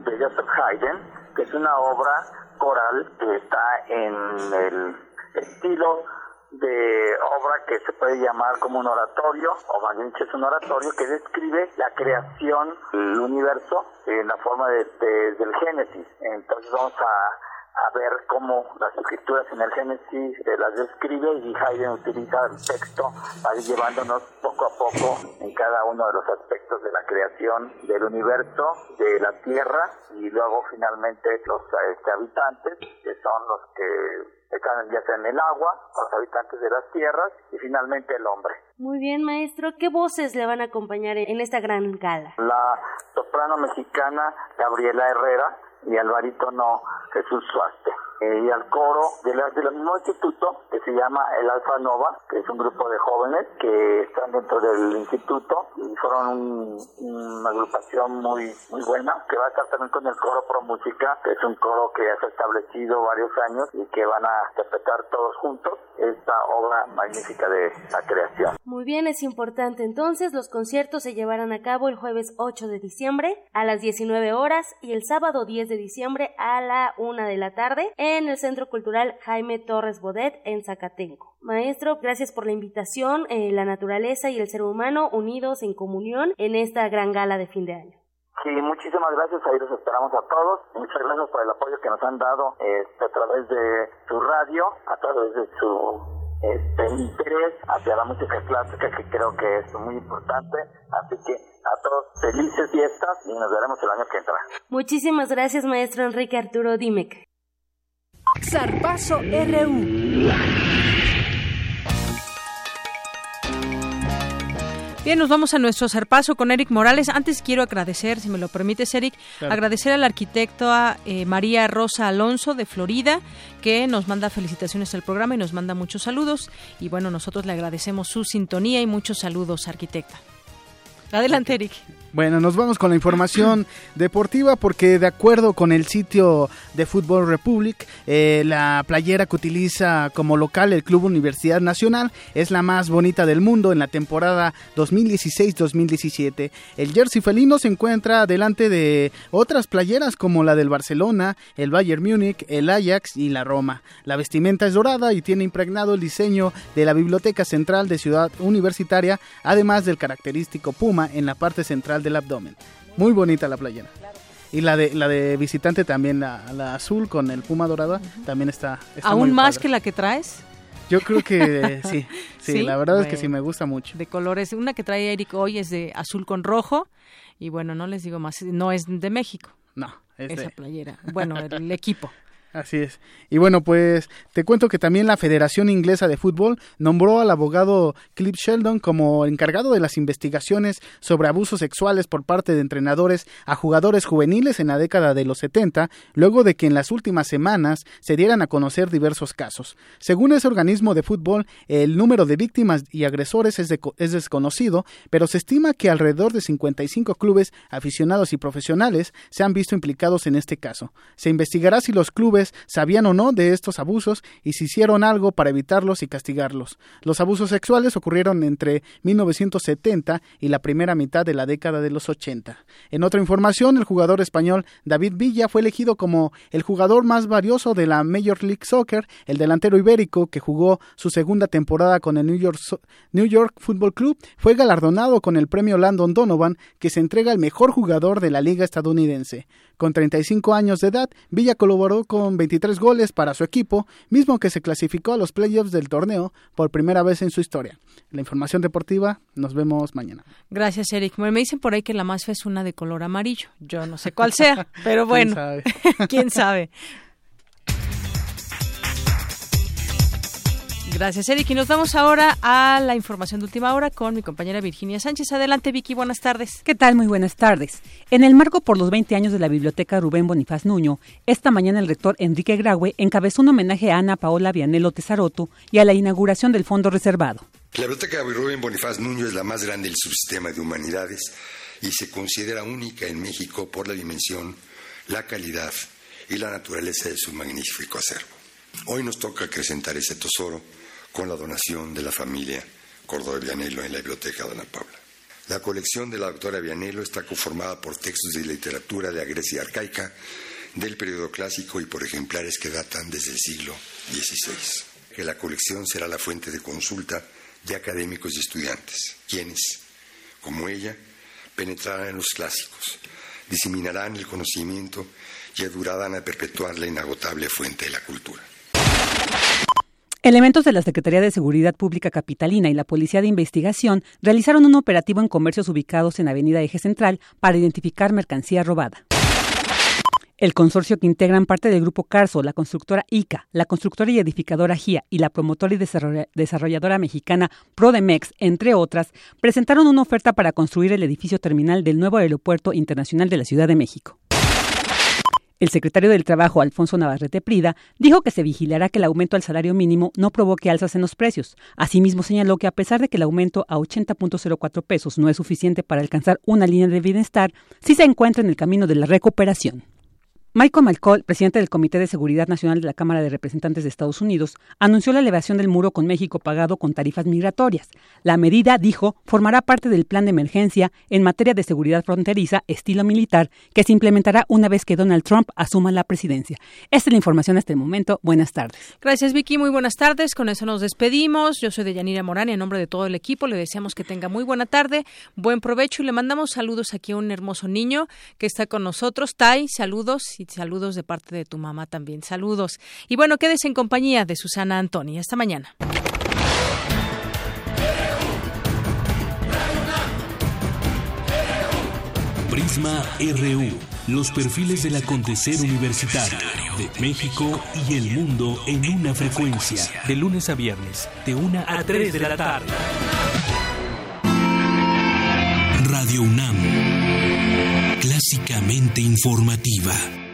de Joseph Haydn, que es una obra coral que está en el estilo de obra que se puede llamar como un oratorio, o más bien es un oratorio que describe la creación del universo en la forma de, del Génesis. Entonces vamos a a ver cómo las escrituras en el Génesis se las describe y Haydn utiliza el texto para ir llevándonos poco a poco en cada uno de los aspectos de la creación del universo, de la tierra y luego finalmente los este, habitantes que son los que están ya sea en el agua, los habitantes de las tierras y finalmente el hombre. Muy bien, maestro. ¿Qué voces le van a acompañar en esta gran gala? La soprano mexicana Gabriela Herrera, y al barítono Jesús Suaste. Eh, y al coro del, del mismo instituto que se llama el Alfa Nova, que es un grupo de jóvenes que están dentro del instituto y fueron una agrupación muy muy buena, que va a estar también con el coro Pro Música, que es un coro que ha establecido varios años y que van a interpretar todos juntos esta obra magnífica de la creación. Muy bien, es importante entonces, los conciertos se llevarán a cabo el jueves 8 de diciembre a las 19 horas y el sábado 10 de diciembre a la 1 de la tarde el Centro Cultural Jaime Torres Bodet en Zacatenco. Maestro, gracias por la invitación, eh, la naturaleza y el ser humano unidos en comunión en esta gran gala de fin de año. Sí, muchísimas gracias, ahí los esperamos a todos. Muchas gracias por el apoyo que nos han dado este, a través de su radio, a través de su este, interés hacia la música clásica, que creo que es muy importante. Así que a todos felices fiestas y nos veremos el año que entra. Muchísimas gracias, maestro Enrique Arturo Dimec. Zarpazo RU. Bien, nos vamos a nuestro zarpazo con Eric Morales. Antes quiero agradecer, si me lo permites, Eric, agradecer al arquitecto eh, María Rosa Alonso de Florida, que nos manda felicitaciones al programa y nos manda muchos saludos. Y bueno, nosotros le agradecemos su sintonía y muchos saludos, arquitecta. Adelante, Eric. Bueno, nos vamos con la información deportiva porque de acuerdo con el sitio de Football Republic, eh, la playera que utiliza como local el Club Universidad Nacional es la más bonita del mundo en la temporada 2016-2017. El jersey felino se encuentra delante de otras playeras como la del Barcelona, el Bayern Múnich, el Ajax y la Roma. La vestimenta es dorada y tiene impregnado el diseño de la Biblioteca Central de Ciudad Universitaria, además del característico puma en la parte central del abdomen. Muy bonita la playera. Y la de la de visitante también, la, azul con el puma dorada, también está, ¿Aún más que la que traes? Yo creo que sí, sí, la verdad es que sí me gusta mucho. De colores, una que trae Eric hoy es de azul con rojo y bueno, no les digo más, no es de México. No, es esa playera. Bueno, el equipo. Así es. Y bueno, pues te cuento que también la Federación Inglesa de Fútbol nombró al abogado Cliff Sheldon como encargado de las investigaciones sobre abusos sexuales por parte de entrenadores a jugadores juveniles en la década de los 70, luego de que en las últimas semanas se dieran a conocer diversos casos. Según ese organismo de fútbol, el número de víctimas y agresores es, es desconocido, pero se estima que alrededor de 55 clubes aficionados y profesionales se han visto implicados en este caso. Se investigará si los clubes sabían o no de estos abusos y si hicieron algo para evitarlos y castigarlos. Los abusos sexuales ocurrieron entre 1970 y la primera mitad de la década de los 80. En otra información, el jugador español David Villa fue elegido como el jugador más valioso de la Major League Soccer, el delantero ibérico que jugó su segunda temporada con el New York, New York Football Club, fue galardonado con el premio Landon Donovan, que se entrega al mejor jugador de la liga estadounidense. Con 35 años de edad, Villa colaboró con 23 goles para su equipo, mismo que se clasificó a los playoffs del torneo por primera vez en su historia. La información deportiva, nos vemos mañana. Gracias, Eric. Me dicen por ahí que la más es una de color amarillo. Yo no sé cuál sea, pero bueno, ¿Quién sabe? ¿Quién sabe? Gracias, Eric. Y nos vamos ahora a la información de última hora con mi compañera Virginia Sánchez. Adelante, Vicky, buenas tardes. ¿Qué tal? Muy buenas tardes. En el marco por los 20 años de la Biblioteca Rubén Bonifaz Nuño, esta mañana el rector Enrique Graue encabezó un homenaje a Ana Paola Vianelo Tesaroto y a la inauguración del Fondo Reservado. La Biblioteca Rubén Bonifaz Nuño es la más grande del subsistema de humanidades y se considera única en México por la dimensión, la calidad y la naturaleza de su magnífico acervo. Hoy nos toca acrecentar ese tesoro con la donación de la familia Córdoba Vianelo en la Biblioteca de Ana Paula. La colección de la doctora Vianelo está conformada por textos de literatura de la Grecia arcaica, del periodo clásico y por ejemplares que datan desde el siglo XVI. Que la colección será la fuente de consulta de académicos y estudiantes, quienes, como ella, penetrarán en los clásicos, diseminarán el conocimiento y ayudarán a perpetuar la inagotable fuente de la cultura. Elementos de la Secretaría de Seguridad Pública Capitalina y la Policía de Investigación realizaron un operativo en comercios ubicados en Avenida Eje Central para identificar mercancía robada. El consorcio que integran parte del grupo Carso, la constructora ICA, la constructora y edificadora GIA y la promotora y desarrolladora mexicana Prodemex, entre otras, presentaron una oferta para construir el edificio terminal del nuevo Aeropuerto Internacional de la Ciudad de México. El secretario del Trabajo, Alfonso Navarrete Prida, dijo que se vigilará que el aumento al salario mínimo no provoque alzas en los precios. Asimismo, señaló que a pesar de que el aumento a 80.04 pesos no es suficiente para alcanzar una línea de bienestar, sí se encuentra en el camino de la recuperación. Michael Malcol, presidente del Comité de Seguridad Nacional de la Cámara de Representantes de Estados Unidos, anunció la elevación del muro con México pagado con tarifas migratorias. La medida, dijo, formará parte del plan de emergencia en materia de seguridad fronteriza estilo militar que se implementará una vez que Donald Trump asuma la presidencia. Esta es la información hasta el momento. Buenas tardes. Gracias, Vicky. Muy buenas tardes. Con eso nos despedimos. Yo soy de Yanira Morán y en nombre de todo el equipo le deseamos que tenga muy buena tarde, buen provecho y le mandamos saludos aquí a un hermoso niño que está con nosotros. Tai, saludos saludos de parte de tu mamá también. Saludos. Y bueno, quédese en compañía de Susana Antoni. Hasta mañana. Prisma RU. Los perfiles del acontecer universitario de México y el mundo en una frecuencia. De lunes a viernes, de una a 3 de la tarde. Radio UNAM. Clásicamente informativa.